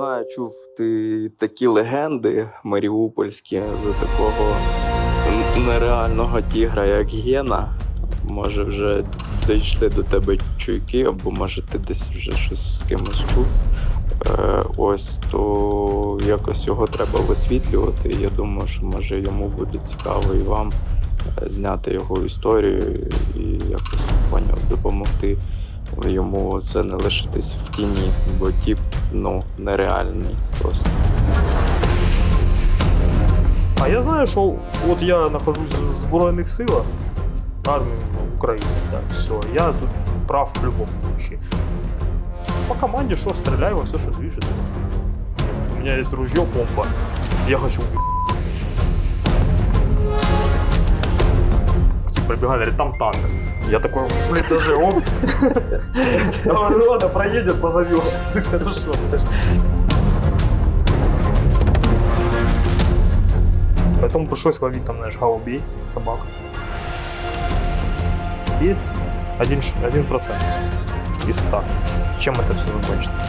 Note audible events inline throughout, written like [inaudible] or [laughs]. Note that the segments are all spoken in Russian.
знаю, чув ти такі легенди маріупольські за такого нереального тігра, як Гена. Може, вже дійшли до тебе чуйки, або може ти десь вже щось з кимось чув. Е, ось то якось його треба висвітлювати. Я думаю, що може йому буде цікаво і вам е, зняти його історію і якось допомогти йому це не лишитись в тіні, бо тіп ну нереальний просто. А я знаю, що от я нахожусь в Збройних силах, армії України, да, все. Я тут прав в любом случае. По команде что, стреляй во все, что движется. У меня есть ружье, бомба. Я хочу убить. Прибегает, говорит, там танк. Я такой, блин, даже он. Я говорю, ладно, проедет, позовешь. [laughs] Хорошо. Поэтому пришлось ловить там, знаешь, голубей, собак. Есть один, один процент из ста. Чем это все закончится?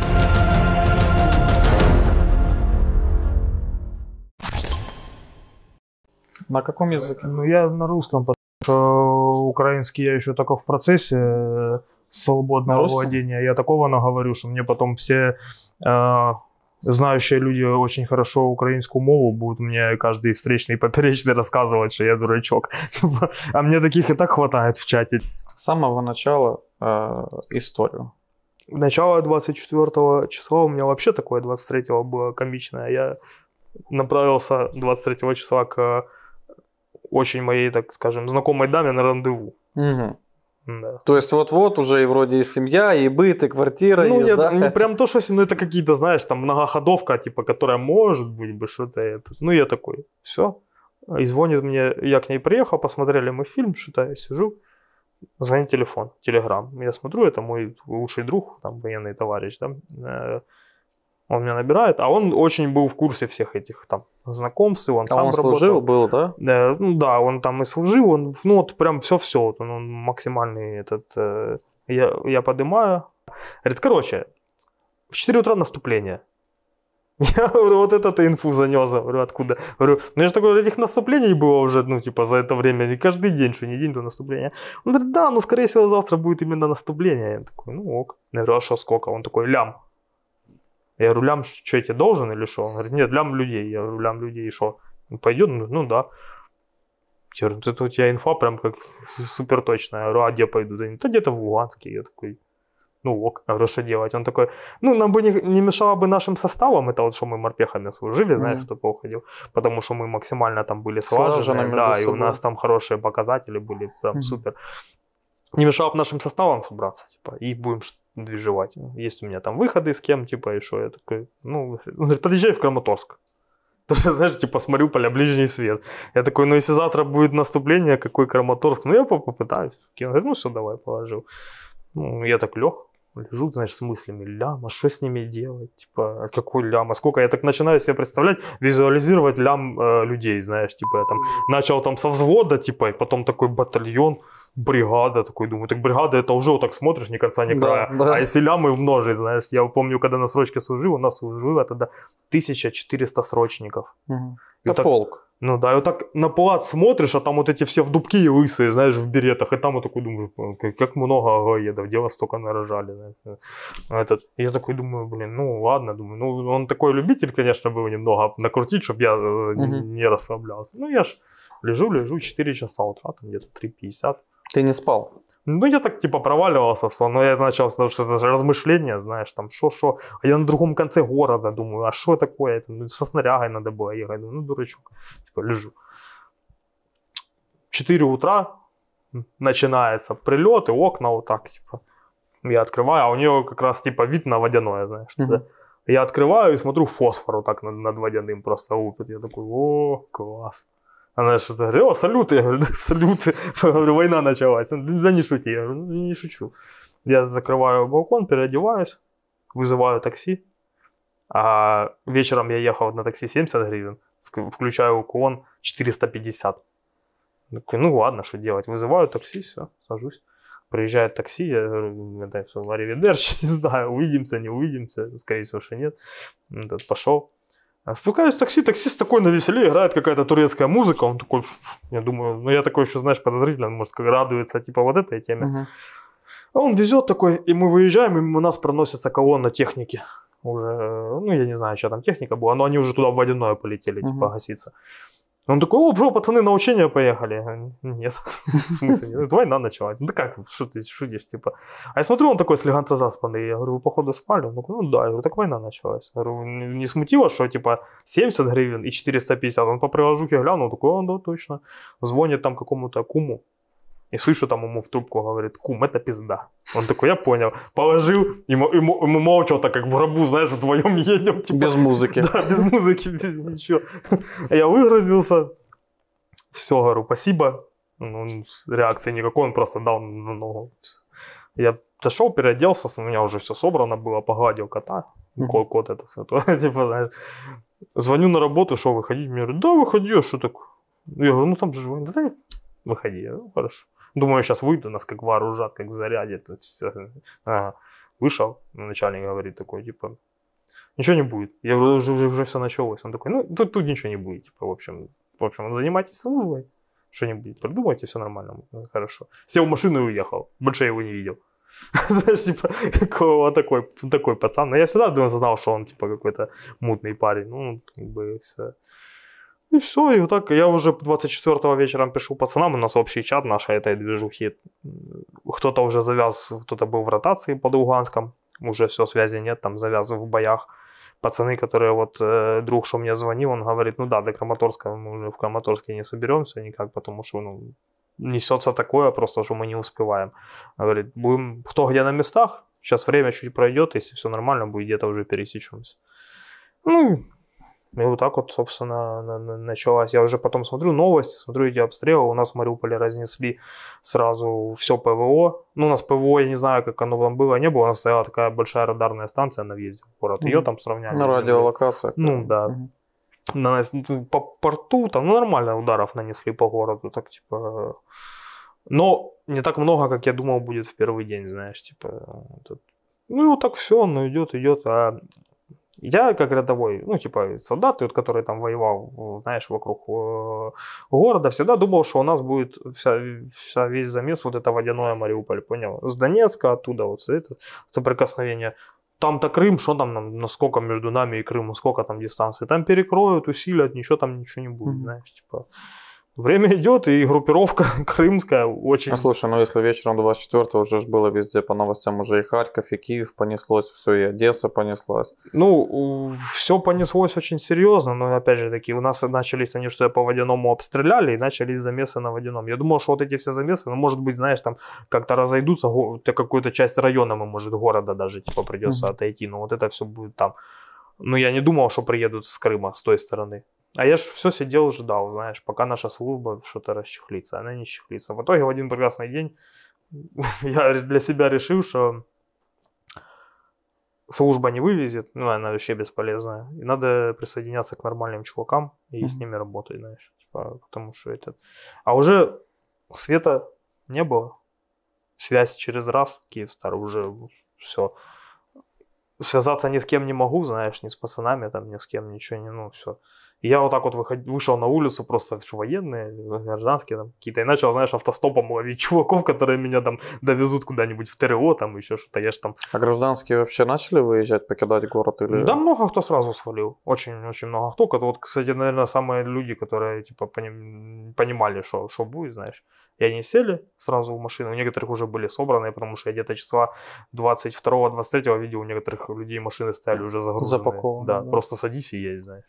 На каком языке? Ну, я на русском, что украинский я еще только в процессе э, свободного владения. Я такого наговорю, что мне потом все э, знающие люди очень хорошо украинскую мову будут мне каждый встречный и поперечный рассказывать, что я дурачок. [laughs] Типа, А мне таких и так хватает в чате. С самого начала э, историю. Начало 24 числа у меня вообще такое 23 было комичное. Я направился 23 числа к очень моей, так скажем, знакомой даме на рандеву. Мгм. Да. То есть вот-вот уже и вроде и семья, и быт, и квартира. Ну, есть, нет, да? не прям то, что ну, это какие-то, знаешь, там многоходовка, типа, которая может быть бы что-то это. Ну, я такой, все. И звонит мне, я к ней приехал, посмотрели мы фильм, что-то я сижу, звонит телефон, телеграм. Я смотрю, это мой лучший друг, там, военный товарищ, да, э, он меня набирает, а он очень был в курсе всех этих там знакомств, и он А сам он работал. служил, был, да? Да, ну да, он там и служил, он, ну вот прям все-все, вот он, он максимальный этот, э, я, я поднимаю. Говорит, короче, в 4 утра наступление. [laughs] Я говорю, вот это ты инфу занес, говорю, откуда? Говорю, ну я же такой, этих наступлений было уже, ну типа за это время, не каждый день, что не день, то наступление. Он говорит, да, ну скорее всего завтра будет именно наступление. Я такой, ну ок. Я говорю, а что, сколько? Он такой, лям. Я говорю, лям, что я тебе должен или что? Он говорит, нет, лям людей. Я говорю, лям людей, и что? Ну, пойдет? Ну, ну да. Я говорю, это у тебя инфа прям как [laughs] супер точная. Я говорю, а где пойду? Да да где-то в Луганске. Я такой, ну ок. Я говорю, что делать? Он такой, ну нам бы не, не мешало бы нашим составом, это вот что мы морпехами служили, знаешь, Мгм. кто поуходил, потому что мы максимально там были Слажены да, и у собой. нас там хорошие показатели были, прям Мгм. супер. Не мешало бы нашим составом собраться, типа, и будем движевать. Есть у меня там выходы с кем, типа, и что? Я такой, ну, он [laughs] говорит, подъезжай в Краматорск. [laughs] Тоже, знаешь, типа с Мариуполя ближний свет. Я такой, ну если завтра будет наступление, какой Краматорск? Ну я по- попытаюсь. Он говорит, ну все, давай, положил. Ну, я так лег, лежу, знаешь, с мыслями, лям, а что с ними делать? Типа, а какой лям? А сколько? Я так начинаю себе представлять, визуализировать лям э, людей, знаешь, типа я там начал там со взвода, типа, и потом такой батальон, бригада, такой думаю, так бригада это уже вот так смотришь, ни конца, ни Да, края. да. А если лямы умножить, знаешь, я помню, когда на срочке служил, у нас служило тогда 1400 срочников. И Это так- полк. Ну да, и вот так на плац смотришь, а там вот эти все в дубки и лысые, знаешь, в беретах, и там вот такой думаешь, «Блин, как, много агоедов, дело столько нарожали. знаешь. А Этот, я такой думаю, блин, ну ладно, думаю, ну он такой любитель, конечно, был немного накрутить, чтобы я Мгм. не расслаблялся. Ну я ж лежу, лежу 4 часа утра, там где-то 3.50. Ты не спал. Ну, я так типа проваливался в сон, но я начал, потому что это же размышления, знаешь, там, шо-шо. А я на другом конце города думаю, а что такое? Это, ну, со снарягой надо было ехать. Ну, дурачок. Типа, лежу. 4 утра начинается прилет и окна вот так, типа. Я открываю, а у нее как раз типа вид на водяное, знаешь. Мгм. да. Я открываю и смотрю фосфор вот так над, над водяным просто лупит. Я такой, о, класс. Она что-то говорит, о, салюты. Я говорю, да, салюты. Я говорю, война началась. Да не шути. Я говорю, «Ну, не шучу. Я закрываю балкон, переодеваюсь, вызываю такси. А вечером я ехал на такси 70 гривен, вк- включаю уклон 450. Такой, ну ладно, что делать. Вызываю такси, все, сажусь. Приезжает такси, я говорю, это все, [laughs] не знаю, увидимся, не увидимся, скорее всего, что нет. Пошел. А Спускаюсь в такси, таксист такой на веселе, играет какая-то турецкая музыка, он такой, я думаю, ну я такой еще, знаешь, подозрительно, может, как радуется, типа, вот этой теме. Мгм. А он везет такой, и мы выезжаем, и мимо нас проносится колонна техники. Уже, ну, я не знаю, что там техника была, но они уже туда в водяное полетели, типа, Мгм. гаситься. Он такой, о, бро, пацаны, на учение поехали. Нет, [laughs] в смысле, война началась. Да как, что ты шутишь, типа. А я смотрю, он такой слегонца заспанный. Я говорю, вы, походу, спали? Он такой, ну, да. Я говорю, так война началась. Я говорю, не смутило, что, типа, 70 гривен и 450? Он по приложухе глянул, такой, о, да, точно. Звонит там какому-то куму. И слышу там ему в трубку, говорит, кум, это пизда. Он такой, я понял. Положил, и мо- и мы молча так, как в гробу, знаешь, вдвоем [laughs] едем. Типа, Без музыки. да, без музыки, без ничего. Я выгрузился. Все, говорю, спасибо. Ну, реакции никакой, он просто дал на ногу. Я зашел, переоделся, у меня уже все собрано было, погладил кота. Кот, кот это святой, [laughs] типа, знаешь. Звоню на работу, что, выходить? Мне говорят, да, выходи, а что так? Я говорю, ну там же, война». да, выходи. Я говорю, ну, хорошо. Думаю, сейчас выйду, нас как вооружат, как зарядят, все. Ага. Вышел, начальник говорит такой, типа, ничего не будет. Я говорю, уже, уже, все началось. Он такой, ну, тут, тут ничего не будет, типа, в общем, в общем, занимайтесь службой, что-нибудь придумайте, все нормально, Ну, хорошо. Сел в машину и уехал, больше я его не видел. [laughs] Знаешь, типа, какого такой, такой пацан. Но я всегда думал, знал, что он, типа, какой-то мутный парень. Ну, как бы, все. И все, и вот так. Я уже 24 вечером пишу пацанам, у нас общий чат нашей этой движухи. Кто-то уже завяз, кто-то был в ротации под Луганском, уже все, связи нет, там завяз в боях. Пацаны, которые вот э, друг, что мне звонил, он говорит, ну да, до Краматорска мы уже в Краматорске не соберемся никак, потому что, ну, несется такое просто, что мы не успеваем. Говорит, будем кто где на местах, сейчас время чуть пройдет, если все нормально, будет где-то уже пересечемся. Ну, и вот так вот, собственно, на- на- началась. Я уже потом смотрю новости, смотрю эти обстрелы. У нас в Мариуполе разнесли сразу все ПВО. Ну, у нас ПВО, я не знаю, как оно там было, не было. У нас стояла такая большая радарная станция на въезде в город. Ее там сравняли. На радиолокациях. Ну, да. Мгм. Нанес- ну, по порту там, ну, нормально ударов нанесли по городу, так, типа... Но не так много, как я думал, будет в первый день, знаешь, типа... этот- Ну, и вот так все, ну, идет, идет, а... Я, как рядовой, ну, типа, солдат, вот, который там воевал, знаешь, вокруг э, города, всегда думал, что у нас будет вся, вся весь замес, вот это водяное Мариуполь, понял? С Донецка оттуда, вот, это, соприкосновение там-то Крым, что там, нам, насколько между нами и Крымом, сколько там дистанции. Там перекроют, усилят, ничего там ничего не будет, Мгм. знаешь, типа. Время идет, и группировка [laughs] крымская очень... А слушай, ну если вечером 24 уже ж было везде по новостям, уже и Харьков, и Киев понеслось, все, и Одесса понеслась. Ну, все понеслось очень серьезно, но опять же таки, у нас начались они, что по водяному обстреляли, и начались замесы на водяном. Я думал, что вот эти все замесы, ну, может быть, знаешь, там как-то разойдутся, какую-то часть района, может, города даже, типа, придется Мгм. отойти, но вот это все будет там. Но я не думал, что приедут с Крыма, с той стороны. А я ж все сидел, ждал, знаешь, пока наша служба что-то расчехлится. Она не чехлится. В итоге в один прекрасный день [laughs] я для себя решил, что служба не вывезет, ну, она вообще бесполезная. И надо присоединяться к нормальным чувакам и с Мгм. ними работать, знаешь. Типа, потому что это... А уже света не было. Связь через раз, Киевстар, уже все. Связаться ни с кем не могу, знаешь, ни с пацанами, там, ни с кем, ничего не, ну, все. И я вот так вот выход... вышел на улицу, просто что, военные, гражданские там какие-то, и начал, знаешь, автостопом ловить чуваков, которые меня там довезут куда-нибудь в ТРО, там еще что-то, я ж там А гражданские вообще начали выезжать, покидать город или... да, много кто сразу свалил. Очень-очень много кто. Вот, кстати, наверное, самые люди, которые, типа, поним- понимали, что, что будет, знаешь. И они сели сразу в машину. У некоторых уже были собраны, потому что я где-то числа 22-23 видел, у некоторых людей машины стояли уже загруженные. Запакованные, Да, да. просто садись и едь, знаешь.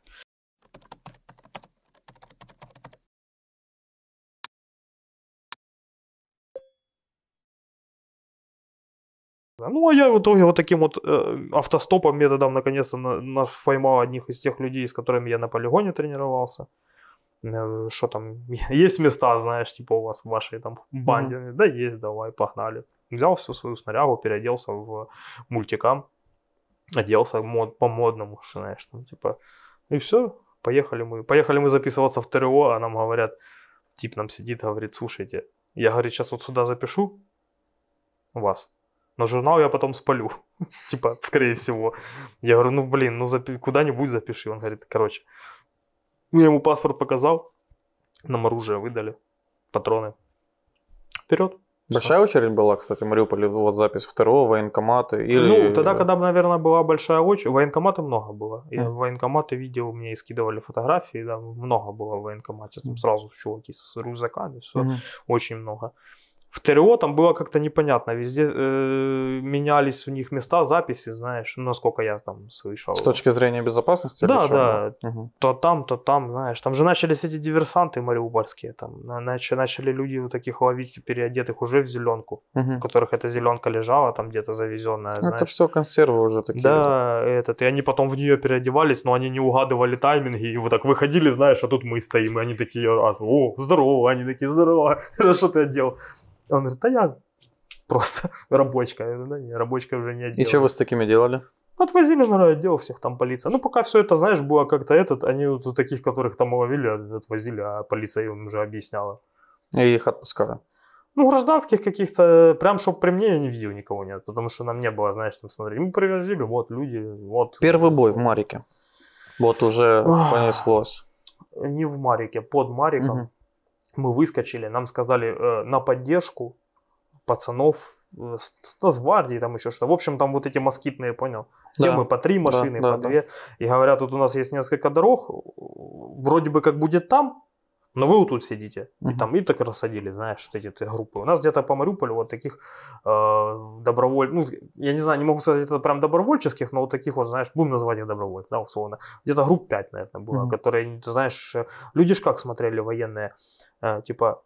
Да, Ну, а я в итоге вот таким вот э, автостопом методом наконец-то на, на- поймал одних из тех людей, с которыми я на полигоне тренировался. Э, Что там, [laughs] есть места, знаешь, типа у вас в вашей там банде? Да, есть, давай, погнали. Взял всю свою снарягу, переоделся в мультикам, оделся мод, по-модному, что, знаешь, там, типа, и все, поехали мы. Поехали мы записываться в ТРО, а нам говорят, тип нам сидит, говорит, слушайте, я, говорит, сейчас вот сюда запишу, вас. Но журнал я потом спалю. [laughs] типа, скорее всего. Я говорю, ну, блин, ну, запи- куда-нибудь запиши. Он говорит, короче. Я ему паспорт показал. Нам оружие выдали. Патроны. Вперед. Большая очередь была, кстати, в Мариуполе, вот запись второго военкомата или... Ну, тогда, когда, наверное, была большая очередь, военкомата много было. Я Мгм. военкоматы видел, мне и скидывали фотографии, да, много было в военкомате. Там сразу чуваки с рюкзаками, все, Мгм. очень много. В ТРО там было как-то непонятно, везде э, менялись у них места записи, знаешь, насколько я там слышал. С точки зрения безопасности? Да, да. Мгм. То там, то там, знаешь, там же начались эти диверсанты мариупольские, там на- нач- начали люди вот таких ловить переодетых уже в зеленку, Мгм. у которых эта зеленка лежала там где-то завезенная, Это знаешь. все консервы уже такие. Да, этот, и они потом в нее переодевались, но они не угадывали тайминги, и вот так выходили, знаешь, а тут мы стоим, и они такие, о, здорово, они такие, здорово, [laughs] что ты одел? Он говорит, да я просто [laughs] рабочка, Я говорю, да не, рабочка уже не И одел. что вы с такими делали? Отвозили на райотдел всех там полиция. Ну, пока все это, знаешь, было как-то этот, они вот таких, которых там ловили, отвозили, а полиция им уже объясняла. И их отпускали. Ну, гражданских каких-то, прям, чтобы при мне я не видел никого нет, потому что нам не было, знаешь, там смотреть. Мы привозили, вот люди, вот. Первый бой в Марике. Вот уже понеслось. Не в Марике, под Мариком. Мгм. Мы выскочили, нам сказали э, на поддержку пацанов э, с, с гвардии, там еще что. В общем, там вот эти москитные, понял? Где Да. мы по три машины, да, по да. две. И говорят, тут у нас есть несколько дорог, вроде бы как будет там, но вы вот тут сидите. И Мгм. там и так рассадили, знаешь, вот эти вот группы. У нас где-то по Мариуполю вот таких э, доброволь... Ну, я не знаю, не могу сказать, это прям добровольческих, но вот таких вот, знаешь, будем называть их добровольцев, да, условно. Где-то групп 5, наверное, было, Мгм. которые, ты знаешь, люди ж как смотрели военные, э, типа,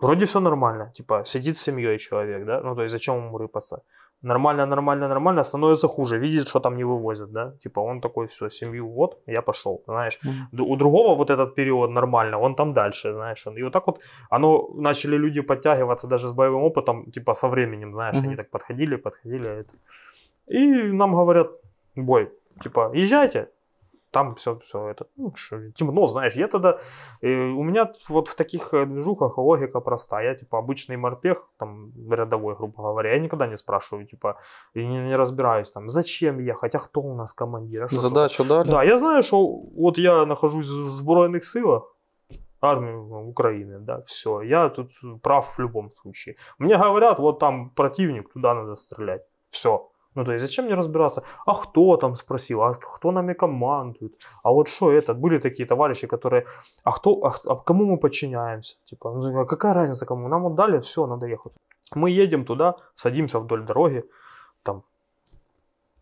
вроде все нормально, типа, сидит с семьей человек, да, ну, то есть зачем ему рыпаться? Нормально, нормально, нормально, становится хуже, видит, что там не вывозят, да, типа, он такой, все, семью, вот, я пошел, знаешь. Д- У другого вот этот период нормально, он там дальше, знаешь. Он, и вот так вот оно начали люди подтягиваться даже с боевым опытом, типа со временем, знаешь, Мгм. они так подходили, подходили. Это. И нам говорят, бой, типа, езжайте, там все, все это, ну, что, темно, знаешь. Я тогда, э, у меня вот в таких э, движухах логика проста. Я, типа, обычный морпех, там, рядовой, грубо говоря, я никогда не спрашиваю, типа, и не, не разбираюсь, там, зачем ехать, а кто у нас командир, а что- что Задачу дали? да, я знаю, что вот я нахожусь в Збройных силах, армии Украины, да, все, я тут прав в любом случае. Мне говорят, вот там противник, туда надо стрелять, все. Ну, то есть, зачем мне разбираться? А кто там спросил? А кто нами командует? А вот что это? Были такие товарищи, которые... А кто... А, а кому мы подчиняемся? Типа, ну, а какая разница кому? Нам отдали, все, надо ехать. Мы едем туда, садимся вдоль дороги, там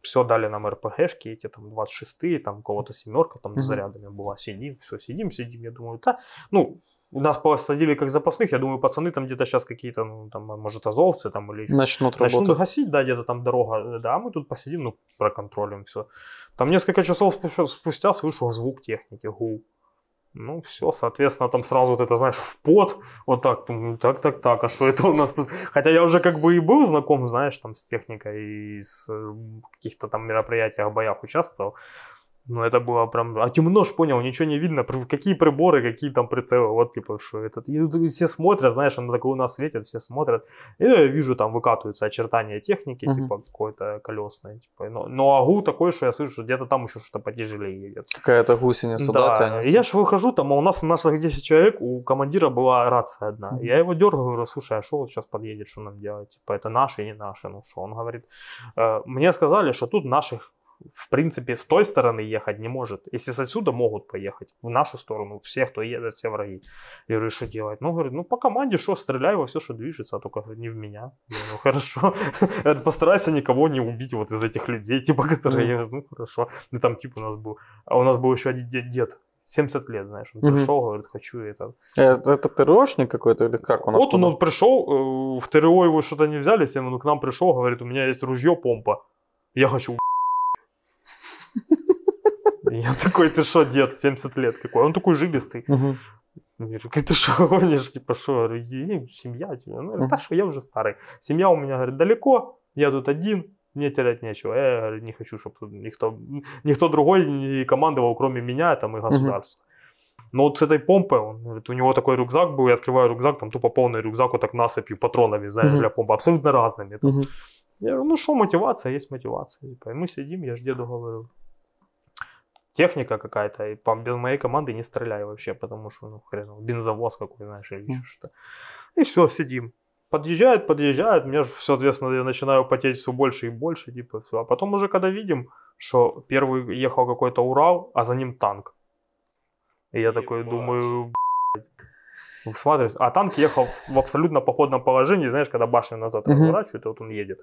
все дали нам РПГшки, эти там 26-е, там кого-то семерка там с зарядами была, сидим, все, сидим, сидим, я думаю, да, ну, нас посадили как запасных, я думаю, пацаны там где-то сейчас какие-то, ну, там, может, азовцы там или еще Начнут Начнут работать. гасить, да, где-то там дорога, да, а мы тут посидим, ну, проконтролим все. Там несколько часов спу- спустя слышу звук техники, гул. Ну, все, соответственно, там сразу вот это, знаешь, в пот, вот так, думаю, так, так, так, а что это у нас тут? Хотя я уже как бы и был знаком, знаешь, там с техникой и с каких-то там мероприятиях, боях участвовал. Но это было прям... А темно ж, понял, ничего не видно. Какие приборы, какие там прицелы. Вот, типа, что этот... И все смотрят, знаешь, оно такое у нас светит, все смотрят. И я вижу, там выкатываются очертания техники, Мгм. типа, какой-то колесной. Типа, но, но агу такой, что я слышу, что где-то там еще что-то потяжелее едет. Какая-то гусеница, да, Да, тянется? и я ж выхожу, там, а у нас, у наших 10 человек, у командира была рация одна. Мгм. Я его дергаю, говорю, слушай, а что вот сейчас подъедет, что нам делать? Типа, это наши не наши, ну что? Он говорит, «Э, мне сказали, что тут наших в принципе, с той стороны ехать не может. Если с отсюда могут поехать, в нашу сторону, все, кто едет, все враги. Я говорю, что делать? Ну, говорит, ну, по команде, что, стреляй во все, что движется, а только не в меня. Я говорю, ну, хорошо. [laughs] Постарайся никого не убить вот из этих людей, типа, которые, я говорю, ну, хорошо. Ну, там, типа, у нас был, а у нас был еще один дед, дед 70 лет, знаешь, он Мгм. пришел, говорит, хочу это. Это, это ТРОшник какой-то или как он? Вот он откуда? вот пришел, э, в ТРО его что-то не взяли, ним, он к нам пришел, говорит, у меня есть ружье, помпа, я хочу Я такой, ты что, дед, 70 лет какой? Он такой жилистый. Я говорю, «Как ты что гонишь? Типа, что? «И, семья тебе. Ну, говорит, да что, я уже старый. Семья у меня, говорит, далеко, я тут один, мне терять нечего. Я, говорит, не хочу, чтобы никто, никто другой не командовал, кроме меня там и государства. Но вот с этой помпой, он говорит, у него такой рюкзак был, я открываю рюкзак, там тупо полный рюкзак вот так насыпью патронами, знаешь, Мгм. для помпы, абсолютно разными. Там. Я говорю, ну что, мотивация, есть мотивация. Типа, и мы сидим, я ж деду говорю. Техника какая-то, и по- без моей команды не стреляй вообще, потому что, ну, хрен, бензовоз какой, знаешь, или еще что-то. И все, сидим. Подъезжает, подъезжает, мне же, соответственно, я начинаю потеть все больше и больше, типа, все. А потом уже, когда видим, что первый ехал какой-то Урал, а за ним танк. И я такой Ебать. думаю. Всматриваюсь, а танк ехал в- абсолютно походном положении, знаешь, когда башню назад разворачивают, и вот он едет.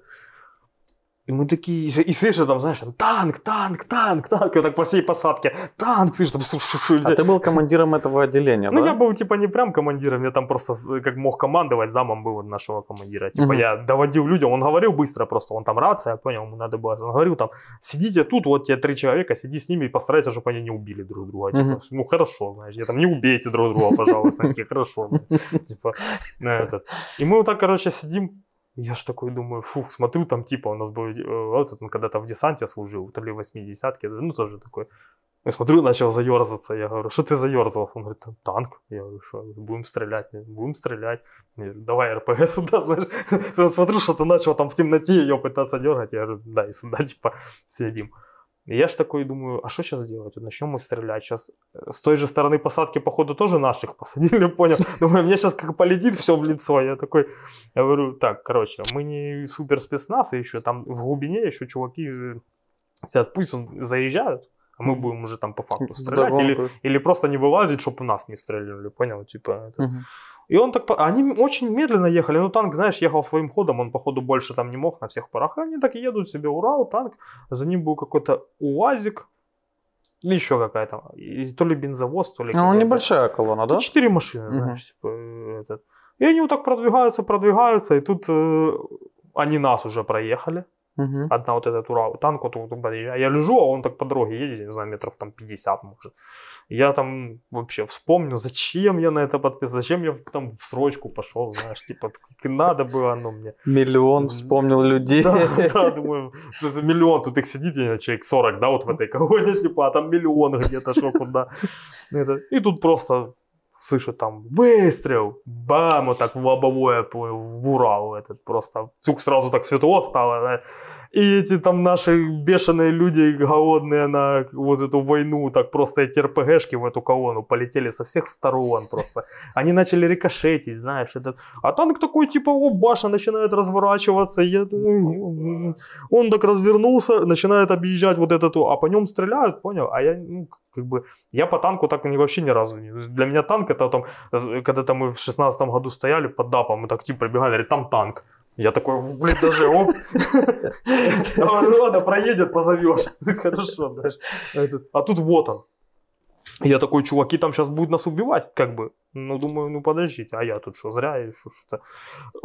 И мы такие, и, и слышишь там, знаешь, там, танк, танк, танк, танк, и так по всей посадке, танк, слышишь, там, шу-шу-шу, А ты был командиром этого отделения, ну, да? я был, типа, не прям командиром, я там просто как мог командовать, замом был нашего командира. Типа, Мгм. я доводил людям, он говорил быстро просто, он там рация, я понял, ему надо было. Он говорил там, сидите тут, вот тебе три человека, сиди с ними и постарайся, чтобы они не убили друг друга. Типа, ну, хорошо, знаешь, я там, не убейте друг друга, пожалуйста. Такие, хорошо. Типа, на этот. И мы вот так, короче, сидим, я ж такой думаю, фух, смотрю, там типа у нас был, э, вот он когда-то в десанте служил, то ли в 80-ке, ну тоже такой. Я смотрю, начал заерзаться. Я говорю, что ты заерзался? Он говорит, «Там танк. Я говорю, что, будем стрелять, будем стрелять. Я говорю, давай РПГ сюда, знаешь. [laughs] Смотрю, что ты начал там в темноте ее пытаться дергать. Я говорю, да, и сюда, типа, сидим. И я ж такой думаю, а что сейчас делать? Вот начнем мы стрелять. Сейчас с той же стороны посадки, походу, тоже наших посадили, [laughs] понял? Думаю, мне сейчас как полетит все в лицо. Я такой, я говорю, так, короче, мы не супер спецназ, и еще там в глубине еще чуваки э, сидят, пусть он заезжают, а мы будем уже там по факту стрелять. Или, или просто не вылазить, чтобы в нас не стреляли, понял? Типа, это. Мгм. И он так, они очень медленно ехали, ну танк, знаешь, ехал своим ходом, он походу больше там не мог на всех парах, и они так едут себе, Урал, танк, за ним был какой-то УАЗик, или еще какая-то, и то ли бензовоз, то ли... Ну, какой-то. небольшая колонна, да? Четыре машины, Мгм. знаешь, типа, этот. И они вот так продвигаются, продвигаются, и тут э, они нас уже проехали. Мгм. Одна вот этот Урал, танк вот, вот подъезжает. Я лежу, а он так по дороге едет, не знаю, метров там 50 может. Я там вообще вспомню, зачем я на это подписал, зачем я там в срочку пошел, знаешь, типа, надо было оно мне. Миллион вспомнил людей. Да, [laughs] да, думаю, тут миллион, тут их сидит, человек 40, да, вот в этой колонне, типа, а там миллион где-то, что куда. И тут просто слышу там выстрел, бам, вот так в лобовое, в Урал этот просто. Сразу так светло стало, да. И эти там наши бешеные люди, голодные на вот эту войну, так просто эти РПГшки в эту колонну полетели со всех сторон просто. Они начали рикошетить, знаешь, этот а танк такой, типа, о, баша начинает разворачиваться. Я «М-м-м». он так развернулся, начинает объезжать вот этот, а по нем стреляют, понял? А я, ну, как бы, я по танку так вообще ни разу не... Для меня танк это там, з- когда-то мы в шестнадцатом году стояли под ДАПом, мы так типа прибегали, говорит, там танк. Я такой, в блиндаже, оп. Говорю, ладно, проедет, позовешь. [laughs] Хорошо, знаешь. А тут вот он. Я такой, чуваки там сейчас будут нас убивать, как бы. Ну, думаю, ну подождите, а я тут что, зря что- что-то.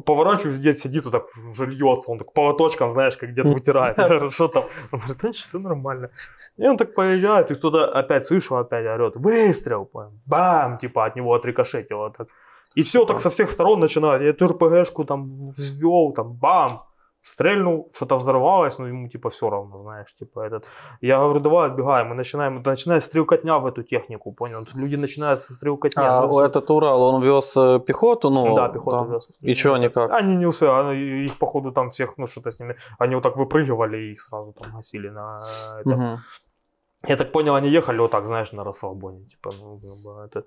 Поворачиваюсь, дед сидит, вот так уже льется, он так полоточком, знаешь, как дед [laughs] вытирает. [laughs] Что там? Он говорит, да все нормально. И он так поезжает, и кто-то опять слышу, опять орет, выстрел, бам, типа от него отрикошетило так. И все так со всех сторон начинает. Я эту РПГшку там взвел, там бам, стрельнул, что-то взорвалось, но ему типа все равно, знаешь, типа этот. Я говорю, давай отбегаем, мы начинаем, начинает стрелкотня в эту технику, понял? Люди начинают со стрелкотня. А Ну, о, этот Урал, он вез э, пехоту, ну? да, пехоту вез. И чё они как? Они не успели, их походу там всех, ну что-то с ними, они вот так выпрыгивали и их сразу там гасили на это. Мгм. Я так понял, они ехали вот так, знаешь, на расслабоне, типа, ну, это...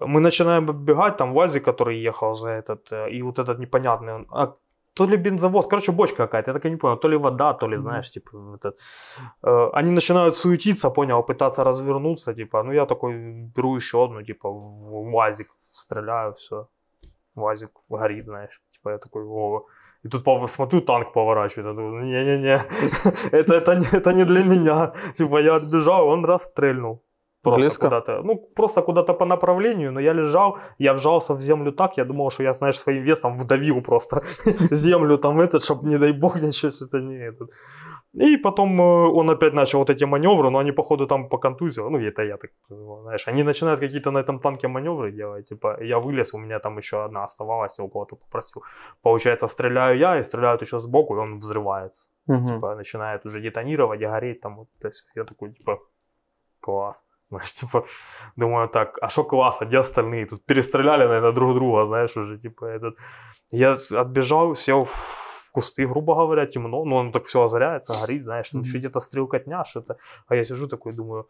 Мы начинаем оббегать, там ВАЗик, который ехал за этот, э, и вот этот непонятный, он, а, то ли бензовоз, короче, бочка какая-то, я так и не понял, то ли вода, то ли, знаешь, типа, этот, э, они начинают суетиться, понял, пытаться развернуться, типа, ну я такой беру еще одну, типа, в ВАЗик, стреляю, все, ВАЗик горит, знаешь, типа, я такой, о, и тут смотрю, танк поворачивает. Я думаю, не-не-не, [laughs] это, это, это не для меня. Типа я отбежал, он расстрельнул. Просто Близко? куда-то. Ну, просто куда-то по направлению, но я лежал, я вжался в землю так, я думал, что я, знаешь, своим весом вдавил просто [laughs] землю там этот, чтобы, не дай бог, [laughs] ничего что-то не этот. И потом э, он опять начал вот эти маневры, но они, походу, там по контузии, ну, это я так, понимаю, знаешь, они начинают какие-то на этом танке маневры делать, типа, я вылез, у меня там еще одна оставалась, я у кого-то попросил. Получается, стреляю я, и стреляют еще сбоку, и он взрывается Мгм. типа, начинает уже детонировать, гореть там, вот, то есть я такой, типа, класс. Знаешь, [laughs] типа, думаю, так, а что класс, а где остальные? Тут перестреляли, наверное, друг друга, знаешь, уже, типа, этот... Я отбежал, сел в кусты, грубо говоря, темно, ну, оно так все озаряется, горит, знаешь, там Мгм. еще где-то стрелкотня, что-то. А я сижу такой, думаю,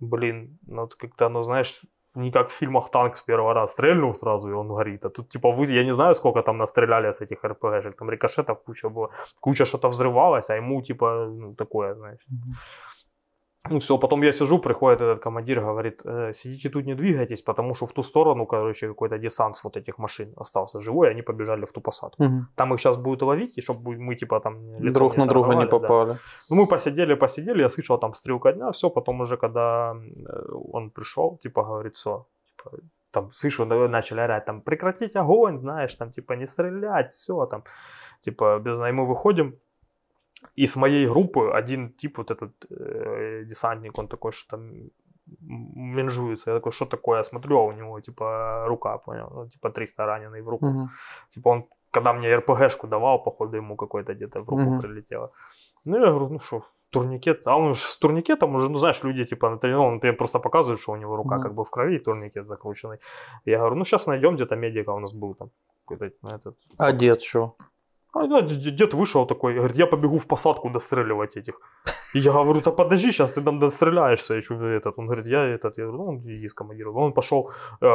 блин, ну, вот как-то, ну, знаешь, не как в фильмах танк с первого раза стрельнул сразу, и он горит. А тут, типа, вы, я не знаю, сколько там настреляли с этих РПГшек, там рикошетов куча было, куча что-то взрывалось, а ему, типа, ну, такое, знаешь. Ну все, потом я сижу, приходит этот командир, говорит, «Э, сидите тут, не двигайтесь, потому что в ту сторону, короче, какой-то десант вот этих машин остался живой, и они побежали в ту посадку. Мгм. Там их сейчас будут ловить, и чтобы мы, типа, там Друг на друга не торговали, да. попали. Ну, мы посидели, посидели, я слышал там стрелка дня, все, потом уже, когда э, он пришел, типа, говорит, все, типа, там, слышу, начали орать, там, прекратить огонь, знаешь, там, типа, не стрелять, все, там, типа, без и мы выходим, и с моей группы один тип, вот этот э, десантник, он такой, что там менжуется. Я такой, что такое? Я смотрю, а у него, типа, рука, понял? Ну, типа, 300 раненый в руку. Мгм. Типа он, когда мне РПГшку давал, походу ему какой-то где-то в руку Мгм. прилетело. Ну, я говорю, ну что, турникет. А он же с турникетом уже, ну, знаешь, люди типа на он мне просто показывает, что у него рука Мгм. как бы в крови, и турникет закрученный. Я говорю, ну, сейчас найдем где-то медика, у нас был там какой-то ну, этот... А дед что? А, дед вышел такой, говорит, я побегу в посадку достреливать этих. И я говорю, да подожди, сейчас ты там достреляешься. Чё, этот, он говорит, я этот, я говорю, ну, он иди с командиром. Он пошел э,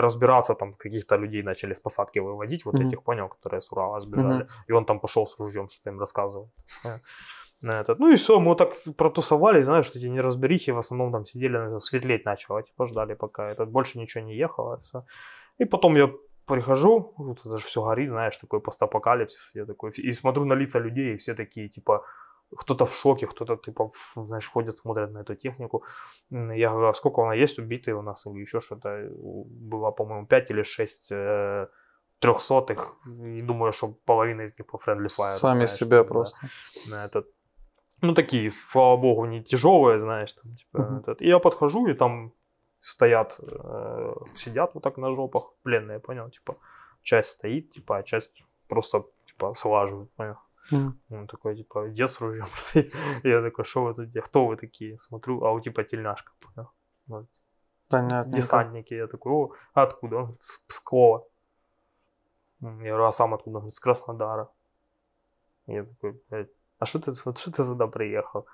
разбираться, там каких-то людей начали с посадки выводить, вот Мгм. этих, понял, которые с Урала сбежали. Мгм. И он там пошел с ружьем, что-то им рассказывал. Э, На этот. Ну и все, мы вот так протусовались, знаешь, эти неразберихи в основном там сидели, светлеть начало, типа ждали пока этот, больше ничего не ехало. Все. И потом я прихожу, вот это же все горит, знаешь, такой постапокалипсис, я такой, и смотрю на лица людей, и все такие, типа, кто-то в шоке, кто-то, типа, в- знаешь, ходят, смотрят на эту технику. Я говорю, а сколько она есть убитые у нас, или еще что-то, было, по-моему, 5 или 6 э, трехсотых, и думаю, что половина из них по Friendly Fire. Сами знаешь, себя да, просто. на этот, ну, такие, слава богу, не тяжелые, знаешь, там, типа, Мгм. этот. И я подхожу, и там стоят, э, сидят вот так на жопах, пленные, понял, типа, часть стоит, типа, а часть просто, типа, слаживают, понял. Мгм. Он такой, типа, дед с ружьем [laughs] стоит. Я такой, что вы тут, кто вы такие? Смотрю, а у типа тельняшка, понял. Вот. Понятненько. Десантники. Я такой, о, а откуда? Он говорит, с Пскова. Я говорю, а сам откуда? Он говорит, с Краснодара. Я такой, блядь, а что ты, вот что ты сюда приехал?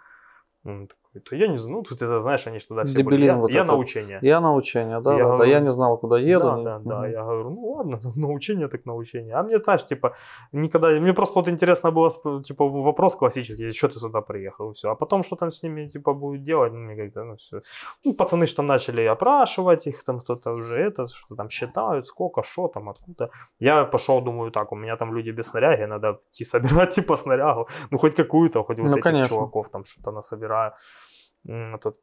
Он такой, то я не знаю, ну, ты знаешь, они туда все были. Я, вот я этот. на учение. Я на учение, да, Я да, да. говорю, Я не знал, куда еду. Да, да, да. Я говорю, ну ладно, [laughs] научение так научение. А мне, знаешь, типа, никогда... Мне просто вот интересно было, типа, вопрос классический, что ты сюда приехал, и все. А потом, что там с ними, типа, будет делать, ну, мне как-то, ну, все. Ну, пацаны там начали опрашивать их, там кто-то уже это, что там считают, сколько, что там, откуда. Я пошел, думаю, так, у меня там люди без снаряги, надо идти собирать, [laughs] типа, снарягу. Ну, хоть какую-то, хоть вот Ну, этих конечно. чуваков там что-то насобираю. Этот,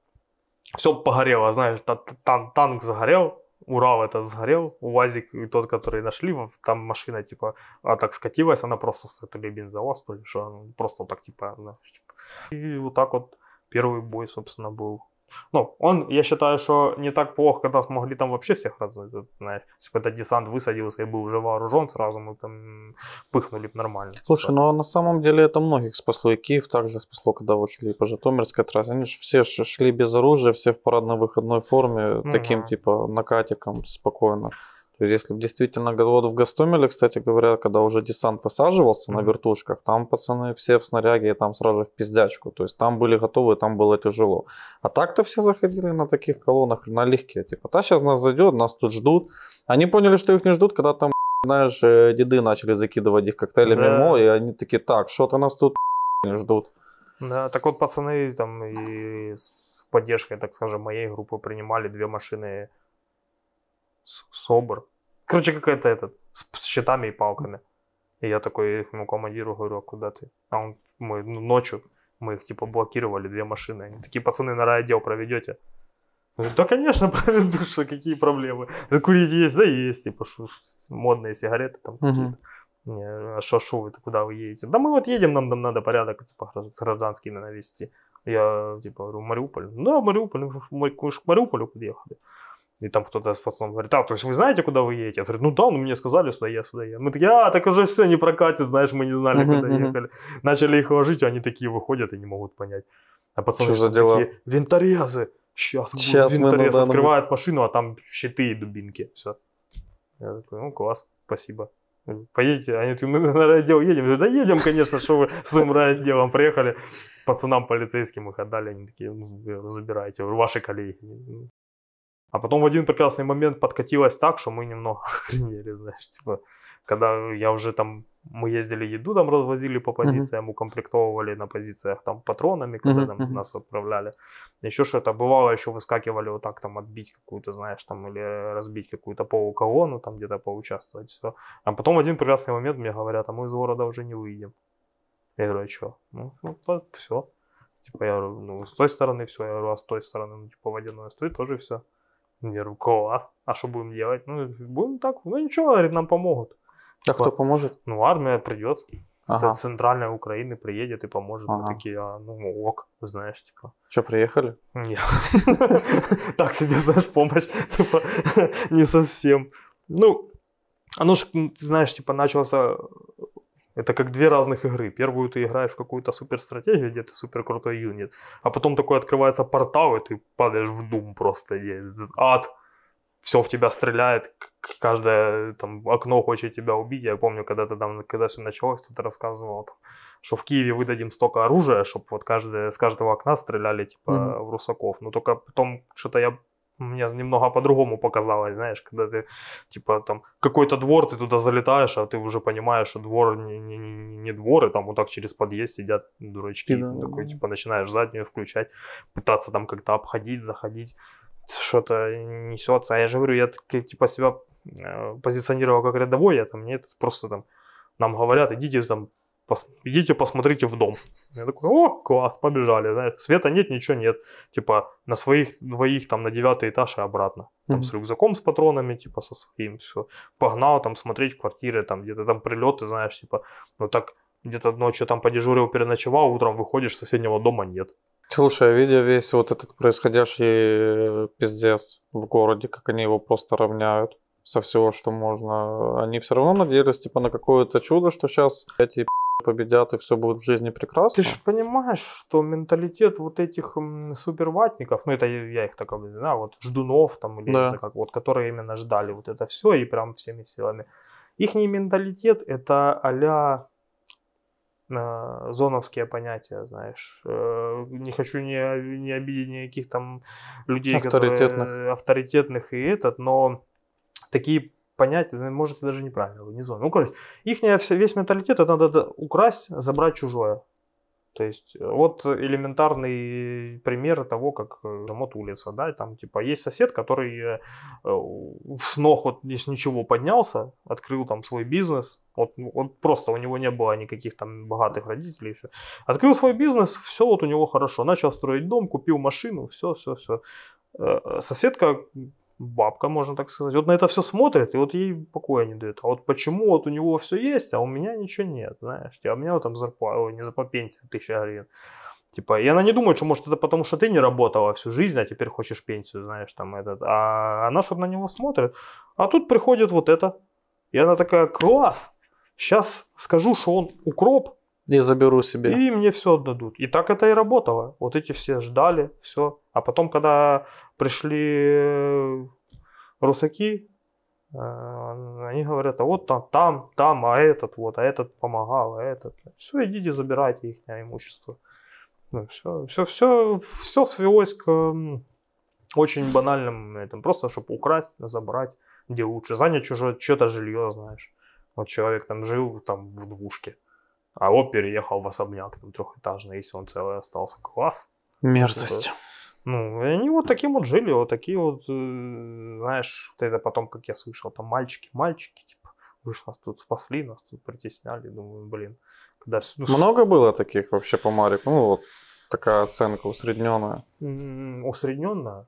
все погорело, знаешь, та- тан- танк загорел, Урал это сгорел, УАЗик тот, который нашли, там машина типа, а так скатилась, она просто с то ли бензовоз, что, просто так типа, знаешь, типа. И вот так вот первый бой, собственно, был. Ну, он, я считаю, что не так плохо, когда смогли там вообще всех вот, знаешь, если бы этот десант высадился и был уже вооружен, сразу мы там пыхнули бы нормально. Слушай, Типа, ну на самом деле это многих спасло. И Киев также спасло, когда вот шли по Житомирской трассе. Они же все шли без оружия, все в парадно-выходной форме, таким Мгм. типа накатиком спокойно. То есть, если бы действительно, вот в Гастомеле, кстати говоря, когда уже десант высаживался на Мгм. вертушках, там пацаны все в снаряге, и там сразу в пиздячку. То есть, там были готовы, там было тяжело. А так-то все заходили на таких колоннах налегке. Типа, та сейчас нас зайдет, нас тут ждут. Они поняли, что их не ждут, когда там, [laughs] знаешь, э, деды начали закидывать их коктейлями Да. МО, и они такие, так, что-то нас тут [laughs] не ждут. Да, так вот пацаны там и с поддержкой, так скажем, моей группы принимали две машины СОБР. Короче, какая-то этот, с, с щитами и палками. И я такой ихнему командиру говорю, а куда ты? А он, мы ну, ночью, мы их типа блокировали, две машины. Они такие, пацаны, на райотдел проведете? Говорю, да, конечно, [laughs] проведу, что какие проблемы. Да, Курить есть, да, есть, типа, шо- ш- модные сигареты там какие-то. А шо вы, куда вы едете? Да мы вот едем, нам там надо порядок типа, гражд- с гражданскими навести. Я, типа, говорю, Мариуполь. Да, Мариуполь, мы к Мариуполю подъехали. И там кто-то с пацаном говорит, а, то есть вы знаете, куда вы едете? Я говорю, ну да, ну мне сказали, сюда я, сюда я. Мы такие, а, так уже все не прокатит, знаешь, мы не знали, Мгм, куда мгм. ехали. Начали их ложить, они такие выходят и не могут понять. А пацаны Что что дела? такие, винторезы, Сейчас, мы на Винторез данном- открывает машину, а там щиты и дубинки. Все. Я такой, ну класс, спасибо. Поедете? Они такие, мы на райотдел едем. Я говорю, да едем, конечно, что вы с своим райотделом приехали. Пацанам полицейским их отдали, они такие, ну, забирайте, ваши коллеги. А потом в один прекрасный момент подкатилось так, что мы немного [laughs] охренели, знаешь, типа, когда я уже там, мы ездили еду там развозили по позициям, укомплектовывали на позициях там патронами, когда Мгм, там нас отправляли. Еще что-то бывало, еще выскакивали вот так там отбить какую-то, знаешь, там или разбить какую-то полуколонну, там где-то поучаствовать, все. А потом в один прекрасный момент мне говорят, а мы из города уже не выйдем. Я говорю, а что? Ну, все. Типа я говорю, ну, с той стороны все, я говорю, а с той стороны, ну, типа водяной, с той тоже все. Я говорю, класс, а что будем делать? Ну, будем так, ну ничего, говорит, нам помогут. А кто поможет? Ну, армия придет, с Ага. центральной Украины приедет и поможет. Мы Ага. такие, а, ну, ок, знаешь, типа. Что, приехали? Нет. [laughs] Так себе, знаешь, помощь, [laughs] типа, [laughs] не совсем. Ну, оно ж, м, ты знаешь, типа, начался... Это как две разных игры. Первую ты играешь в какую-то суперстратегию, где ты супер крутой юнит, а потом такой открывается портал, и ты падаешь в дум просто. и ад. Все в тебя стреляет, каждое там окно хочет тебя убить. Я помню, когда ты там, когда все началось, кто-то рассказывал, там, что в Киеве выдадим столько оружия, чтобы вот каждое, с каждого окна стреляли, типа, Мгм. в русаков. Но только потом что-то я мне немного по-другому показалось, знаешь, когда ты, типа, там, какой-то двор, ты туда залетаешь, а ты уже понимаешь, что двор не, не, не- двор, и там вот так через подъезд сидят дурачки. Да. Такой, типа, начинаешь заднюю включать, пытаться там как-то обходить, заходить, что-то несется. А я же говорю, я, типа, себя э, позиционировал как рядовой, я там, нет, просто там, нам говорят, идите там, пос- идите посмотрите в дом. Я такой, о, класс, побежали, знаешь, света нет, ничего нет. Типа, на своих двоих там на девятый этаж и обратно. Там Мгм. с рюкзаком, с патронами, типа, со своим, все. Погнал там смотреть квартиры, там где-то там прилеты, знаешь, типа, ну так где-то ночью там подежурил, переночевал, утром выходишь, соседнего дома нет. Слушай, а видя весь вот этот происходящий э, пиздец в городе, как они его просто равняют со всего, что можно, они все равно надеялись типа на какое-то чудо, что сейчас эти [laughs] победят и все будет в жизни прекрасно. Ты же понимаешь, что менталитет вот этих суперватников, ну это я их так объясню, да, вот ждунов там, или Да. не как, вот, которые именно ждали вот это все и прям всеми силами. Их менталитет это а-ля э, зоновские понятия, знаешь. Э, не хочу не, не обидеть никаких там людей, Авторитетных. которые авторитетных и этот, но такие понятия, ну, может, даже неправильно, не зона. Ну, короче, их весь менталитет, это надо украсть, забрать чужое. То есть, э, вот элементарный пример того, как э, вот улица, да, там, типа, есть сосед, который э, э, с ног вот из ничего поднялся, открыл там свой бизнес, вот, ну, вот просто у него не было никаких там богатых родителей, еще. открыл свой бизнес, все вот у него хорошо, начал строить дом, купил машину, все, все, все. Соседка бабка, можно так сказать, вот на это все смотрит, и вот ей покоя не дает. А вот почему вот у него все есть, а у меня ничего нет, знаешь? А у меня вот там зарплата, ой, не зарплата, пенсия, тысяча гривен. Типа, и она не думает, что может это потому, что ты не работала всю жизнь, а теперь хочешь пенсию, знаешь, там этот. А она что на него смотрит. А тут приходит вот это. И она такая, класс, сейчас скажу, что он укроп, И заберу себе. и мне все отдадут. И так это и работало. Вот эти все ждали, все. А потом, когда пришли э, русаки, э, они говорят, а вот там, там, там, а этот вот, а этот помогал, а этот. Все, идите, забирайте их имущество. Ну, все, все, все, все свелось к очень банальным этим. Просто, чтобы украсть, забрать, где лучше. Занять чужое, что-то жилье, знаешь. Вот человек там жил там в двушке. А он переехал в особняк, там трехэтажный, если он целый остался. Класс. Мерзость. Ну, и они вот таким вот жили, вот такие вот, э, знаешь, вот это потом, как я слышал, там мальчики, мальчики, типа, вы ж нас тут спасли, нас тут притесняли, думаю, блин, когда... ну, Много было таких вообще по Марику? Ну, вот такая оценка усредненная. м, усредненно?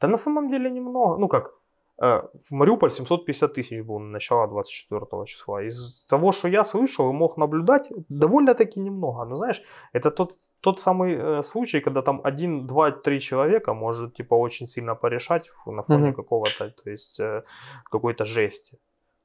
Да на самом деле немного, ну как, в Мариуполь 750 тысяч было на начало 24 числа. Из того, что я слышал и мог наблюдать, довольно-таки немного. Но знаешь, это тот, тот самый э, случай, когда там один, два, три человека может типа очень сильно порешать на фоне Мгм. какого-то, то есть э, какой-то жести.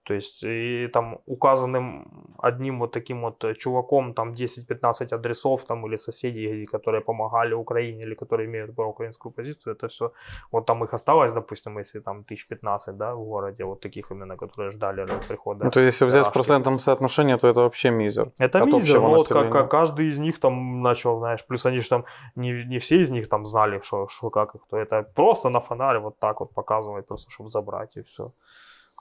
То есть и там указанным одним вот таким вот э, чуваком там 10-15 адресов там или соседей, которые помогали Украине или которые имеют проукраинскую позицию, это все, вот там их осталось, допустим, если там 1015, да, в городе, вот таких именно, которые ждали прихода. Ну, то есть, если взять в процентном соотношении, то это вообще мизер. Это мизер, но вот как, каждый из них там начал, знаешь, плюс они же там, не, не все из них там знали, что, что как их, то это просто на фонаре вот так вот показывать, просто чтобы забрать и все.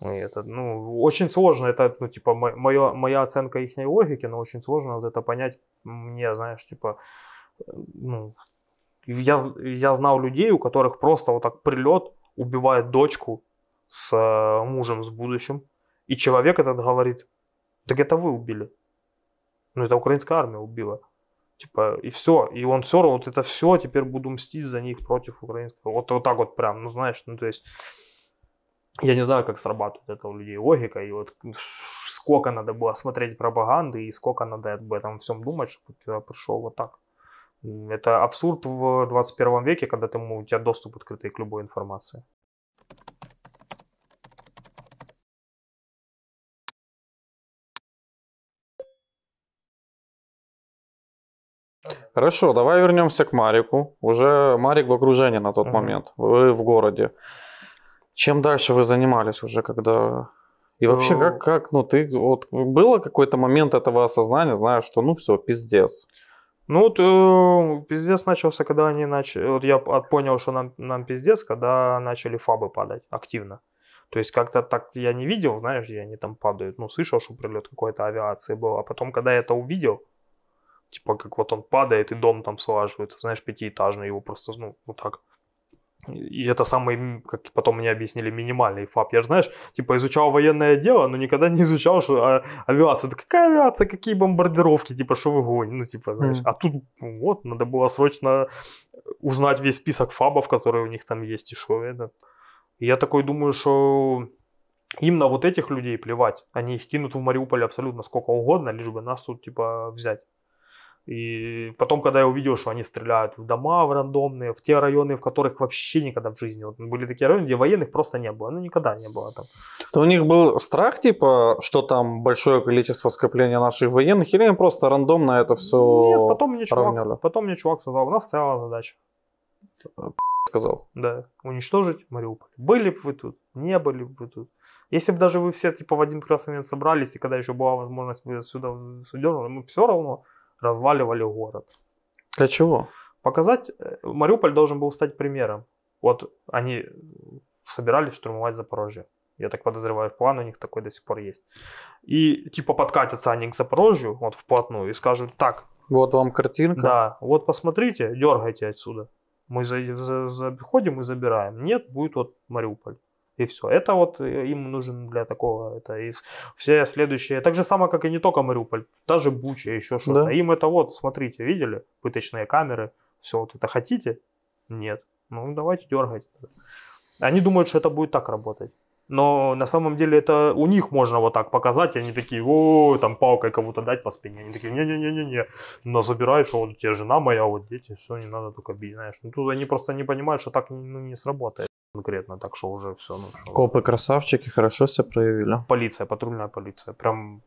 И это, ну, очень сложно, это, ну, типа, мо- моё- моя оценка их логики, но очень сложно вот это понять мне, знаешь, типа, ну, я, я знал людей, у которых просто вот так прилет, убивает дочку с э, мужем, с будущим, и человек этот говорит, так это вы убили. Ну, это украинская армия убила. Типа, и все. И он все равно, вот это все, теперь буду мстить за них против украинского. Вот, вот так вот прям, ну, знаешь, ну, то есть, я не знаю, как срабатывает это у людей логика, и вот сколько надо было смотреть пропаганды, и сколько надо об этом всем думать, чтобы я пришел вот так. Это абсурд в 21 веке, когда ты, у тебя доступ открытый к любой информации. Хорошо, давай вернемся к Марику. Уже Марик в окружении на тот Мгм. момент. Вы в городе. Чем дальше вы занимались уже, когда... И вообще, Ну- как, как, ну, ты, вот, было какой-то момент этого осознания, знаешь, что, ну, все, пиздец. Ну вот э, пиздец начался, когда они начали... Вот я п- понял, что нам, нам пиздец, когда начали фабы падать активно. То есть как-то так я не видел, знаешь, где они там падают. Ну, слышал, что прилет какой-то авиации был. А потом, когда я это увидел, типа как вот он падает и дом там слаживается, знаешь, пятиэтажный, его просто, ну, вот так. И это самый, как потом мне объяснили, минимальный фаб. Я же, знаешь, типа изучал военное дело, но никогда не изучал, что а, авиацию. Да какая авиация, какие бомбардировки, типа, что вы гоните, ну, типа, знаешь. Мгм. А тут, ну, вот, надо было срочно узнать весь список фабов, которые у них там есть, и что это. И я такой думаю, что им на вот этих людей плевать. Они их кинут в Мариуполь абсолютно сколько угодно, лишь бы нас тут, типа, взять. И потом, когда я увидел, что они стреляют в дома в рандомные, в те районы, в которых вообще никогда в жизни. Вот были такие районы, где военных просто не было. Ну, никогда не было там. То у них был страх, типа, что там большое количество скопления наших военных, или им просто рандомно это все Нет, потом мне, равняли. чувак, потом мне чувак сказал, у нас стояла задача. сказал? Да, уничтожить Мариуполь. Были бы вы тут, не были бы вы тут. Если бы даже вы все типа в один прекрасный момент собрались, и когда еще была возможность вы сюда сюда, мы все равно разваливали город. Для чего? Показать, э, Мариуполь должен был стать примером. Вот они собирались штурмовать Запорожье. Я так подозреваю, план у них такой до сих пор есть. И типа подкатятся они к Запорожью, вот вплотную, и скажут, так, Вот вам картинка. да, вот посмотрите, дергайте отсюда. Мы за- за- заходим и забираем. Нет, будет вот Мариуполь. И все. Это вот э, им нужен для такого. Это и все следующие. Так же самое, как и не только Мариуполь. Даже Буча, еще что-то. Да. Им это вот, смотрите, видели? Пыточные камеры. Все вот это хотите? Нет. Ну, давайте дергайте. Они думают, что это будет так работать. Но на самом деле это у них можно вот так показать, и они такие, о, там палкой кого-то дать по спине. Они такие, не-не-не-не-не, но забирают, что вот у тебя жена моя, вот дети, все, не надо только бить, знаешь. Ну, тут они просто не понимают, что так ну, не сработает конкретно, так что уже все, ну, что. Копы красавчики, хорошо себя проявили. Полиция, патрульная полиция, прям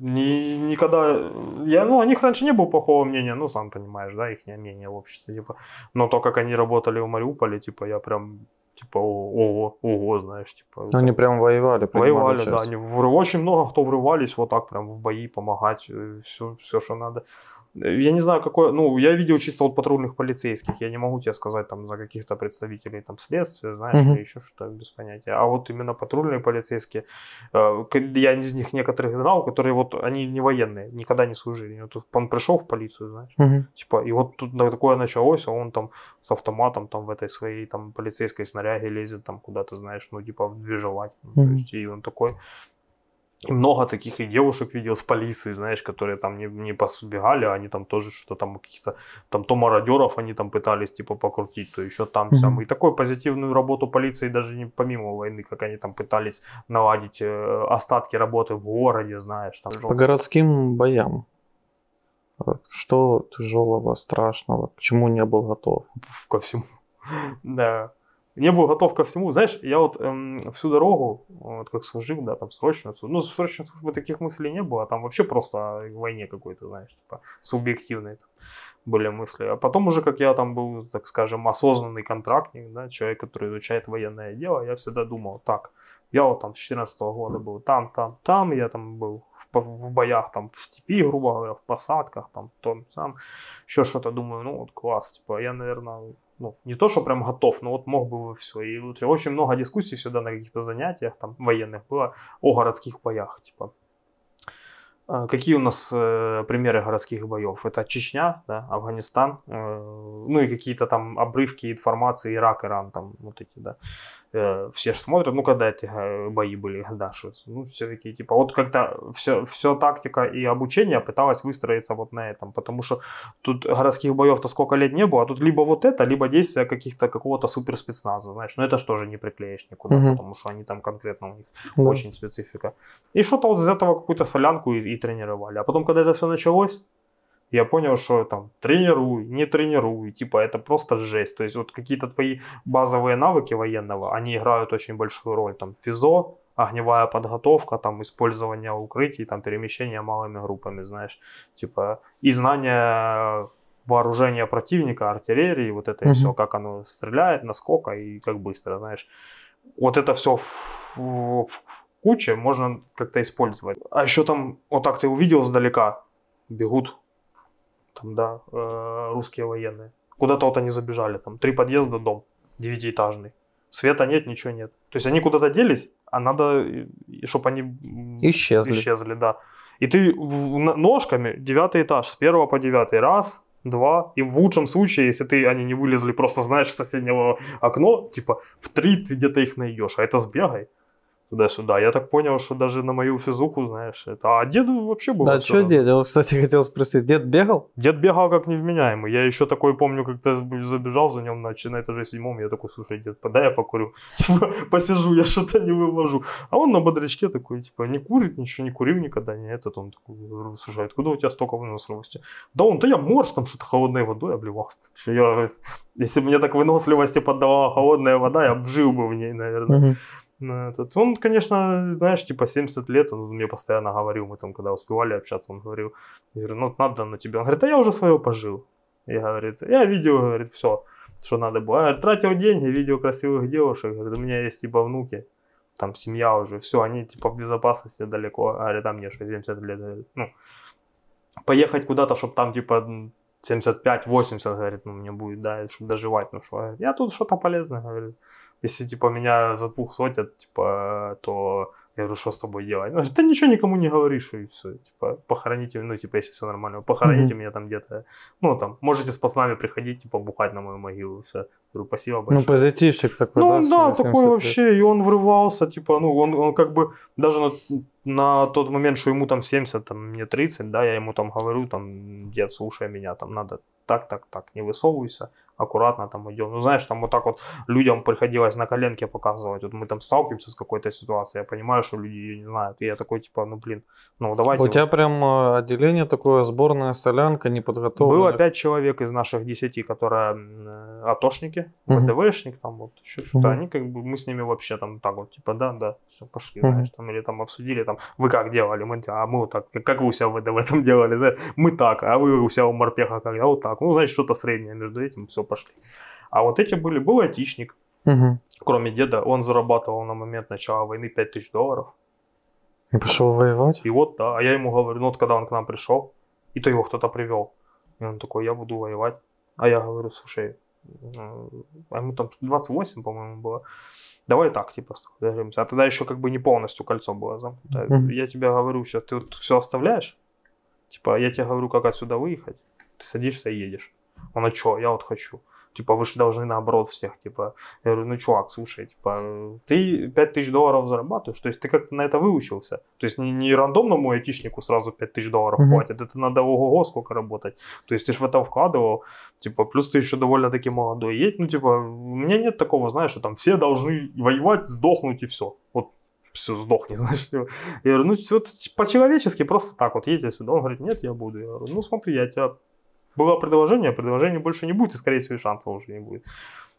ни, никогда, я, ну, о них раньше не было плохого мнения, ну, сам понимаешь, да, их мнение в обществе, типа, но то, как они работали в Мариуполе, типа, я прям, типа, ого, ого, знаешь, типа. вот Они прям воевали. Воевали, да. участие. Они, очень много кто врывались вот так прям в бои, помогать, все, все, что надо. Я не знаю, какое, ну, я видел чисто вот патрульных полицейских, я не могу тебе сказать там за каких-то представителей там следствия, знаешь, Мгм. или еще что-то, без понятия. А вот именно патрульные полицейские, э, я из них некоторых знал, которые вот, они не военные, никогда не служили. Вот он пришел в полицию, знаешь, Мгм. Типа, и вот тут такое началось, а он там с автоматом там в этой своей там полицейской снаряге лезет там куда-то, знаешь, ну типа движевать. Ну, то есть, и он такой... И много таких и девушек видел с полиции, знаешь, которые там не, не посубегали, а они там тоже что-то там каких-то, там то мародеров они там пытались типа покрутить, то еще там сам. И такую позитивную работу полиции даже не помимо войны, как они там пытались наладить э, остатки работы в городе, знаешь. Там По городским боям. Что тяжелого, страшного, к чему не был готов? ко всему. [laughs] Да. Не был готов ко всему. Знаешь, я вот эм, всю дорогу, вот как служил, да, там срочно, ну, срочно службы таких мыслей не было, а там вообще просто о войне какой-то, знаешь, типа, субъективные были мысли. А потом уже, как я там был, так скажем, осознанный контрактник, да, человек, который изучает военное дело, я всегда думал, так, я вот там с 14 года был там, там, там, я там был в, в боях там в степи, грубо говоря, в посадках, там, том, там, еще что-то, думаю, ну вот класс, типа, я, наверное, ну, не то, что прям готов, но вот мог бы все. И. Очень много дискуссий сюда на каких-то занятиях там военных было о городских боях, типа. А, какие у нас э, примеры городских боев? Это Чечня, да, Афганистан, э, ну и какие-то там обрывки информации, Ирак, Иран, там вот эти, да. Э, все же смотрят, ну когда эти э, бои были, да, что, ну все такие, типа, вот как-то все, все тактика и обучение пыталась выстроиться вот на этом, потому что тут городских боев-то сколько лет не было, а тут либо вот это, либо действия каких-то какого-то суперспецназа, знаешь, но это же тоже не приклеишь никуда, Мгм. потому что они там конкретно у них Да. очень специфика. И что-то вот из этого какую-то солянку и, и тренировали. А потом, когда это все началось, я понял, что там тренируй, не тренируй, типа это просто жесть. То есть вот какие-то твои базовые навыки военного, они играют очень большую роль. Там физо, огневая подготовка, там использование укрытий, там перемещение малыми группами, знаешь, типа и знание вооружения противника, артиллерии, вот это и Мгм. все, как оно стреляет, насколько и как быстро, знаешь. Вот это все в, в- в куче можно как-то использовать. А еще там, вот так ты увидел сдалека, бегут, там, да, э, русские военные. Куда-то вот они забежали, там, три подъезда, дом, девятиэтажный. Света нет, ничего нет. То есть они куда-то делись, а надо, чтобы они Исчезли. исчезли, да. И ты ножками девятый этаж, с первого по девятый, раз, два, и в лучшем случае, если ты, они не вылезли, просто знаешь соседнего окно, типа в три ты где-то их найдешь, а это сбегай туда-сюда. Я так понял, что даже на мою физуху, знаешь, это... А деду вообще было Да, что дед? Я кстати, [laughs] хотел спросить, дед бегал? Дед бегал как невменяемый. Я еще такой помню, как-то забежал за ним на, на этаже седьмом. Я такой, слушай, дед, подай я покурю. [laughs] Типа, посижу, я что-то не вывожу. А он на бодрячке такой, типа, не курит, ничего не курил никогда, не этот. Он такой, слушай, откуда у тебя столько выносливости? Да он, да я морж, там что-то холодной водой обливался. Я если бы мне так выносливости поддавала холодная вода, я бы жил бы в ней, наверное. Мгм. На этот. Он, конечно, знаешь, типа 70 лет, он мне постоянно говорил, мы там, когда успевали общаться, он говорил, я говорю, ну надо на тебя. Он говорит, а я уже свое пожил. Я, говорит, я видел, говорит, все, что надо было. Я говорит, тратил деньги, видел красивых девушек, говорит, у меня есть типа внуки, там семья уже, все, они типа в безопасности далеко. Говорит, а мне 70 лет, говорит, ну, поехать куда-то, чтобы там типа м, 75-80, говорит, ну, мне будет, да, чтобы доживать, ну что, я тут что-то полезное, говорит, если, типа, меня за двух сотят, типа, то я говорю, что с тобой делать? Говорит, да ничего никому не говоришь, и все, типа, похороните, ну, типа, если все нормально, похороните Мгм. меня там где-то, ну, там, можете с пацанами приходить, типа, бухать на мою могилу, все. Говорю, спасибо Ну, большое. позитивчик такой, Ну да? да, в 70 такой лет? вообще, и он врывался, типа, ну, он, он как бы, даже на, на тот момент, что ему там 70, там, мне 30, да, я ему там говорю, там, дед, слушай меня, там, надо так, так, так, не высовывайся, аккуратно там идем. Ну, знаешь, там вот так вот людям приходилось на коленке показывать, вот мы там сталкиваемся с какой-то ситуацией, я понимаю, что люди ее не знают, и я такой, типа, ну, блин, ну, давайте. У тебя прям э, отделение такое, сборная солянка, неподготовленная. Было пять человек из наших десяти, которые э, атошники, Мгм. ВДВшник, там вот еще что-то. Они как бы, мы с ними вообще там так вот, типа, да, да, все, пошли, знаешь, там, или там обсудили, там, вы как делали, мы, а мы вот так, как- вы у себя в там делали, знаешь, мы так, а вы у себя у морпеха как, а вот так, ну, значит, что-то среднее между этим, все, пошли. А вот эти были, был айтишник, Мгм. кроме деда, он зарабатывал на момент начала войны 5000 долларов, И пошел воевать? и вот, да, а я ему говорю, ну вот когда он к нам пришел, и то его кто-то привел, и он такой, я буду воевать. А я говорю, слушай, а ему там 28, по-моему, было. Давай так, типа, договоримся. А тогда еще как бы не полностью кольцо было замкнуто. Мгм. Я тебе говорю, сейчас ты вот все оставляешь, типа, я тебе говорю, как отсюда выехать, ты садишься и едешь. Он, а что, я вот хочу. Типа, вы же должны наоборот всех, типа. Я говорю, ну, чувак, слушай, типа, ты 5000 долларов зарабатываешь, то есть ты как-то на это выучился. То есть не, не рандомному айтишнику сразу 5000 долларов Мгм. платят, это надо ого-го сколько работать. То есть ты же в это вкладывал, типа, плюс ты еще довольно-таки молодой. Едь, ну, типа, у меня нет такого, знаешь, что там все должны воевать, сдохнуть и все. Вот все, сдохни, [laughs] знаешь. Я говорю, ну, вот по-человечески просто так вот едьте сюда. Он говорит, нет, я буду. Я говорю, ну, смотри, я тебя... Было предложение, предложения больше не будет, и, скорее всего, и шансов уже не будет.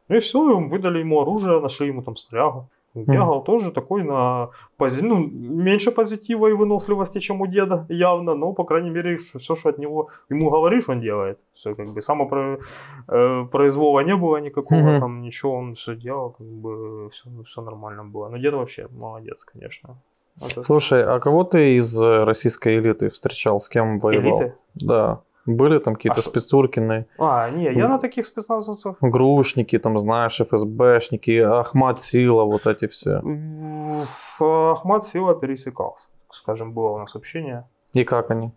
Ну и все, выдали ему оружие, нашли ему там снарягу. Бегал тоже такой на пози... ну, меньше позитива и выносливости, чем у деда, явно, но, по крайней мере, все, что от него ему говоришь, он делает. Все как бы само э, произвола не было никакого, Мгм. там ничего, он все делал, как бы все, все нормально было. Но дед вообще молодец, конечно. Это Слушай, а кого ты из э, российской элиты встречал, с кем воевал? элиты. Да. Были там какие-то А спецуркины, А, не, я на таких спецназовцев грушники, там, знаешь, ФСБшники, Ахмат Сила, вот эти все. с Ахмат Сила пересекался. Скажем, было у нас общение. И как они?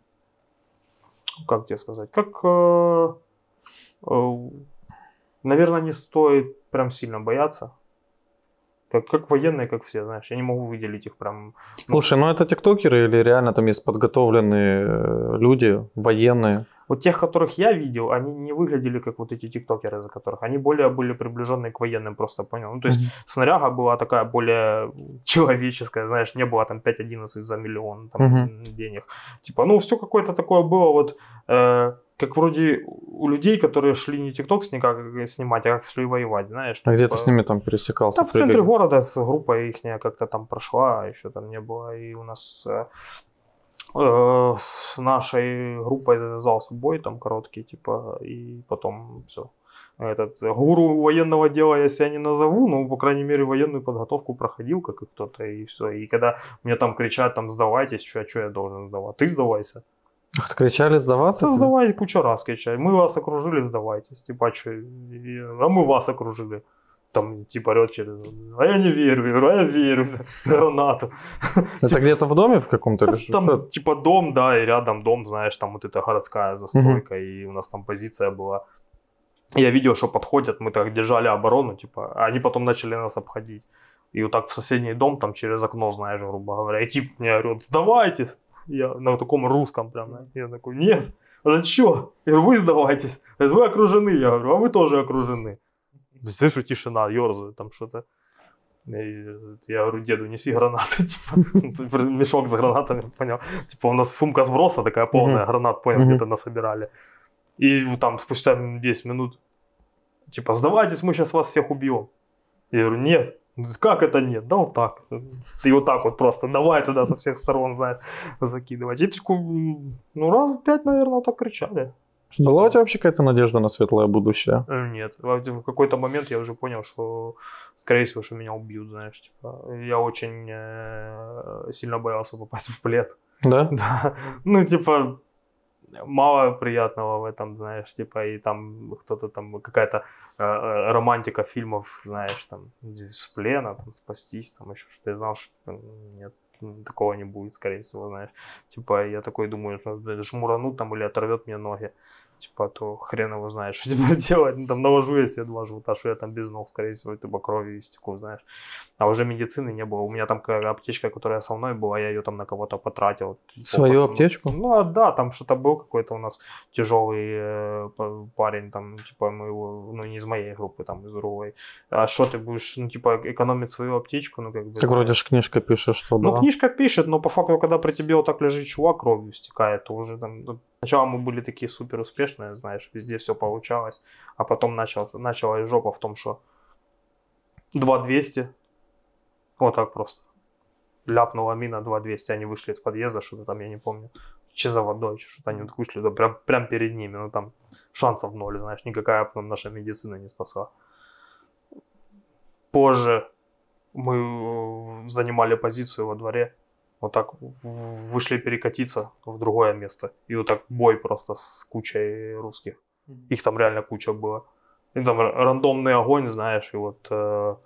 как тебе сказать, как, э, э, наверное, не стоит прям сильно бояться. Как, как военные, как все, знаешь, я не могу выделить их прям. ну, Слушай, ну это тиктокеры или реально там есть подготовленные э, люди, военные? Вот тех, которых я видел, они не выглядели как вот эти тиктокеры, за которых. Они более были приближенные к военным, просто понял. Ну, то есть Мгм. снаряга была такая более человеческая, знаешь, не было там 5-11 за миллион там, Мгм. денег. Типа, ну, все какое-то такое было вот, э, как вроде у людей, которые шли не тикток снимать, снимать, а как шли воевать, знаешь. А где типа, ты с ними там пересекался? Да, в центре города с группа их как-то там прошла, еще там не было. И у нас э, с нашей группой завязался бой там короткий, типа, и потом все. Этот э, гуру военного дела я себя не назову, но, по крайней мере, военную подготовку проходил, как и кто-то, и все. И когда мне там кричат, там, сдавайтесь, что, что я должен сдавать? Ты сдавайся. Ах, кричали сдаваться? Да сдавайтесь куча раз кричали. Мы вас окружили, сдавайтесь. Типа, а что? А мы вас окружили. Там, типа, орет через... А я не верю. Я говорю, а я верю. [laughs] Гранату. Это где-то в доме в каком-то? Что? Там, типа, дом, да, и рядом дом, знаешь, там вот эта городская застройка, и у нас там позиция была. Я видел, что подходят, мы так держали оборону, типа, а они потом начали нас обходить. И вот так в соседний дом, там через окно, знаешь, грубо говоря, и тип мне орет, сдавайтесь. Я на таком русском прям, я такой, нет, а что? Я говорю, вы сдавайтесь. Вы окружены, я говорю, а вы тоже окружены. Слышу, тишина, ерзаю, там что-то. И я говорю, деду, неси гранаты, [laughs] типа, мешок с гранатами, понял. Типа у нас сумка сброса такая полная, гранат, понял, где-то насобирали. И там спустя 10 минут, типа, сдавайтесь, мы сейчас вас всех убьем. Я говорю, нет. Как это нет? Да вот так. Ты вот так вот просто давай туда со всех сторон, знаешь, закидывать. И ну раз в пять, наверное, вот так кричали. Что- Была у тебя вообще какая-то надежда на светлое будущее? Э, Нет, в в какой-то момент я уже понял, что, скорее всего, что меня убьют, знаешь, типа, я очень э, сильно боялся попасть в плед, Да? [laughs] да, ну, типа, мало приятного в этом, знаешь, типа, и там кто-то там, какая-то э, э, романтика фильмов, знаешь, там, с плена, там, спастись, там, еще что-то, я знал, что нет, такого не будет, скорее всего, знаешь, типа, я такой думаю, что шмуранут там или оторвет мне ноги, типа, то хрен его знает, что [laughs] теперь делать. Ну, там наложу я себе два жгута, что я там без ног, скорее всего, типа кровью истеку, знаешь. А уже медицины не было. У меня там аптечка, которая со мной была, я ее там на кого-то потратил. Типа, Свою пацану. аптечку? Ну, а, да, там что-то был какой-то у нас тяжелый э, па- парень, там, типа, мы его, ну, не из моей группы, там, из другой. А что ты будешь, ну, типа, экономить свою аптечку, ну, как бы... Так вроде ж книжка пишет, что Ну, да. книжка пишет, но по факту, когда при тебе вот так лежит чувак, кровью стекает, то уже там... Сначала мы были такие супер успешные, знаешь, везде все получалось, а потом начал, началась жопа в том, что 2200, вот так просто, ляпнула мина 2200, они вышли из подъезда, что-то там, я не помню, за водой, что-то они вот вышли, да, прям, прям перед ними, ну там шансов ноль, знаешь, никакая потом наша медицина не спасла. Позже мы э, занимали позицию во дворе, вот так вышли перекатиться в другое место. И вот так бой просто с кучей русских. Их там реально куча было. И там рандомный огонь, знаешь, и вот э,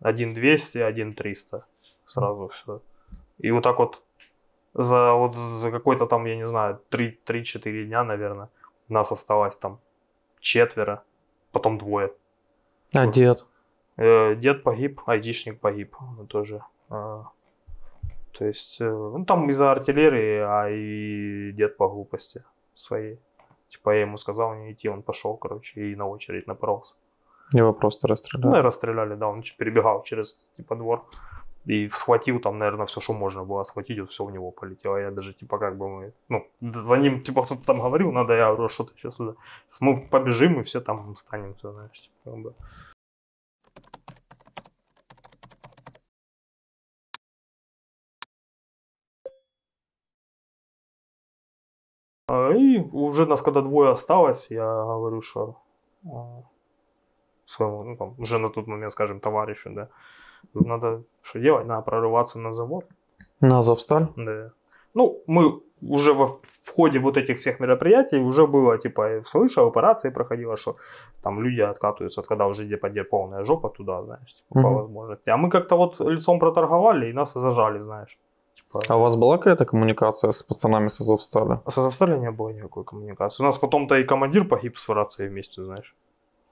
один 200, один 300. Сразу все. И вот так вот за, вот за какой-то там, я не знаю, 3 3-4 дня, наверное, нас осталось там четверо, потом двое. А дед? Э, Дед погиб, айтишник погиб тоже. А, То есть, э, ну там из-за артиллерии, а и дед по глупости своей. Типа я ему сказал не идти, он пошел, короче, и на очередь напоролся. Его просто Ну расстреляли. и расстреляли, да, он перебегал через, типа, двор. И схватил там, наверное, все, что можно было схватить, вот все в него полетело. Я даже, типа, как бы мы, ну, за ним, типа, кто-то там говорил, надо, я говорю, «А что ты сейчас сюда. Мы побежим, и все там станем, все, знаешь, типа, как бы. и уже нас когда двое осталось, я говорю, что а, своему, ну, там, уже на тот момент, скажем, товарищу, да, надо что делать? Надо прорываться на завод. На Азовсталь? Да. Ну, мы уже во, в ходе вот этих всех мероприятий уже было, типа, слышал, операции проходило, что там люди откатываются, от когда уже типа, где полная жопа туда, знаешь, типа, по Мгм. возможности. А мы как-то вот лицом проторговали и нас зажали, знаешь. Типа, А у вас была какая-то коммуникация с пацанами с Азовстали? с Азовстали не было никакой коммуникации. У нас потом-то и командир погиб с рацией вместе, знаешь.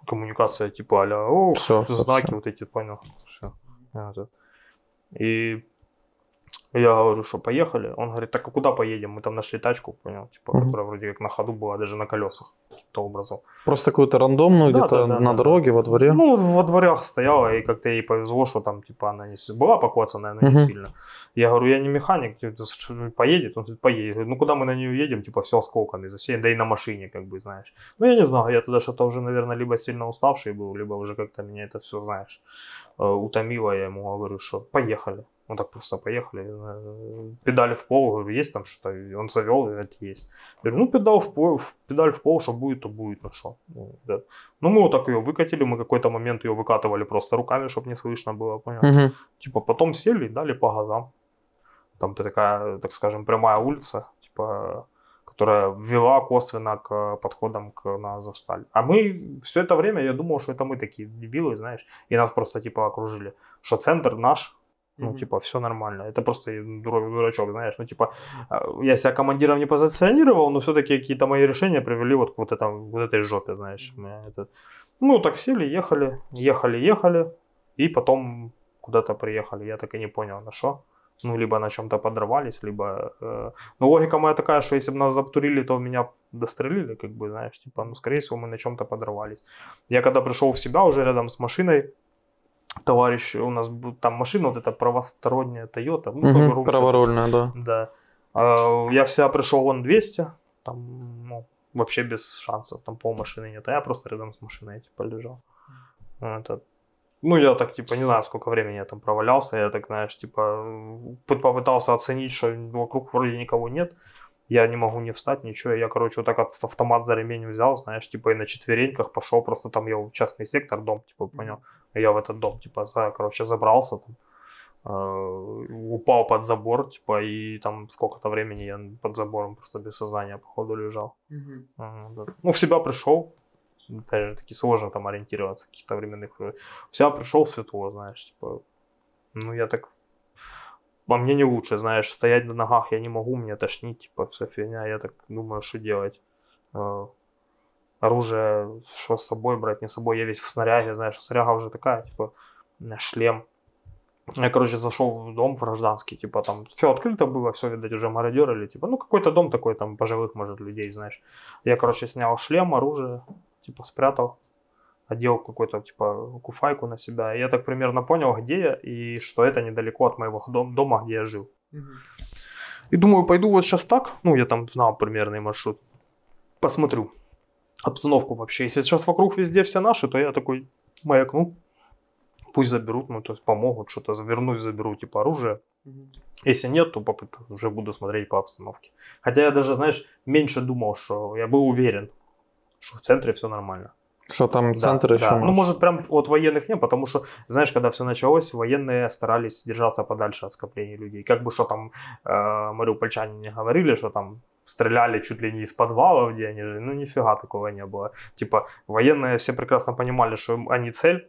Коммуникация типа а о, Всё, знаки всё. вот эти, понял. Все. И я говорю, что поехали. Он говорит, так а куда поедем? Мы там нашли тачку, понял, типа, Мгм. которая вроде как на ходу была, даже на колесах каким-то образом. Просто какую-то рандомную Да, где-то да, да, на да, дороге, во дворе? Ну, во дворях стояла, и как-то ей повезло, что там, типа, она не... Была покоцанная, но не Мгм. сильно. Я говорю, я не механик, поедет? Он говорит, поедет. Говорю, ну, куда мы на нее едем? Типа, все осколками засеян, да и на машине, как бы, знаешь. Ну, я не знаю, я тогда что-то уже, наверное, либо сильно уставший был, либо уже как-то меня это все, знаешь, э, утомило. Я ему говорю, что поехали. Ну, так просто поехали. э, Педали в пол, говорю, есть там что-то? И Он завел, говорит, есть. Я говорю, ну, педал в пол, педаль в пол, что будет, то будет, ну что. Ну, да. Ну, мы вот так ее выкатили, мы какой-то момент ее выкатывали просто руками, чтобы не слышно было, понял? Мгм. Типа потом сели и дали по газам. Там такая, так скажем, прямая улица, типа, которая вела косвенно к подходам к на Азовсталь. А мы все это время, я думал, что это мы такие дебилы, знаешь, и нас просто типа окружили. Что центр наш, ну, Мгм. типа, все нормально. Это просто дура- дурачок, знаешь. Ну, типа, э, я себя командиром не позиционировал, но все-таки какие-то мои решения привели вот к вот, это, вот этой жопе, знаешь. Это- Ну, так сели, ехали, ехали, ехали, и потом куда-то приехали. Я так и не понял, на что. Ну, либо на чем-то подрывались, либо... э, Ну, логика моя такая, что если бы нас заптурили, то меня дострелили, как бы, знаешь, типа, ну, скорее всего, мы на чем-то подрывались. Я когда пришел в себя уже рядом с машиной, товарищ, у нас там машина, вот эта правосторонняя Toyota, ну, руль, Праворульная, да. да. А, Я вся пришел он 200, там, ну, вообще без шансов, там пол машины нет, а я просто рядом с машиной, типа, лежал. Это, ну, я так, типа, не знаю, сколько времени я там провалялся, я так, знаешь, типа, попытался оценить, что вокруг вроде никого нет, я не могу не встать, ничего, я, короче, вот так автомат за ремень взял, знаешь, типа, и на четвереньках пошел, просто там я в частный сектор, дом, типа, понял, я в этот дом, типа, за, короче, забрался там, э, упал под забор, типа, и там сколько-то времени я под забором просто без сознания, походу, лежал. А, да. Ну, в себя пришел, опять же, таки сложно там ориентироваться в каких-то временных... э, В себя пришел светло, знаешь, типа, ну, я так... По мне не лучше, знаешь, стоять на ногах я не могу, мне тошнить, типа, вся фигня, я так думаю, что делать. Э, Оружие, что с собой брать, не с собой, я весь в снаряге, знаешь, снаряга уже такая, типа, шлем, я, короче, зашел в дом в гражданский, типа там все открыто было, все, видать, уже мародерили, типа, ну какой-то дом такой, там, пожилых, может, людей, знаешь. Я, короче, снял шлем, оружие, типа, спрятал, одел какую-то, типа, куфайку на себя. Я так примерно понял, где я, и что это недалеко от моего дом- дома, где я жил. И думаю, пойду вот сейчас так, ну, я там знал примерный маршрут, посмотрю обстановку вообще. Если сейчас вокруг везде все наши, то я такой маякну, пусть заберут, ну, то есть помогут, что-то завернуть, заберу, типа, оружие. Если нет, то попыт- уже буду смотреть по обстановке. Хотя я даже, знаешь, меньше думал, что я был уверен, что в центре все нормально. Что там Да, центр да. еще Ну, наш? может, прям от военных нет, потому что, знаешь, когда все началось, военные старались держаться подальше от скоплений людей. Как бы что там э, мариупольчане не говорили, что там стреляли чуть ли не из подвалов, где они жили. Ну, нифига такого не было. Типа, военные все прекрасно понимали, что они цель,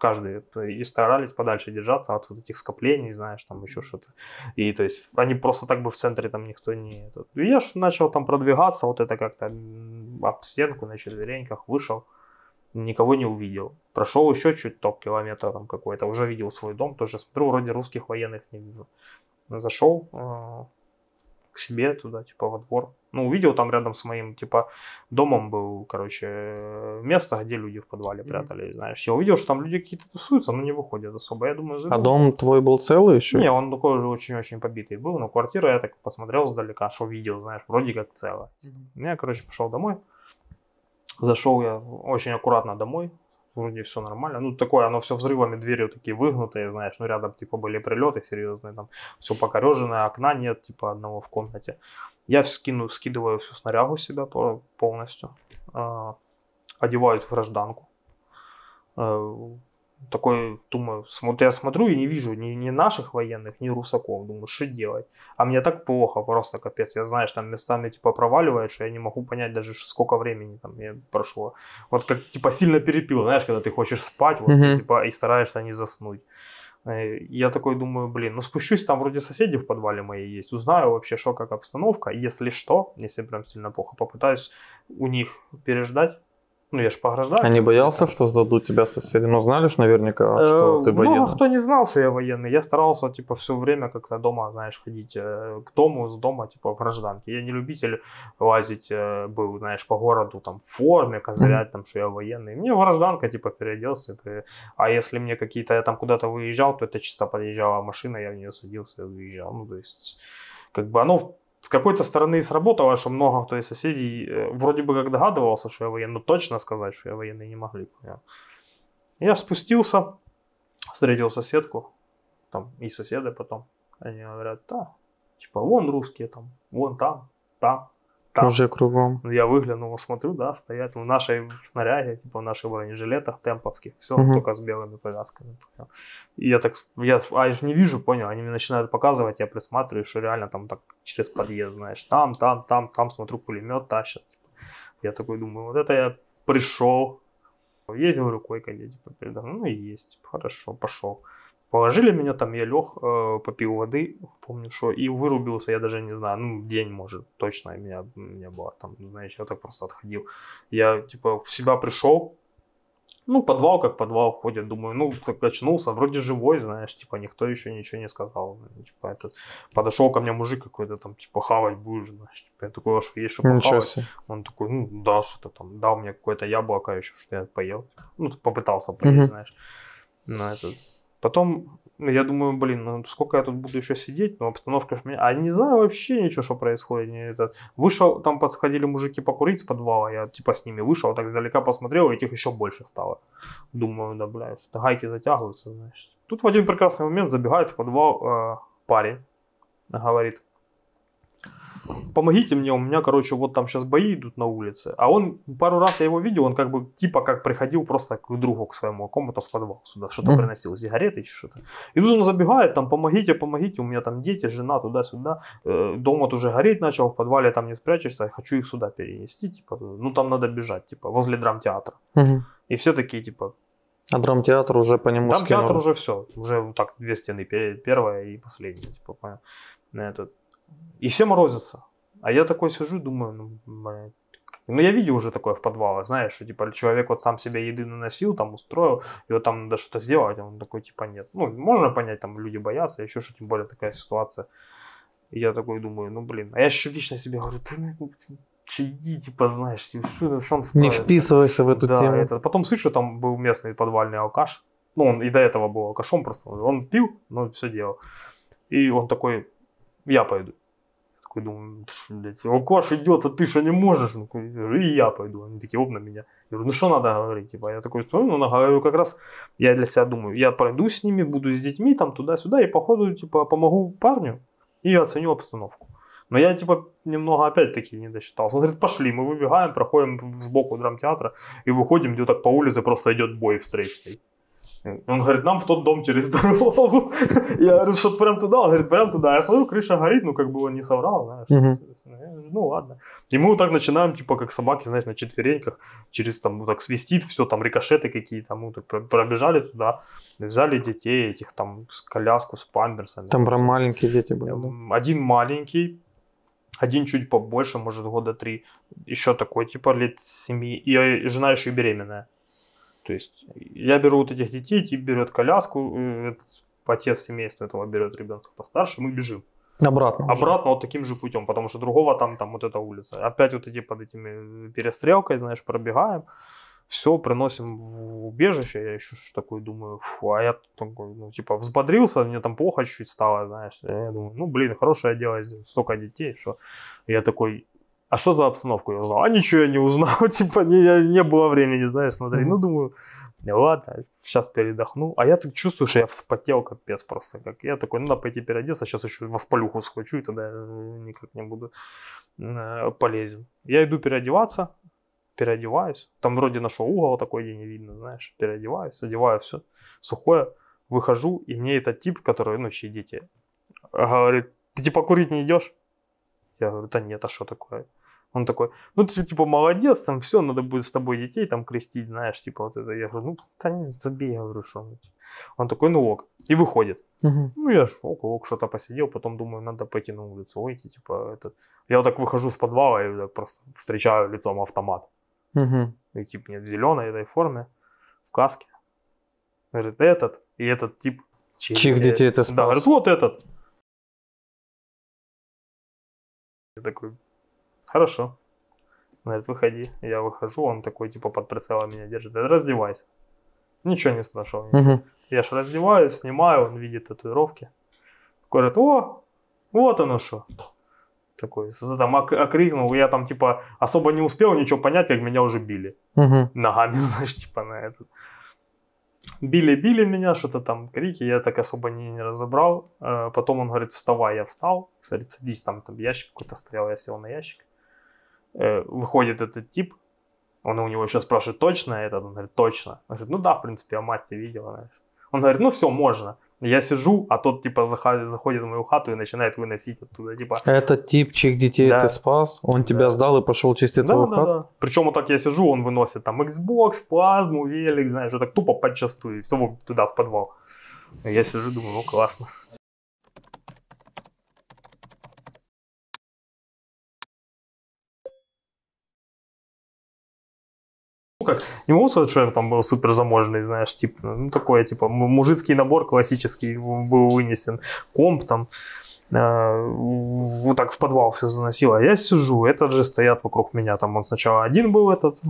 каждый, и старались подальше держаться от вот этих скоплений, знаешь, там еще что-то. И то есть они просто так бы в центре там никто не... этот. И я ж начал там продвигаться, вот это как-то об стенку на четвереньках вышел, никого не увидел. Прошел еще чуть топ километра там какой-то, уже видел свой дом, тоже смотрю, вроде русских военных не вижу. Зашел э, к себе туда, типа во двор. Ну, увидел там рядом с моим, типа, домом был, короче, место, где люди в подвале прятались, знаешь. Я увидел, что там люди какие-то тусуются, но не выходят особо. Я думаю, А зайду. дом твой был целый еще? Не, он такой уже очень-очень побитый был, но квартира я так посмотрел сдалека, что видел, знаешь, вроде как целая. Я, короче, пошел домой. Зашел я очень аккуратно домой, вроде все нормально. Ну, такое, оно все взрывами, двери вот такие выгнутые, знаешь, ну, рядом, типа, были прилеты серьезные, там, все покореженное, окна нет, типа, одного в комнате. Я скину, скидываю всю снарягу себя по- полностью, а, одеваюсь в гражданку. Такой, думаю, смо- я смотрю и не вижу ни, ни наших военных, ни русаков. Думаю, что делать? А мне так плохо, просто капец. Я, знаешь, там местами типа проваливает, что я не могу понять даже, сколько времени там я прошло. Вот как типа сильно перепил, знаешь, когда ты хочешь спать, вот, ты, типа, и стараешься не заснуть. Э, Я такой думаю, блин, ну спущусь, там вроде соседи в подвале мои есть, узнаю вообще, что как обстановка, если что, если прям сильно плохо, попытаюсь у них переждать. Ну, я ж по гражданке. А не боялся, что сдадут тебя соседи? Ну, знали ж наверняка, что Э, ты Много военный. кто не знал, что я военный. Я старался, типа, все время как-то дома, знаешь, ходить э, к дому, с дома, типа, в гражданке. Я не любитель лазить э, был, знаешь, по городу, там, в форме, козырять, там, что я военный. Мне гражданка, типа, переоделся. А если мне какие-то, я там куда-то выезжал, то это чисто подъезжала машина, я в нее садился и выезжал. Ну, то есть, как бы оно какой-то стороны сработало, что много кто из соседей э, вроде бы как догадывался, что я военный, но точно сказать, что я военный не могли. понял? Я спустился, встретил соседку, там и соседи потом. Они говорят, да, типа, вон русские там, вон там, там, там. Уже кругом. Я выглянул, смотрю, да, стоят в нашей снаряге, типа в наших бронежилетах темповских, все, Мгм. только с белыми повязками. И я так, я, а я ж не вижу, понял, они мне начинают показывать, я присматриваю, что реально там так через подъезд, знаешь, там, там, там, там, смотрю, пулемет тащат. типа. Я такой думаю, вот это я пришел, говорю, койка где, типа, передо мной, ну и есть, типа, хорошо, пошел. Положили меня там, я лег, э, попил воды, помню, что, и вырубился, я даже не знаю, ну, день, может, точно меня не было там, знаешь, я так просто отходил. Я, типа, в себя пришел, ну, подвал как подвал ходит, думаю, ну, так очнулся, вроде живой, знаешь, типа, никто еще ничего не сказал, типа, этот, подошел ко мне мужик какой-то там, типа, хавать будешь, знаешь, типа, я такой, а что, есть что похавать? Он такой, ну, да, что-то там, дал мне какое-то яблоко еще, что я поел. Ну, попытался поесть, Мгм. знаешь. Ну, это... Потом, ну, я думаю, блин, ну, сколько я тут буду еще сидеть, ну, обстановка ж меня... А не знаю вообще ничего, что происходит. Не, этот... Вышел, там подходили мужики покурить с подвала, я, типа, с ними вышел, так издалека посмотрел, и этих еще больше стало. Думаю, да, бля, что гайки затягиваются, знаешь. Тут в один прекрасный момент забегает в подвал э, парень, говорит, помогите мне, у меня, короче, вот там сейчас бои идут на улице. А он, пару раз я его видел, он как бы типа как приходил просто к другу, к своему кому-то в подвал сюда, что-то приносил, сигареты чи что-то. И тут он забегает, там, помогите, помогите, у меня там дети, жена, туда-сюда. Э, Дом вот уже гореть начал, в подвале там не спрячешься, я хочу их сюда перенести, типа, ну там надо бежать, типа, возле драмтеатра. И все такие, типа, А драмтеатр уже по нему там театр скинули. уже все, уже так две стены, пе- первая и последняя, типа, на этот. И все морозятся. А я такой сижу, думаю, ну, ну, я видел уже такое в подвалах, знаешь, что, типа, человек вот сам себе еды наносил, там, устроил, и вот там надо что-то сделать, а он такой, типа, нет. Ну, можно понять, там, люди боятся, еще что, тем более такая ситуация. И я такой думаю, ну, блин, а я еще вечно себе говорю, ты, ну, сиди, типа, знаешь, что ты сам Не справишься». вписывайся в эту да, тему. это. Потом слышу, там был местный подвальный алкаш. Ну, он и до этого был алкашом просто. Он пил, но все делал. И он такой, я пойду. Такой думаю, «Ты шо, блядь, алкаш идет, а ты что не можешь? Такой, и я пойду. Они такие, оп, на меня. Я говорю, ну что надо говорить? Типа, я такой, ну, ну, говорю, как раз я для себя думаю, я пройду с ними, буду с детьми там туда-сюда, и походу, типа, помогу парню и оценю обстановку. Но я, типа, немного опять-таки не досчитался. Он говорит, пошли, мы выбегаем, проходим сбоку драмтеатра и выходим, где так по улице просто идет бой встречный. Он говорит, нам в тот дом через дорогу. [laughs] Я говорю, что прям туда? Он говорит, прям туда. Я смотрю, крыша горит, ну как бы он не соврал, знаешь. Я говорю, Ну ладно. И мы вот так начинаем, типа как собаки, знаешь, на четвереньках, через там вот так свистит все, там рикошеты какие-то, мы так про- пробежали туда, взяли детей этих там с коляску, с памперсами. Там прям маленькие дети были. да? Один маленький, один чуть побольше, может, года три. Еще такой, типа, лет семи. И э, жена еще и беременная. То есть я беру вот этих детей, тип берет коляску, э, этот отец семейства этого берет ребенка постарше, мы бежим. Обратно. уже. Обратно вот таким же путем, потому что другого там, там вот эта улица. Опять вот эти под этими перестрелкой, знаешь, пробегаем. Все, приносим в убежище. Я еще такой думаю, фу, а я такой, ну, типа, взбодрился, мне там плохо чуть-чуть стало, знаешь. Я думаю, ну, блин, хорошее дело, столько детей, что я такой, а что за обстановку я узнал? А ничего я не узнал, [laughs] типа, не, не было времени, знаешь, смотреть. Мгм. Ну, думаю, Ну ладно, сейчас передохну. А я так чувствую, что я вспотел капец просто. Как я такой, ну, надо пойти переодеться, сейчас еще воспалюху схвачу, и тогда э, никак не буду э, полезен. Я иду переодеваться, переодеваюсь. Там вроде нашел угол такой, где не видно, знаешь. Переодеваюсь, одеваю все сухое, выхожу, и мне этот тип, который, ну, чьи дети, говорит, ты типа курить не идешь? Я говорю, да нет, а что такое? Он такой, ну ты типа молодец, там все, надо будет с тобой детей там крестить, знаешь, типа вот это. Я говорю, ну да не, забей, я говорю, что. Он такой, ну ок, и выходит. Мгм. Ну я ж ок, ок, что-то посидел, потом думаю, надо пойти на улицу выйти, типа этот. Я вот так выхожу с подвала и так просто встречаю лицом автомат. Мгм. И тип нет в зеленой этой форме, в каске. Говорит, этот и этот тип. Чьих детей ты Да, спас? говорит, вот этот. Я такой, хорошо. Говорит, выходи. Я выхожу, он такой, типа, под прицелом меня держит. Говорит, раздевайся. Ничего не спрашивал. Мгм. Я ж раздеваюсь, снимаю, он видит татуировки. Говорит, о, вот оно что. Такой, там ок- окрикнул, я там, типа, особо не успел ничего понять, как меня уже били. Мгм. Ногами, [laughs] знаешь, типа, на этот. Били-били меня, что-то там, крики, я так особо не, не разобрал. Э, Потом он говорит, вставай, я встал. Кстати, садись, там, там ящик какой-то стоял, я сел на ящик. Э, Выходит этот тип, он у него еще спрашивает, точно этот? Он говорит, точно. Он говорит, ну да, в принципе, я масти видел, знаешь. Он говорит, ну все, можно. Я сижу, а тот, типа, заходит, в мою хату и начинает выносить оттуда, типа, Этот тип, чьих детей Да. ты спас, он тебя Да. сдал и пошел чистить Да, твою да, хату? да. Причем вот так я сижу, он выносит там Xbox, плазму, велик, знаешь, вот так тупо подчастую, и все туда, в подвал. Я сижу, думаю, ну классно. Не могу сказать, что я там супер заможный, знаешь, типа, ну такой, типа, мужицкий набор классический был вынесен, комп там, э, вот так в подвал все заносило. А я сижу, этот же стоят вокруг меня. Там он сначала один был этот,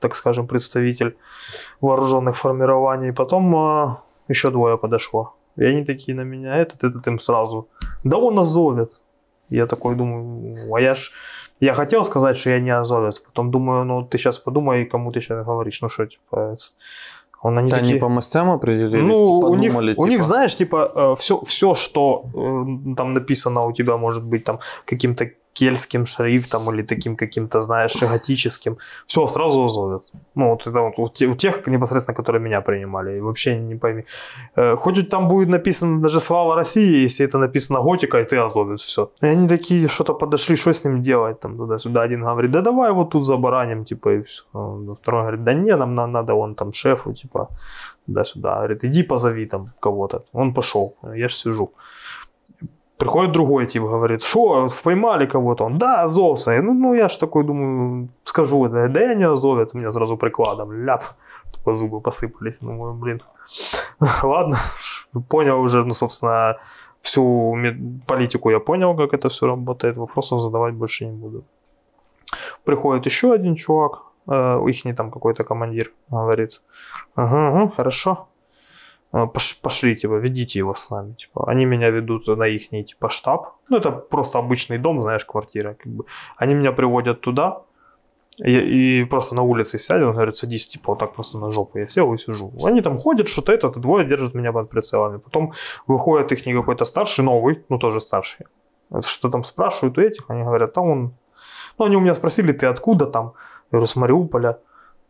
так скажем, представитель вооруженных формирований. Потом э, еще двое подошло. И они такие на меня, этот, этот им сразу. Да он азовец. Я такой думаю, а я ж... Я хотел сказать, что я не азовец. Потом думаю, ну ты сейчас подумай, кому ты сейчас говоришь. Ну что, типа... Он, они Это такие... они по мастям определили? Ну, Типа у них, думали, у них, типа, знаешь, типа, все, все, что э, там написано у тебя, может быть, там каким-то кельтским шрифтом или таким каким-то, знаешь, готическим, все сразу азовят. Ну, вот это вот у те- у тех, непосредственно, которые меня принимали, и вообще не пойми. Э, Хоть там будет написано даже «Слава России», если это написано готика, и ты азовец, все. И они такие что-то подошли, что с ним делать, там, туда-сюда. Один говорит, да давай вот тут забараним, типа, и все. Второй говорит, да не, нам на- надо, он там шефу, типа, туда-сюда. Говорит, иди позови там кого-то. Он пошел, я ж сижу. Приходит другой тип, говорит, что, поймали кого-то? Он, да, азовца. Ну, ну, я ж такой думаю, скажу, да, да я не азовец, меня сразу прикладом, ляп. Тупо зубы посыпались, думаю, блин. [laughs] Ладно, понял уже, ну, собственно, всю политику я понял, как это все работает, вопросов задавать больше не буду. Приходит еще один чувак, э, их там какой-то командир, говорит, ага, ага, хорошо, пошли, типа, ведите его с нами, типа, они меня ведут на их, типа, штаб, ну, это просто обычный дом, знаешь, квартира, как бы, они меня приводят туда, и, и просто на улице сядет, он говорит, садись, типа, вот так просто на жопу, я сел и сижу. Они там ходят, что-то это, двое держат меня под прицелами, потом выходит их какой-то старший, новый, ну, тоже старший, что там спрашивают у этих, они говорят, там он, ну, они у меня спросили, ты откуда там, я говорю, с Мариуполя,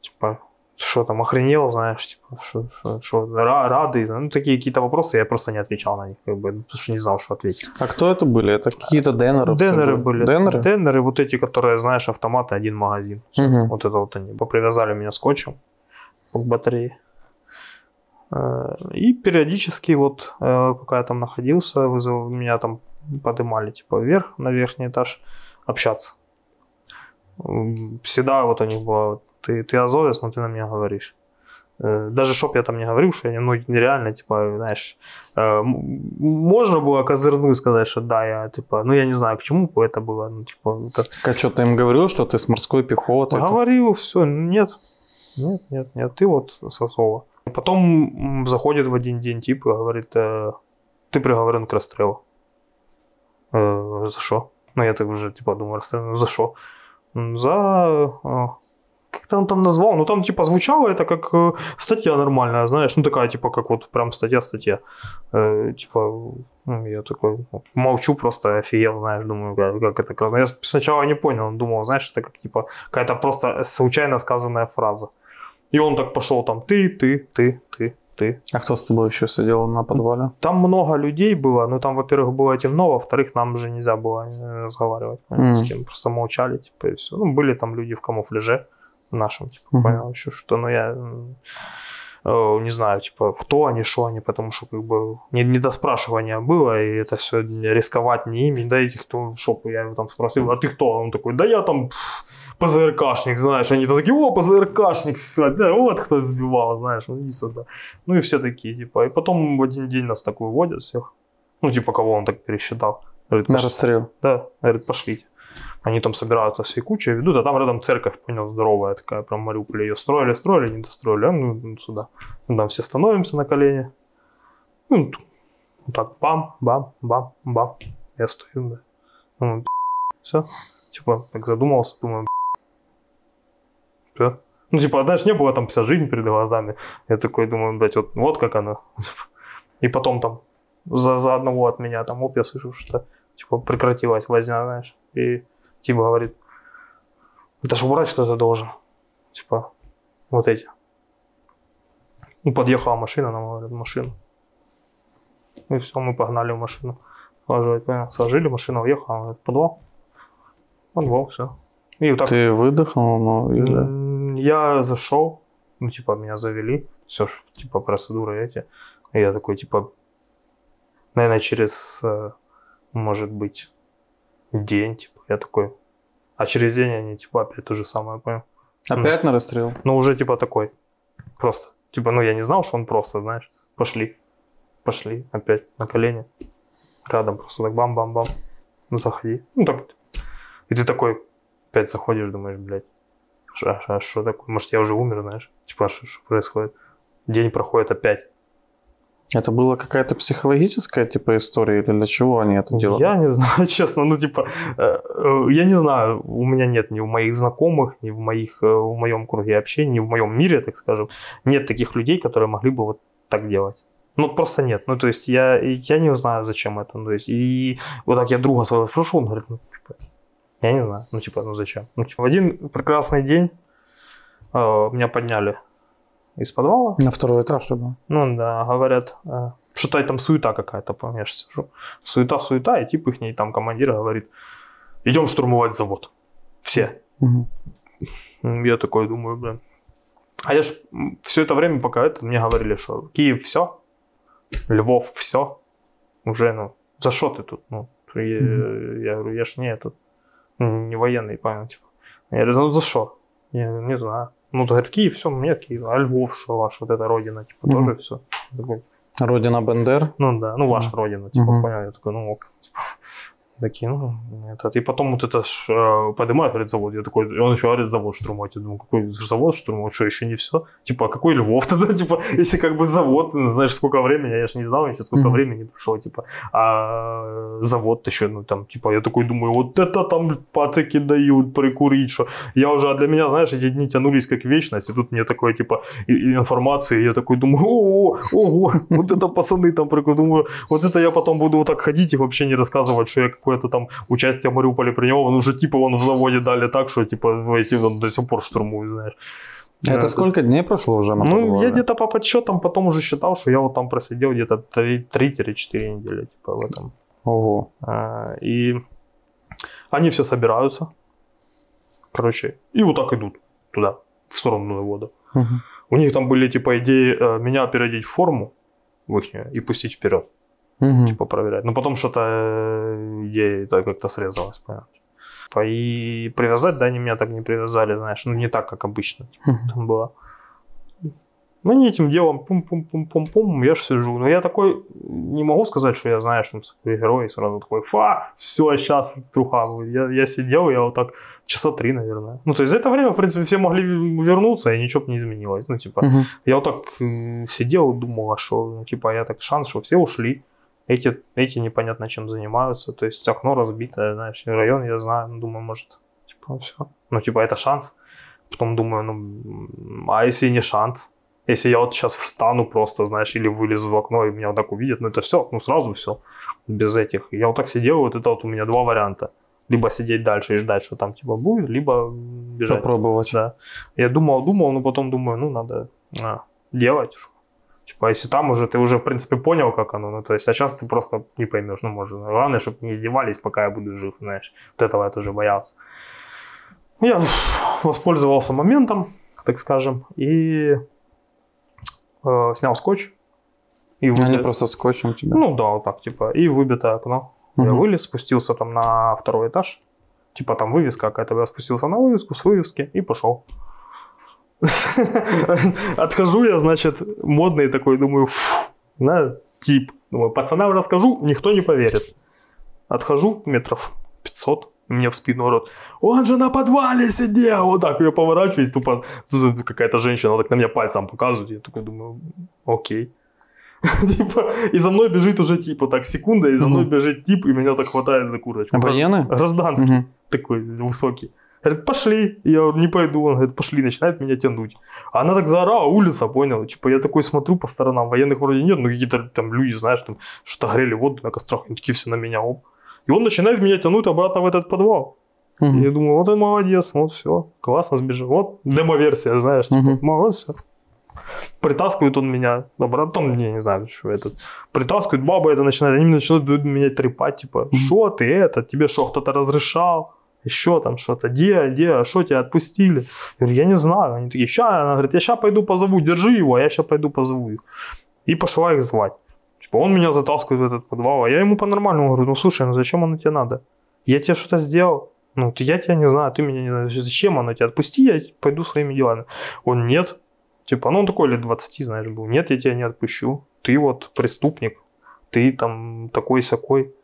типа, что там, охренел, знаешь, типа, что, что, что, ра- рады, ну, такие какие-то вопросы, я просто не отвечал на них, как бы, потому что не знал, что ответить. А кто это были? Это какие-то денеры? Денеры были. Денеры? Денеры, вот эти, которые, знаешь, автоматы, один магазин. Мгм. Вот это вот они. Попривязали меня скотчем к батарее. Э, И периодически, вот, э, пока я там находился, вызов, меня там поднимали, типа, вверх, на верхний этаж, общаться. Всегда вот у них было, ты, ты азовец, но ты на меня говоришь. Э, Даже чтоб я там не говорил, что я ну, нереально, типа, знаешь, э, можно было козырнуть и сказать, что да, я, типа, ну, я не знаю, к чему это было, ну, типа, это- А что, ты им говорил, что ты с морской пехоты? Говорил, все, нет, нет, нет, нет, ты вот Сосова. Потом заходит в один день тип и говорит, э, ты приговорен к расстрелу. Э, за что? Ну, я так уже, типа, думаю, расстрел, за что? За... э, как-то он там назвал, ну там типа звучало это как э, статья нормальная, знаешь, ну такая типа как вот прям статья-статья. Э, типа, ну, я такой молчу просто, офигел, знаешь, думаю, как, как это классно. Я сначала не понял, думал, знаешь, это как типа какая-то просто случайно сказанная фраза. И он так пошел там, ты, ты, ты, ты, ты. А кто с тобой еще сидел на подвале? Там много людей было, ну там, во-первых, было темно, во-вторых, нам же нельзя было э, разговаривать, Мгм. с кем, просто молчали, типа, и все. Ну, были там люди в камуфляже нашем, типа, Мгм. понял, еще что, но я м, э, не знаю, типа, кто они, что они, потому что, как бы, не, не до спрашивания было, и это все рисковать не ими, да, этих, кто, шо, я его там спросил, а ты кто? Он такой, да я там ПЗРКшник, знаешь, они там такие, о, ПЗРКшник, да, вот кто сбивал, знаешь, ну иди сюда. Ну и все такие, типа. И потом в один день нас так выводят всех. Ну, типа, кого он так пересчитал. Говорит, На расстрел. Да, говорит, пошлите. Они там собираются всей кучей, ведут, а там рядом церковь, понял, здоровая такая, прям Мариуполе. Ее строили, строили, не достроили. А ну, ну, сюда. Ну, там все становимся на колени. Ну, вот так, бам, бам, бам, бам. Я стою, да. Ну, все. Типа, так задумался, думаю, все. Ну, типа, знаешь, не было там вся жизнь перед глазами. Я такой думаю, блядь, вот, вот как оно. [laughs] И потом там за, за одного от меня там, оп, я слышу, что типа прекратилась возня, знаешь. И типа говорит, это же убрать кто-то должен. Типа, вот эти. Ну, подъехала машина, нам говорят, машину. И все, мы погнали в машину. Сложить, понял? Сложили, машина уехала, говорит, подвал. Подвал, все. И вот так Ты выдохнул, ну, или... М, Я зашел, ну, типа, меня завели, все, типа, процедуры эти. И я такой, типа, наверное, через, э, может быть, день, типа, я такой. А через день они, типа, опять то же самое, понял? Опять на расстрел? Ну, уже, типа, такой, просто. Типа, ну, я не знал, что он просто, знаешь, пошли, пошли, опять на колени, рядом просто так бам-бам-бам, ну, заходи. Ну, так, и ты такой, опять заходишь, думаешь, блядь, что такое? Может, я уже умер, знаешь? Типа, что происходит? День проходит опять. Это была какая-то психологическая, типа, история, или для чего они это делали? Я не [laughs] знаю, честно, ну, типа, э, э, я не знаю, у меня нет ни у моих знакомых, ни в, моих, э, в моем круге общения, ни в моем мире, так скажем, нет таких людей, которые могли бы вот так делать. Ну, просто нет. Ну, то есть, я, я не знаю, зачем это. Ну, то есть, и вот так я друга своего спрошу, он говорит, ну, типа, я не знаю. Ну, типа, ну, зачем? Ну, типа, в один прекрасный день э, меня подняли из подвала. На второй этаж, да? Ну да, говорят, э, что-то там суета какая-то, помню, я сижу. Суета, суета, и тип их там командир говорит, идем штурмовать завод. Все. М, Я такой думаю, блин. А я ж все это время, пока это, мне говорили, что Киев все, Львов все. Уже, ну, за что ты тут? Ну, я, я говорю, я ж не этот, не военный, понял, типа. Я говорю, ну за что? Я не знаю. Ну, Киев, все, мне Киев. А Львов, что ваш, вот эта родина, типа, Мгм. тоже все. Такой, Родина Бендер. ну да, ну ваша родина, типа, Мгм. понял, я такой, ну ок. Типа, ну, этот. И потом вот это ж, э, поднимает, говорит, завод. Я такой, и он еще говорит, завод штурмовать. Я думаю, какой завод штурмовать, что, еще не все? Типа, а какой Львов [laughs] тогда, типа, если как бы завод, ну, знаешь, сколько времени, я же не знал еще, сколько Мгм. времени прошло, типа, а завод еще, ну, там, типа, я такой думаю, вот это там патыки дают прикурить, что я уже, а для меня, знаешь, эти дни тянулись как вечность, и тут мне такое, типа, информации, и я такой думаю, ого, ого, [laughs] вот это пацаны там прикурили, думаю, вот это я потом буду вот так ходить и вообще не рассказывать, что я какое-то там участие в Мариуполе принял, он уже, типа, он в заводе дали так, что, типа, эти, он до сих пор штурмует, знаешь. Это Э, сколько дней прошло уже на ну, я где-то по подсчетам потом уже считал, что я вот там просидел где-то 3-4 недели, типа, в этом. Ого. А, И они все собираются, короче, и вот так идут туда, в сторону завода. Мгм. У них там были, типа, идеи э, меня переодеть в форму в их и пустить вперед, Мгм. типа, проверять. Но потом что-то э, идея это как-то срезалась, понятно. Типа, И привязать, да, они меня так не привязали, знаешь, ну не так, как обычно Мгм. там было. Ну, они этим делом пум-пум-пум-пум-пум, я ж сижу. Но я такой, не могу сказать, что я, знаешь, там, супергерой, и сразу такой, фа, все, сейчас труха. Я, я сидел, я вот так часа три, наверное. Ну, то есть за это время, в принципе, все могли вернуться, и ничего бы не изменилось. Ну, типа, Мгм. я вот так э, сидел думал, а что, ну, типа, я так шанс, что все ушли. Эти, эти непонятно чем занимаются. То есть окно разбитое, знаешь, район я знаю, ну, думаю, может, типа, все. Ну, типа, это шанс. Потом думаю, ну, а если не шанс? Если я вот сейчас встану просто, знаешь, или вылезу в окно, и меня вот так увидят, ну это все, ну сразу все, без этих. Я вот так сидел, вот это вот у меня два варианта. Либо сидеть дальше и ждать, что там типа будет, либо бежать. Попробовать. Да. Я думал, думал, но потом думаю, ну, надо а, делать. Типа, если там уже, ты уже, в принципе, понял, как оно, ну, то есть, а сейчас ты просто не поймешь, ну, может, главное, чтобы не издевались, пока я буду жив, знаешь. Вот этого я тоже боялся. Я воспользовался моментом, так скажем, и э, снял скотч. И Они выбил- просто скотчем тебя. Ну, да, вот так, типа, и выбитое окно. Я Мгм. вылез, спустился там на второй этаж. Типа там вывеска какая-то. Я спустился на вывеску с вывески и пошел. [laughs] Отхожу я, значит, модный такой, думаю, фу, на, тип. Думаю, пацанам расскажу, никто не поверит. Отхожу метров 500, мне в спину орет, он же на подвале сидел. Вот так я поворачиваюсь, тупо какая-то женщина так на меня пальцем показывает. Я такой думаю, окей. [laughs] Типа, и за мной бежит уже тип, вот так секунда, и за мной бежит тип, и меня так хватает за курточку. Военный? Гражданский такой высокий. Говорит, пошли. Я говорю, не пойду. Он говорит, пошли, начинает меня тянуть. А она так заорала, улица, понял? Типа я такой смотрю по сторонам, военных вроде нет, но какие-то там люди, знаешь, там что-то грели воду на кострах, они такие все на меня, оп. И он начинает меня тянуть обратно в этот подвал. Мгм. я думаю, вот он молодец, вот все, классно сбежал. Вот демо-версия, знаешь, типа, Мгм. молодец, всё. Притаскивает он меня обратно, там, я не знаю, что этот. Притаскивает, баба это начинает, они начинают меня трепать, типа, что ты это, тебе что, кто-то разрешал? Еще там что-то, где, где, а что тебя отпустили? Я говорю, я не знаю. Они такие, ща, она говорит, я сейчас пойду позову, держи его, а я сейчас пойду позову. И пошла их звать. Типа, он меня затаскивает в этот подвал, а я ему по-нормальному говорю, ну слушай, ну зачем оно тебе надо? Я тебе что-то сделал? Ну, ты, я тебя не знаю, ты меня не знаешь. Зачем оно тебе? Отпусти, я пойду своими делами. Он, нет. Типа, ну он такой лет 20, знаешь, был. Нет, я тебя не отпущу. Ты вот преступник. Ты там такой-сякой.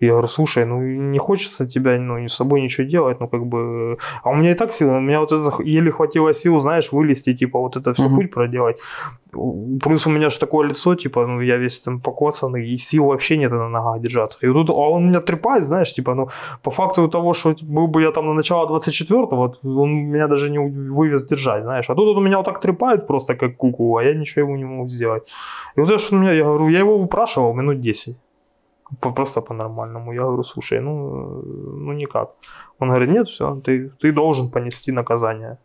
Я говорю, слушай, ну не хочется тебя, ну, с собой ничего делать, ну как бы... А у меня и так сил, у меня вот это еле хватило сил, знаешь, вылезти, типа вот это все Мгм. путь проделать. Плюс у меня же такое лицо, типа, ну я весь там покоцанный, и сил вообще нет на ногах держаться. И тут, а он меня трепает, знаешь, типа, ну по факту того, что был бы я там на начало 24-го, вот, он меня даже не вывез держать, знаешь. А тут он меня вот так трепает просто как куку, а я ничего ему не могу сделать. И вот это что у меня, я говорю, я его упрашивал минут 10. Просто по-нормальному. Я говорю, слушай, ну, ну никак. Он говорит, нет, все, ты, ты должен понести наказание.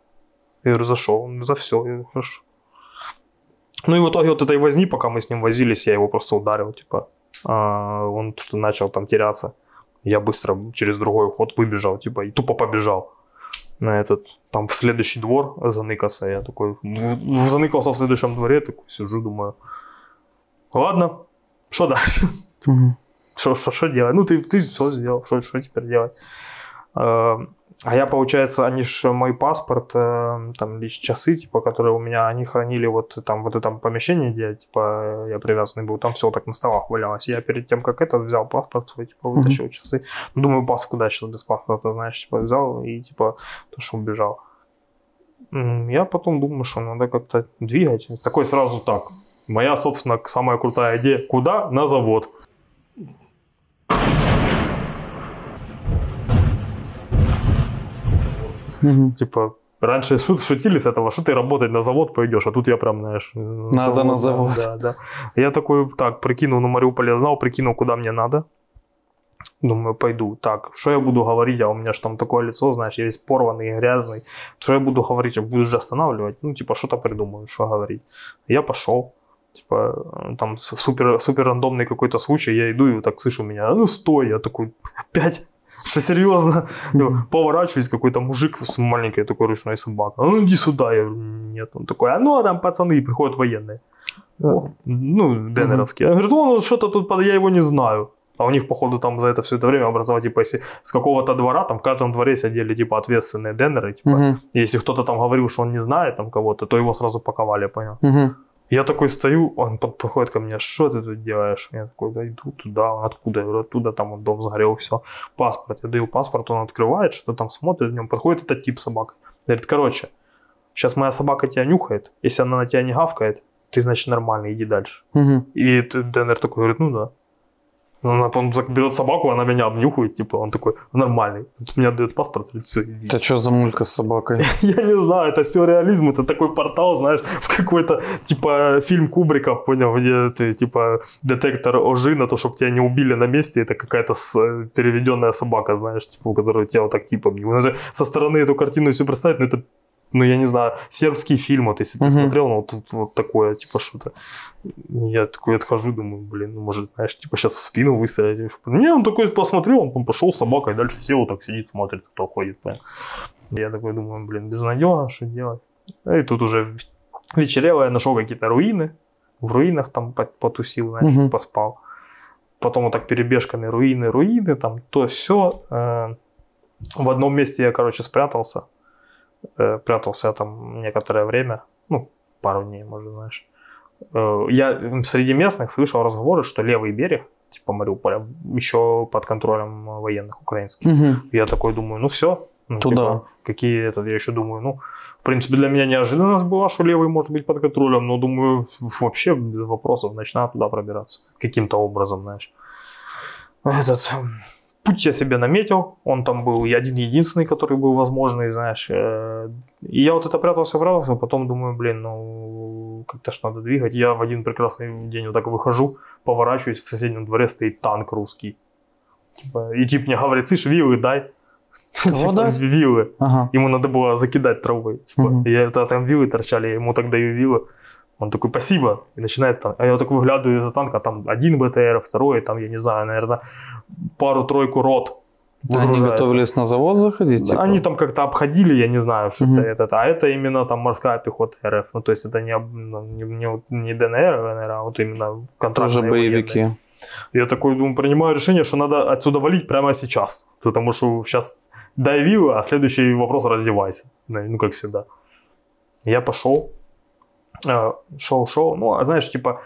Я говорю, за что? За все. Я говорю, хорошо. Ну и в итоге вот этой возни, пока мы с ним возились, я его просто ударил, типа. А, он что начал там теряться. Я быстро через другой ход выбежал, типа, и тупо побежал на этот, там в следующий двор заныкался. Я такой, заныкался в следующем дворе, такой сижу, думаю, ладно, что дальше? Мгм. Что, что, что делать? Ну, ты, ты все сделал, что, что теперь делать? Э, А я, получается, они ж мой паспорт, э, там лишь часы, типа, которые у меня, они хранили вот там вот этом помещении, где, типа, я привязанный был, там все так на столах валялось. Я перед тем, как это, взял паспорт свой, типа, вытащил часы. Думаю, пас куда сейчас без паспорта, знаешь, типа, взял и, типа, то, что убежал. Я потом думаю, что надо как-то двигать. Такой сразу так. Моя, собственно, самая крутая идея. Куда? На завод. Мгм. Типа, раньше шут, шутили с этого, что ты работать на завод пойдешь, а тут я прям, знаешь... Надо на завод. Да, да. Я такой, так, прикинул, на Мариуполе я знал, прикинул, куда мне надо. Думаю, пойду. Так, что я буду говорить? А у меня же там такое лицо, знаешь, я весь порванный, грязный. Что я буду говорить? Я буду же останавливать? Ну, типа, что-то придумаю, что говорить. Я пошел. Типа, э, там супер, супер рандомный какой-то случай, я иду и вот так слышу меня, «А ну стой, я такой, опять? Что, серьезно? Я поворачиваюсь, какой-то мужик с маленькой такой ручной собакой. А ну иди сюда. Я говорю, нет. Он такой, а ну а там пацаны, приходят военные. О, ну, денеровские. Я говорю, ну он что-то тут, я его не знаю. А у них, походу, там за это все это время образовать, типа, если с какого-то двора, там в каждом дворе сидели, типа, ответственные денеры, типа, Мгм. если кто-то там говорил, что он не знает там кого-то, то его сразу паковали, понял? Мгм. Я такой стою, он под- подходит ко мне, что ты тут делаешь? Я такой, да иду туда, Он откуда? Я говорю, оттуда, там вот дом сгорел, все. Паспорт, я даю паспорт, он открывает, что-то там смотрит, в нем подходит этот тип собака. Говорит, короче, сейчас моя собака тебя нюхает, если она на тебя не гавкает, ты, значит, нормальный, иди дальше. Мгм. И ДНР такой говорит, ну да. Он, он так берет собаку, она меня обнюхает, типа, он такой, нормальный. Вот Мне отдает паспорт, и все, иди. Это что за мулька с собакой? [laughs] Я не знаю, это сюрреализм, это такой портал, знаешь, в какой-то, типа, фильм Кубрика, понял, где ты, типа, детектор ожи на то, чтобы тебя не убили на месте, это какая-то э, переведенная собака, знаешь, типа, у которой тебя вот так, типа, ну, со стороны эту картину себе представить, ну, это ну, я не знаю, сербский фильм, вот если ты смотрел, ну, вот, вот такое, типа, что-то. Я такой отхожу, думаю, блин, ну, может, знаешь, типа, сейчас в спину выстрелить. Не, он такой посмотрел, он там пошел с собакой, дальше сел, так сидит, смотрит, кто ходит, понял. Я такой думаю, блин, безнадежно, что делать? И тут уже вечерело, я нашел какие-то руины, в руинах там по- потусил, знаешь, Мгм. поспал. Потом вот так перебежками руины, руины, там то все. В одном месте я, короче, спрятался. Э, Прятался я там некоторое время, ну, пару дней, может, знаешь. Э, Я среди местных слышал разговоры, что левый берег, типа Мариуполя, еще под контролем военных украинских. Мгм. Я такой думаю, ну все. Ну, Туда. типа, какие это, я еще думаю, ну, в принципе, для меня неожиданность была, что левый может быть под контролем, но думаю, вообще без вопросов, начинаю туда пробираться каким-то образом, знаешь. Этот м, путь я себе наметил, он там был и один единственный, который был возможный, знаешь. э, И я вот это прятался, прятался, потом думаю, блин, ну, как-то ж надо двигать. Я в один прекрасный день вот так выхожу, поворачиваюсь, в соседнем дворе стоит танк русский. Типа, и тип мне говорит, слышь, вилы дай. [laughs] Кого Типа, дать? Вилы. Ага. Ему надо было закидать травой. Типа, Мгм. я, там вилы торчали, я ему так даю вилы. Он такой, спасибо. И начинает там. А я вот так выглядываю из-за танка, там один БТР, второй, там, я не знаю, наверное, пару-тройку рот. Они готовились на завод заходить? Да, типа? Они там как-то обходили, я не знаю, что Мгм. это, а это именно там морская пехота РФ. Ну, то есть это не, ну, не, не, не ДНР, ЛНР, а вот именно контрактные Тоже боевики. военные. Я такой думаю, принимаю решение, что надо отсюда валить прямо сейчас. Потому что сейчас дай вилы, а следующий вопрос раздевайся. Ну, ну, как всегда. Я пошел, э, шел. Ну, а знаешь, типа,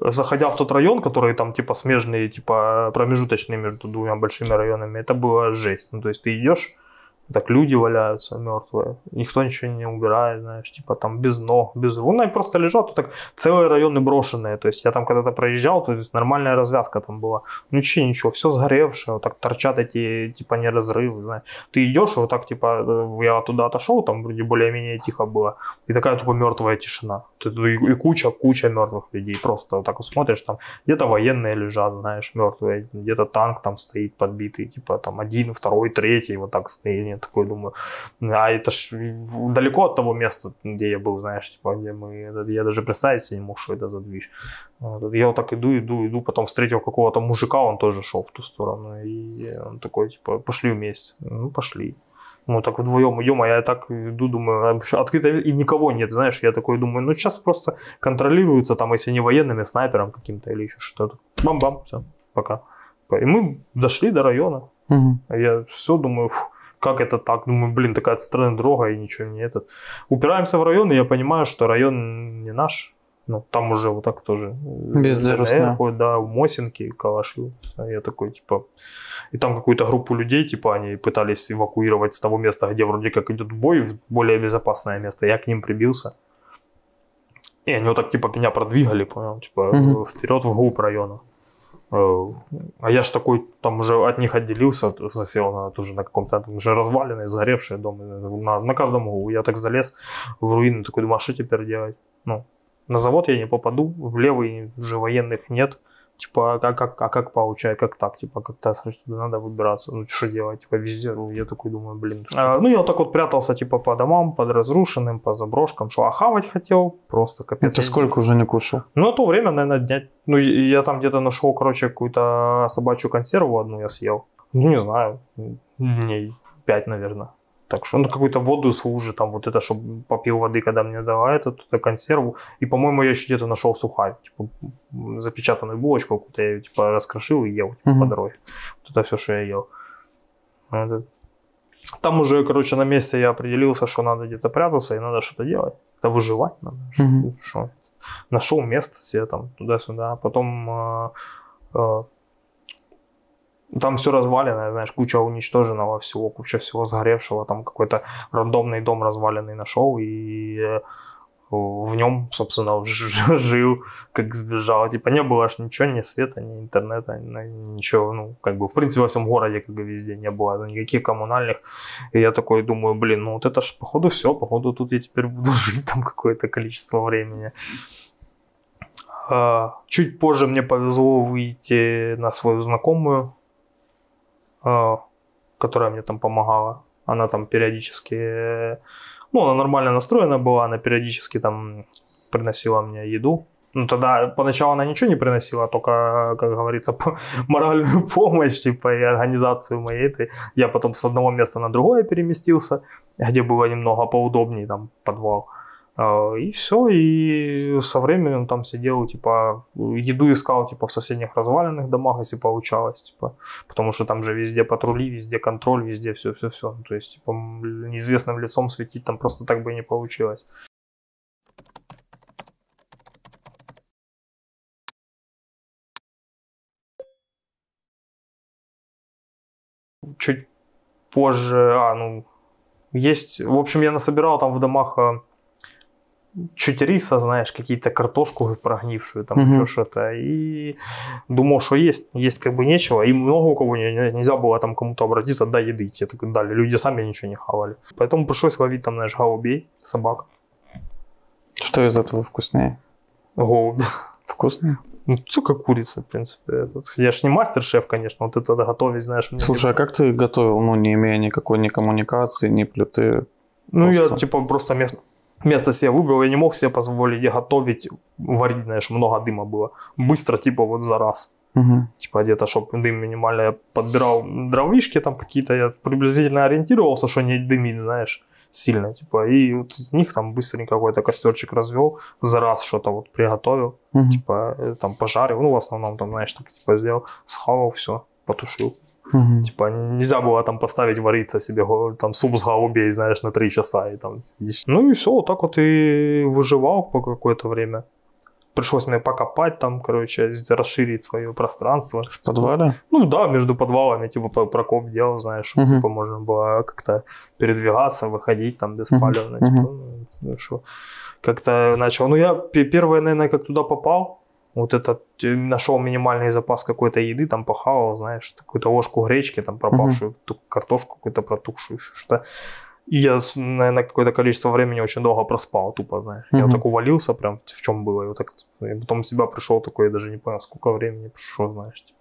э, заходя в тот район, который там, типа, смежный, типа, промежуточный между двумя большими районами, это была жесть. Ну, то есть ты идешь, так люди валяются мертвые, никто ничего не убирает, знаешь, типа там без ног, без рук, ну, они просто лежат, так целые районы брошенные, то есть я там когда-то проезжал, то есть нормальная развязка там была, ну ничего, ничего, все сгоревшее, вот так торчат эти, типа, не разрывы, знаешь, ты идешь, и вот так, типа, э, я оттуда отошел, там вроде более-менее тихо было, и такая тупо мертвая тишина, и, и куча, куча мертвых людей, просто вот так вот смотришь, там где-то военные лежат, знаешь, мертвые, где-то танк там стоит подбитый, типа там один, второй, третий, вот так стоит, такой думаю, а это ж далеко от того места, где я был, знаешь, типа, где мы, я даже представить себе не мог, что это за движ. Вот, Я вот так иду, иду, иду, потом встретил какого-то мужика, он тоже шел в ту сторону, и он такой, типа, пошли вместе, ну, пошли. Ну, так вдвоем идем, а я так иду, думаю, а открыто и никого нет, знаешь, я такой думаю, ну, сейчас просто контролируется, там, если не военными, снайпером каким-то или еще что-то. Бам-бам, все, пока. И мы дошли до района, а я все думаю, «Фу, как это так? Думаю, блин, такая странная дорога и ничего не этот. Упираемся в район, и я понимаю, что район не наш. Ну, там уже вот так тоже. Русня. ходит, да, Мосинки, Калаши. А Я такой, типа... И там какую-то группу людей, типа, они пытались эвакуировать с того места, где вроде как идет бой, в более безопасное место. Я к ним прибился. И они вот так, типа, меня продвигали, понял, типа, Мгм. вперед вглубь района. Э, А я ж такой там уже от них отделился, засел на, тоже на каком-то там уже разваленный, сгоревший дом. На, на каждом углу. Я так залез в руины, такой думаю, а что теперь делать? Ну, на завод я не попаду, в левый уже военных нет. Типа, а как, а как получать, как так, типа, как-то сюда надо выбираться, ну, что делать, типа, везде, ну, я такой думаю, блин. что- А, ну, я вот так вот прятался, типа, по домам, под разрушенным, по заброшкам, что, а хавать хотел, просто капец. Я- сколько уже не кушал? ну, на то время, наверное, дня... Ну, я там где-то нашел, короче, какую-то собачью консерву одну я съел. Ну, не знаю, дней пять, наверное. Так что, ну, какую-то воду с лужи, там вот это, чтобы попил воды, когда мне дала эту, эту консерву. И, по-моему, я еще где-то нашел сухарь, типа, запечатанную булочку какую-то, я ее, типа, раскрошил и ел, типа, Мгм. по дороге. Вот это все, что я ел. Это- Там уже, короче, на месте я определился, что надо где-то прятаться и надо что-то делать. Это выживать надо. Мгм. что? Нашел место себе там туда-сюда. Потом э, э, там все разваленное, знаешь, куча уничтоженного всего, куча всего сгоревшего. Там какой-то рандомный дом разваленный нашел и э, в нем, собственно, жил, как сбежал. Типа не было аж ничего, ни света, ни интернета, ни- ничего. Ну, как бы, в принципе, во всем городе, как бы, везде не было никаких коммунальных. И я такой думаю, блин, ну вот это ж, походу, все, походу, тут я теперь буду [laughs] жить там какое-то количество времени. А, Чуть позже мне повезло выйти на свою знакомую, которая мне там помогала. Она там периодически, ну, она нормально настроена была, она периодически там приносила мне еду. Ну, тогда поначалу она ничего не приносила, только, как говорится, [laughs] моральную помощь, типа, и организацию моей этой. Я потом с одного места на другое переместился, где было немного поудобнее, там, подвал. А, И все, и со временем там сидел, типа, еду искал, типа, в соседних разваленных домах, если получалось, типа, потому что там же везде патрули, везде контроль, везде все-все-все. То есть, типа, неизвестным лицом светить там просто так бы не получилось. Чуть позже, а, ну, есть, в общем, я насобирал там в домах а, чуть риса, знаешь, какие-то картошку прогнившую, там еще что-то, и думал, что есть, есть как бы нечего, и много у кого не- не- нельзя было там кому-то обратиться, дай еды, тебе так дали, люди сами ничего не хавали. Поэтому пришлось ловить там, знаешь, голубей, собак, Что из этого вкуснее? голуби. Вкуснее? Ну, все как курица, в принципе. Этот. Я ж не мастер-шеф, конечно, вот это готовить, знаешь, мне Слушай, а как ты готовил, ну, не имея никакой ни коммуникации, ни плиты? Ну, я, Просто. типа, просто место, место себе выбрал, я не мог себе позволить готовить, варить, знаешь, много дыма было. Быстро, типа, вот за раз. Мгм. Типа, где-то, чтобы дым минимально, я подбирал дровишки там какие-то, я приблизительно ориентировался, что не дымит, знаешь, сильно, типа, и вот из них там быстренько какой-то костерчик развел, за раз что-то вот приготовил, Мгм. типа, э, там пожарил, ну, в основном там, знаешь, так, типа, сделал, схавал, все, потушил. Мгм. Типа, нельзя было там поставить вариться себе там суп с голубей, знаешь, на три часа и там сидишь. Ну и все, вот так вот и выживал по какое-то время. Пришлось мне покопать там, короче, расширить свое пространство. В подвале? Ну да, между подвалами, типа, прокоп делал, знаешь, чтобы Мгм. типа, можно было как-то передвигаться, выходить там беспалевно. мгм. Типа, ну, ну что, как-то начал. Ну я пе- первое, наверное, как туда попал, вот этот, э, нашел минимальный запас какой-то еды, там похавал, знаешь, какую-то ложку гречки, там пропавшую, ту картошку какую-то протухшую, что-то. И я, наверное, какое-то количество времени очень долго проспал, тупо, знаешь. Я Мгм. вот так увалился прям в, чем было, и вот так, и потом себя пришел такой, я даже не понял, сколько времени прошло, знаешь. типа.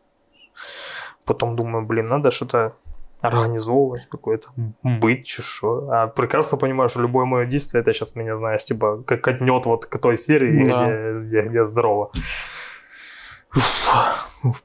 Потом думаю, блин, надо что-то организовывать какое-то, быть, чё, шо. А прекрасно понимаю, что любое мое действие, это сейчас меня, знаешь, типа, как отнет вот к той серии, Да. где, где, где здорово.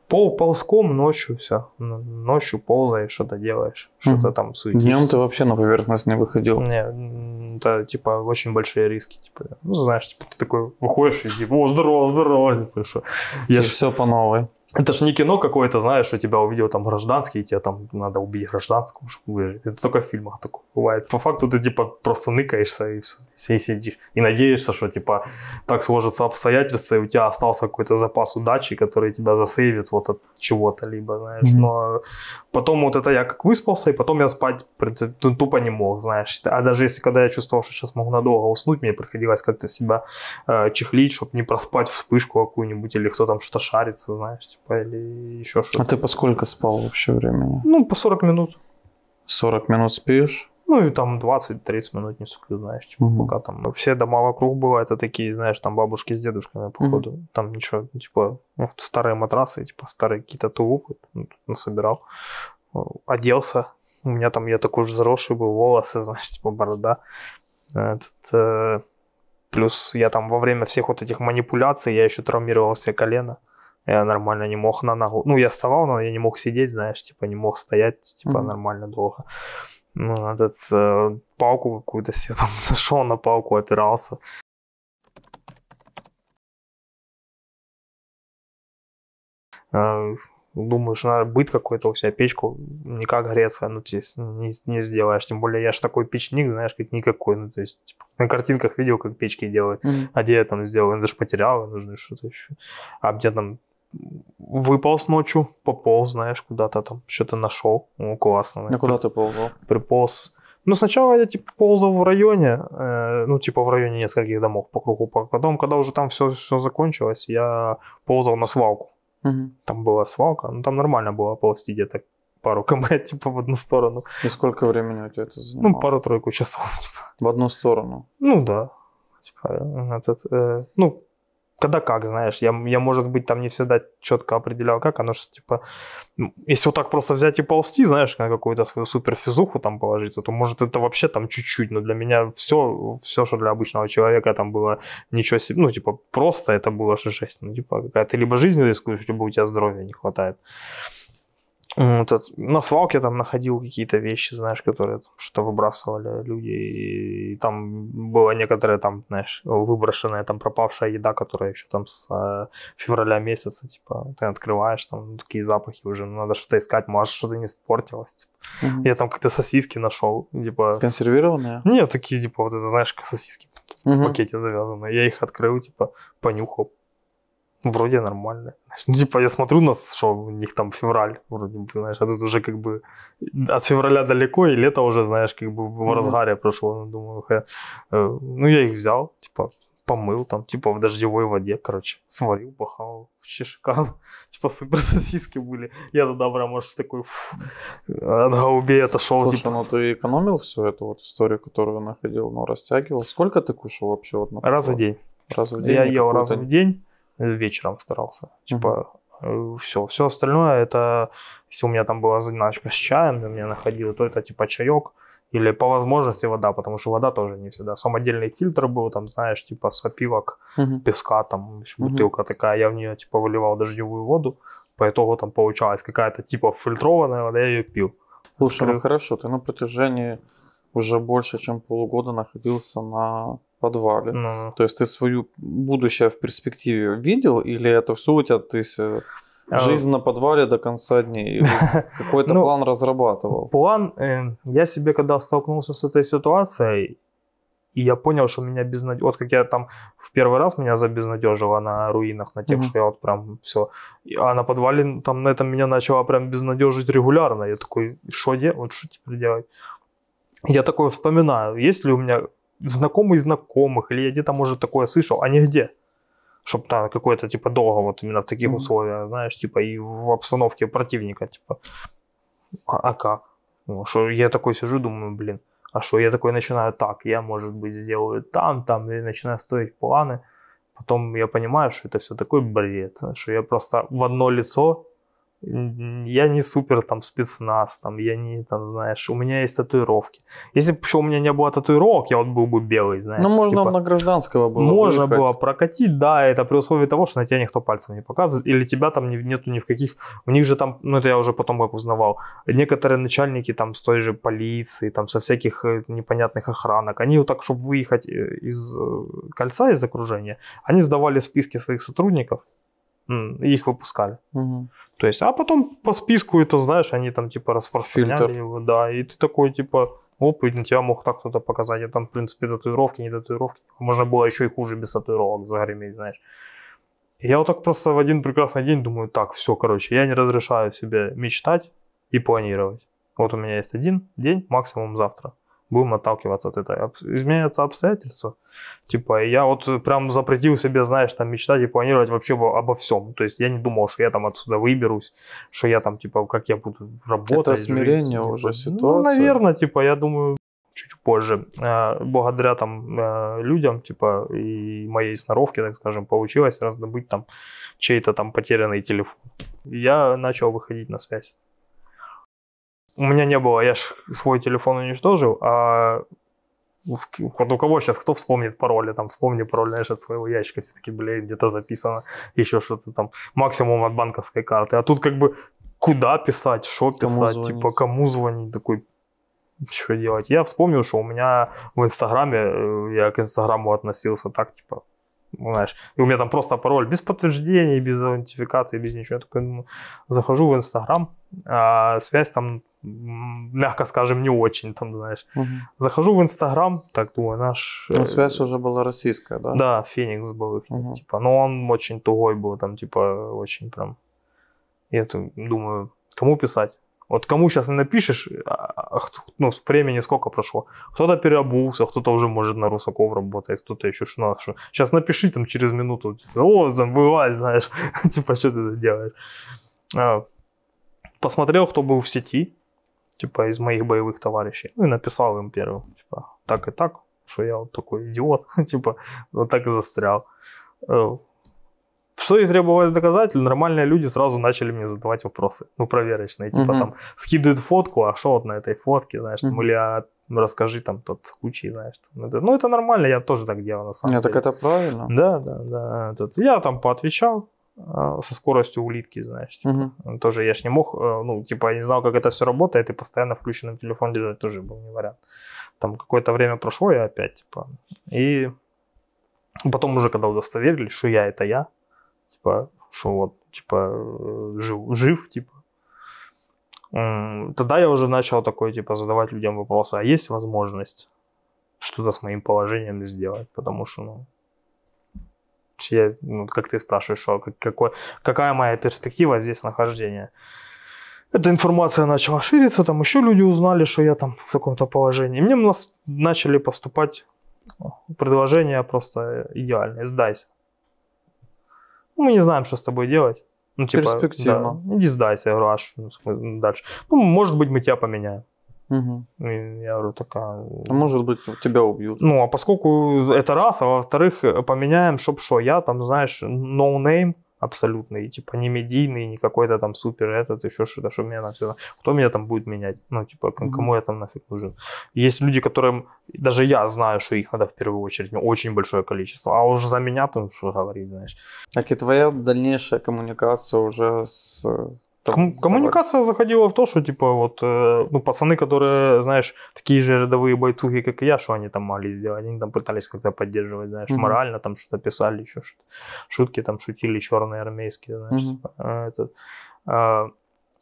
Пол ползком ночью все. Ночью ползаешь, что-то делаешь, что-то там суетишься. Днем ты вообще на поверхность не выходил. Не, это типа очень большие риски. Типа, ну, знаешь, типа, ты такой выходишь и типа, о, здорово, здорово. Типа, что. Я ж- все по новой. Это ж не кино какое-то, знаешь, что тебя увидел там гражданский, и тебе там надо убить гражданского, чтобы выжить. Это только в фильмах такое бывает. По факту ты типа просто ныкаешься и все, и сидишь. И надеешься, что типа так сложатся обстоятельства, и у тебя остался какой-то запас удачи, который тебя засейвит вот от чего-то либо, знаешь. Мгм. Но потом вот это я как выспался, и потом я спать, принципе, ту- тупо не мог, знаешь. А даже если когда я чувствовал, что сейчас могу надолго уснуть, мне приходилось как-то себя э, чехлить, чтобы не проспать вспышку какую-нибудь, или кто там что-то шарится, знаешь, типа, или еще А что-то. ты по сколько спал вообще времени? Ну, по 40 минут. 40 минут спишь? Ну, и там 20-30 минут не сплю, знаешь, типа, Мгм. пока там все дома вокруг бывают, это такие, знаешь, там бабушки с дедушками, походу. Там ничего, типа, ну, старые матрасы, типа, старые какие-то тулупы, ну, насобирал. Оделся. У меня там, я такой же заросший был, волосы, [laughs] знаешь, типа, борода. Этот, э, плюс я там во время всех вот этих манипуляций, я еще травмировал себе колено. Я нормально не мог на ногу. Ну, я вставал, но я не мог сидеть, знаешь, типа, не мог стоять, типа, Мгм. нормально долго. Ну, этот, э, палку какую-то себе там [laughs] нашел, на палку опирался. Э, Думаю, что надо быт какой-то у себя, печку никак греться, ну, то есть не, не сделаешь. Тем более я ж такой печник, знаешь, как никакой. Ну, то есть типа, на картинках видел, как печки делают. А где я там сделал? Я даже потерял, нужно что-то еще. А где там выполз ночью, пополз, знаешь, куда-то там, что-то нашел. Ну, классно. А куда ты ползал? Приполз Ну, сначала я, типа, ползал в районе, э, ну, типа, в районе нескольких домов по кругу. Потом, когда уже там все, все закончилось, я ползал на свалку. Мгм. Там была свалка, ну, там нормально было ползти где-то пару [laughs] км, типа, в одну сторону. И сколько времени у тебя это занимало? Ну, пару-тройку часов, [laughs] типа. В одну сторону. Ну, да. Типа, э, этот, э, ну, когда как, знаешь, я, я, может быть, там не всегда четко определял, как. Оно, что, типа, если вот так просто взять и ползти, знаешь, на какую-то свою суперфизуху там положиться, то, может, это вообще там чуть-чуть, но для меня все, все, что для обычного человека там было ничего себе, ну, типа, просто это было же жесть, ну, типа, какая ты либо жизнью рискуешь, либо у тебя здоровья не хватает. М, вот это- на свалке там находил какие-то вещи, знаешь, которые там что-то выбрасывали люди, и там было некоторые там, знаешь, выброшенная там пропавшая еда, которая еще там с э, февраля месяца, типа, ты открываешь, там такие запахи уже, ну, надо что-то искать, может, что-то не испортилось. типа. Мгм. Я там как-то сосиски нашел, типа... Консервированные? Нет, такие, типа, вот это, знаешь, как сосиски в Мгм. пакете завязанные. Я их открыл, типа, понюхал. Вроде нормально. [laughs] Ну, типа, я смотрю на, что у них там февраль, вроде бы, знаешь, а тут уже как бы от февраля далеко, и лето уже, знаешь, как бы в Мгм. разгаре прошло. Ну, думаю, хэ. Ну, я их взял, типа, помыл там, типа, в дождевой воде, короче, сварил, пахал, вообще шикарно. [laughs] Типа, супер сосиски были. Я тогда прям аж такой, фу, от голубей отошел, Слушай, типа, ну ты экономил всю эту вот историю, которую находил, ну, растягивал. Сколько ты кушал вообще? Вот, на раз в день. Раз в день? Я ел раз в день, вечером старался. Типа, все. Все остальное, это если у меня там была заначка с чаем, я меня находил, то это типа чаек. Или по возможности вода, потому что вода тоже не всегда. Самодельный фильтр был, там, знаешь, типа с опилок, Мгм. песка, там еще Мгм. бутылка такая, я в нее типа выливал дождевую воду, по итогу там получалась какая-то типа фильтрованная вода, я ее пил. Слушай, ну Открыл. хорошо, ты на протяжении уже больше, чем полугода находился на подвале. Ну, То есть ты свою будущее в перспективе видел, или это все у тебя ты А, жизнь на подвале до конца дней? [laughs] Какой-то Ну, план разрабатывал? План, э, я себе когда столкнулся с этой ситуацией, и я понял, что меня безнадежно... Вот как я там в первый раз меня забезнадежило на руинах, на тех, Мгм. что я вот прям все... А на подвале там на этом меня начало прям безнадежить регулярно. Я такой, что делать? Вот что теперь делать? Я такой вспоминаю, есть ли у меня знакомый знакомых, или я где-то, может, такое слышал, а не где? Чтобы там какое-то, типа, долго вот именно в таких Мгм. условиях, знаешь, типа, и в обстановке противника, типа. А, а как? Ну, что я такой сижу, думаю, блин, а что я такой начинаю так, я, может быть, сделаю там, там, и начинаю строить планы. Потом я понимаю, что это все такой бред, что я просто в одно лицо, я не супер там спецназ, там, я не, там, знаешь, у меня есть татуировки. Если бы еще у меня не было татуировок, я вот был бы белый, знаешь. Ну, можно типа, на гражданского было можно выехать. было прокатить, да, это при условии того, что на тебя никто пальцем не показывает, или тебя там не- нету ни в каких... У них же там, ну это я уже потом как узнавал, некоторые начальники там с той же полиции, там со всяких э, непонятных охранок, они вот так, чтобы выехать э, из э, кольца, из окружения, они сдавали списки своих сотрудников, их выпускали. Мгм. То есть, а потом по списку это, знаешь, они там типа распространяли Фильтр. его, да, и ты такой типа, оп, и на тебя мог так кто-то показать, а там, в принципе, татуировки, не татуировки. Можно было еще и хуже без татуировок загреметь, знаешь. И я вот так просто в один прекрасный день думаю, так, все, короче, я не разрешаю себе мечтать и планировать. Вот у меня есть один день, максимум завтра. Будем отталкиваться от этого. Изменятся обстоятельства. Типа, я вот прям запретил себе, знаешь, там мечтать и планировать вообще обо всем. То есть я не думал, что я там отсюда выберусь, что я там, типа, как я буду работать. жить, смирение типа. уже Ну, ситуации. наверное, типа, я думаю, чуть позже. Э, Благодаря там э, людям, типа, и моей сноровке, так скажем, получилось раздобыть там чей-то там потерянный телефон. Я начал выходить на связь. У меня не было, я ж свой телефон уничтожил, а вот у кого сейчас, кто вспомнит пароли, там, вспомни пароль, знаешь, от своего ящика, все-таки, блин, где-то записано, еще что-то там, максимум от банковской карты. А тут как бы куда писать, что писать, звонить? типа, кому звонить, такой, что делать. Я вспомнил, что у меня в Инстаграме, э, я к Инстаграму относился так, типа, ну, знаешь, и у меня там просто пароль без подтверждений, без аутентификации, без ничего. Я такой думаю, захожу в Инстаграм, а связь там, мягко скажем, не очень, там, знаешь. Мгм. Захожу в Инстаграм, так думаю, наш... Ну, э, связь уже была российская, да? Да, Феникс был их, Мгм. типа, но он очень тугой был, там, типа, очень прям... Я думаю, кому писать? Вот кому сейчас не напишешь, а, а, ну, с времени сколько прошло. Кто-то переобулся, кто-то уже может на Русаков работает, кто-то еще что. что. Сейчас напиши там через минуту, типа, о, там, вылазь, знаешь, [laughs] типа, что ты делаешь. Посмотрел, кто был в сети, типа, из моих боевых товарищей, ну и написал им первым, типа, так и так, что я вот такой идиот, [laughs] типа, вот так и застрял. Э, Что и требовалось доказать, нормальные люди сразу начали мне задавать вопросы, ну, проверочные, типа, там, скидывают фотку, а что вот на этой фотке, знаешь, там, или а, расскажи там тот случай, знаешь. там, это- ну, это нормально, я тоже так делал, на самом Не, так деле. это правильно. Да, да, да. Этот, я там поотвечал со скоростью улитки, знаешь. Типа. Мгм. Тоже я ж не мог, э, ну, типа, я не знал, как это все работает, и постоянно включенным телефон держать тоже был не вариант. Там какое-то время прошло, я опять, типа, и потом уже, когда удостоверились, что я это я, типа, что вот, типа, э, жив, жив типа, тогда я уже начал такой, типа, задавать людям вопросы, а есть возможность что-то с моим положением сделать, потому что, ну, я, ну, как ты спрашиваешь, что, как- какой, какая моя перспектива здесь нахождения. Эта информация начала шириться, там еще люди узнали, что я там в таком-то положении. Мне нас начали поступать предложения просто идеальные. Сдайся. Мы не знаем, что с тобой делать. Ну, типа, Перспективно. да, иди сдайся. Я говорю, а что, ну, дальше? Ну, может быть, мы тебя поменяем. Мгм. И я говорю, такая... А может быть, тебя убьют. Ну, а поскольку это раз, а во-вторых, э, поменяем, чтоб что, я там, знаешь, no name абсолютный, типа не медийный, не какой-то там супер этот, еще что-то, что меня нафиг, кто меня там будет менять, ну, типа, кому я там нафиг нужен. Есть люди, которым, даже я знаю, что их надо в первую очередь, ну, очень большое количество, а уж за меня там что говорить, знаешь. Так и твоя дальнейшая коммуникация уже с... э, Ком- коммуникация заходила в то, что, типа, вот, э, ну, пацаны, которые, знаешь, такие же рядовые бойцуги, как и я, что они там могли сделать? Они там пытались как-то поддерживать, знаешь, Мгм. морально, там что-то писали, еще что-то. Шутки там шутили черные армейские, знаешь, Мгм. типа, а, этот. А,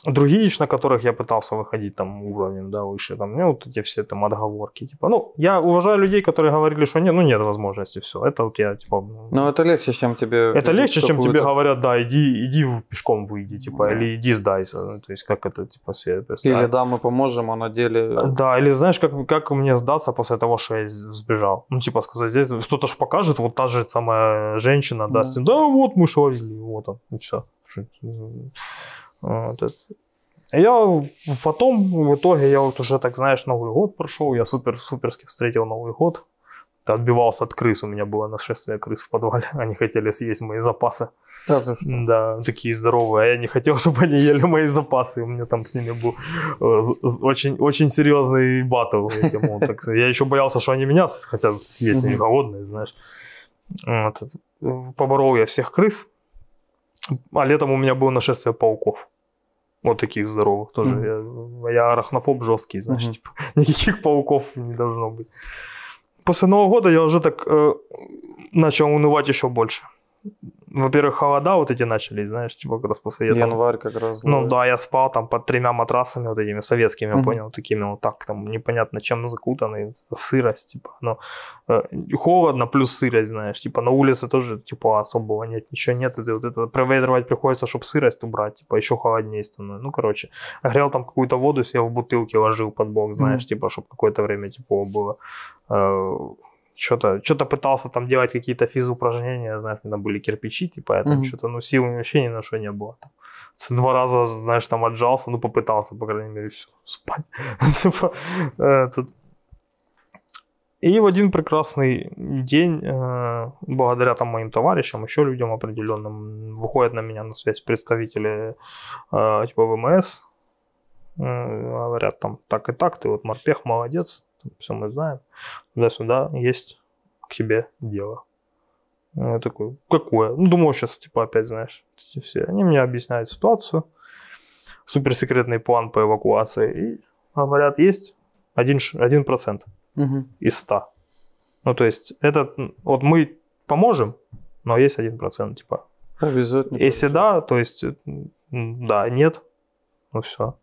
Другие, на которых я пытался выходить там уровнем, да, выше, там, ну, вот эти все там отговорки, типа, ну, я уважаю людей, которые говорили, что нет, ну, нет возможности, все, это вот я, типа, ну, Ну, это легче, чем тебе... это легче, чем тебе говорят, да, иди, иди пешком выйди, типа, Да. или иди сдайся. Ну, То есть, как это, типа, себе Или представить? да, мы поможем, а на деле... Да, или знаешь, как, как мне сдаться после того, что я с- сбежал? Ну, типа сказать, здесь кто-то ж покажет, вот та же самая женщина Да. даст им, да, вот мы что видели, вот он, и все. Вот это. Я потом, в итоге, я вот уже, так знаешь, Новый год прошел, я супер суперски встретил Новый год. Отбивался от крыс, у меня было нашествие крыс в подвале, [laughs] они хотели съесть мои запасы. Да, ты? Да, такие здоровые. А я не хотел, [laughs] чтобы они ели мои запасы. У меня там с ними был э, очень, очень серьезный батл. этим, вот, так. Я еще боялся, что они меня хотят съесть, они голодные, знаешь. Вот. Поборол я всех крыс. А летом у меня было нашествие пауков. Вот таких здоровых тоже. Я, я арахнофоб жесткий, знаешь, Мгм. типа, [laughs] никаких пауков не должно быть. После Нового года я уже так э, начал унывать еще больше. Во-первых, холода вот эти начались, знаешь, типа как раз после там- Январь как раз. ну да, я спал там под тремя матрасами вот этими советскими, Мгм. понял, такими вот так там непонятно чем закутанные, это сырость, типа, ну, э, холодно плюс сырость, знаешь, типа на улице тоже типа особого нет, ничего нет, и ты вот это проветривать приходится, чтобы сырость убрать, типа еще холоднее становится, ну короче, грел там какую-то воду себе в бутылке ложил под бок, знаешь, Мгм. типа, чтобы какое-то время тепло было, Э, что-то, что-то пытался там делать какие-то физупражнения, знаешь, меня были кирпичи, типа, я там Мгм. что-то, ну, сил вообще ни на что не было. Там. Два раза, знаешь, там отжался, ну, попытался, по крайней мере, все, спать. [laughs] Типа, этот. И в один прекрасный день, э, благодаря там моим товарищам, еще людям определенным, выходят на меня на связь представители э, типа ВМС, э, говорят там так и так, ты вот морпех, молодец, все мы знаем, туда-сюда есть к тебе дело. Я такой, какое? Ну, думал, сейчас, типа, опять, знаешь, эти все. Они мне объясняют ситуацию, суперсекретный план по эвакуации, и говорят, есть один, ш- один процент Мгм. из 100. Ну, то есть, этот, вот мы поможем, но есть один процент, типа. Повезет, не Если повезет. да, то есть, да, нет, ну все.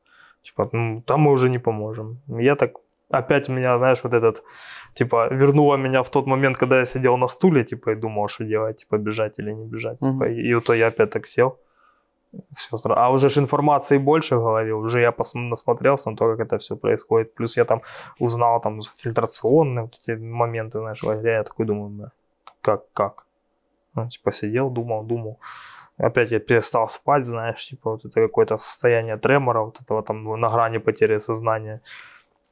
Типа, ну, там мы уже не поможем. Я так, опять меня, знаешь, вот этот, типа, вернуло меня в тот момент, когда я сидел на стуле, типа, и думал, что делать, типа, бежать или не бежать. Мгм. Типа, и, и вот я опять так сел. Сра- А уже ж информации больше в голове, уже я пос- насмотрелся на то, как это все происходит. Плюс я там узнал там фильтрационные вот эти моменты, знаешь, игре. Я такой думаю, бля, как, как? Ну, типа сидел, думал, думал. Опять я перестал спать, знаешь, типа вот это какое-то состояние тремора, вот этого там на грани потери сознания.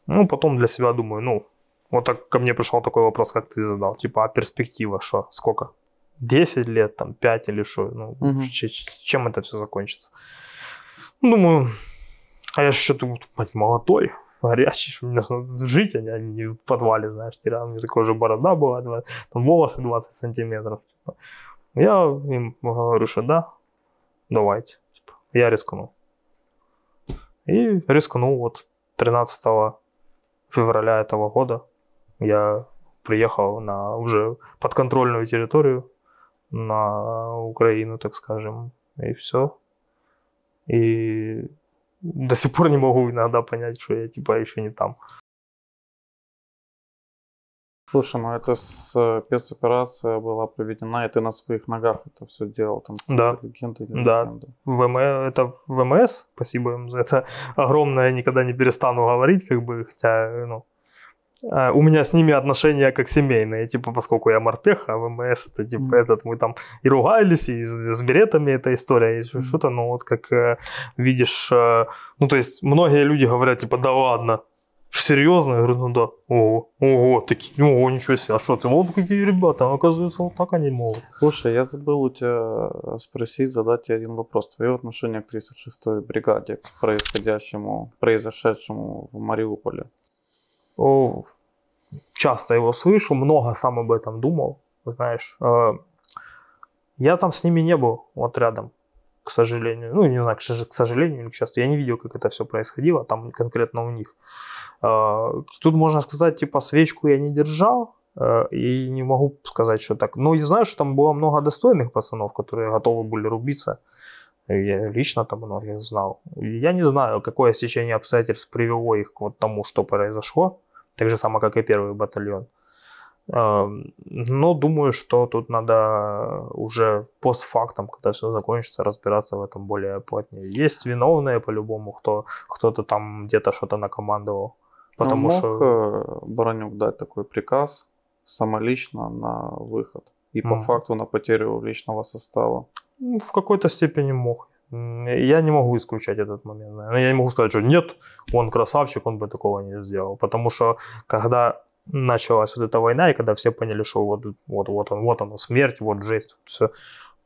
Ну, потом для себя думаю, ну, вот так ко мне пришел такой вопрос, как ты задал. Типа, а перспектива что? Сколько? 10 лет, там, 5 или что? Ну, ч- чем это все закончится? Думаю, а я же что-то мать, молодой, горячий, что мне надо жить, а не- не в подвале, знаешь, терял. У меня такая уже борода была, два- там волосы 20 сантиметров. типа. Я им говорю, что да, давайте. Типа, я рискнул. И рискнул вот 13 февраля этого года. Я приехал на уже подконтрольную территорию, на Украину, так скажем, и все. И до сих пор не могу иногда понять, что я типа еще не там. Слушай, ну это с- спецоперация была проведена, и ты на своих ногах это все делал. Там Да. легенды или Да. легенды. ВМ, это ВМС, спасибо им за это [laughs] огромное, никогда не перестану говорить, как бы, хотя, ну, а, у меня с ними отношения как семейные, типа, поскольку я морпех, а ВМС это, типа, Мгм. этот, мы там и ругались, и с, с беретами эта история, и что-то, ну, вот как э, видишь, э, ну, то есть, многие люди говорят, типа, да ладно, Серьезно? Я говорю, ну да. Ого, ого, такие, ого, ничего себе. А что ты, вот какие ребята, а оказывается, вот так они могут. Слушай, я забыл у тебя спросить, задать тебе один вопрос. Твое отношение к 36-й бригаде, к происходящему, произошедшему в Мариуполе. О, часто его слышу, много сам об этом думал, знаешь. Э, Я там с ними не был, вот рядом, к сожалению. Ну, не знаю, к сож- к сожалению или к счастью. Я не видел, как это все происходило, там конкретно у них. Э, Тут можно сказать, типа, свечку я не держал, э, и не могу сказать, что так. Но я знаю, что там было много достойных пацанов, которые готовы были рубиться. Я лично там многих знал. Я не знаю, какое стечение обстоятельств привело их к тому, что произошло. Так же самое, как и первый батальон. Эм, Но думаю, что тут надо уже постфактом, когда все закончится, разбираться в этом более плотнее. Есть виновные по-любому, кто кто-то там где-то что-то накомандовал. Потому мог что э, Баранюк дать такой приказ самолично на выход и по Мгм. факту на потерю личного состава. ну, в какой-то степени мог. Я не могу исключать этот момент. наверное. Я не могу сказать, что нет, он красавчик, он бы такого не сделал. Потому что когда началась вот эта война, и когда все поняли, что вот, вот, вот он, вот оно, смерть, вот жесть, все,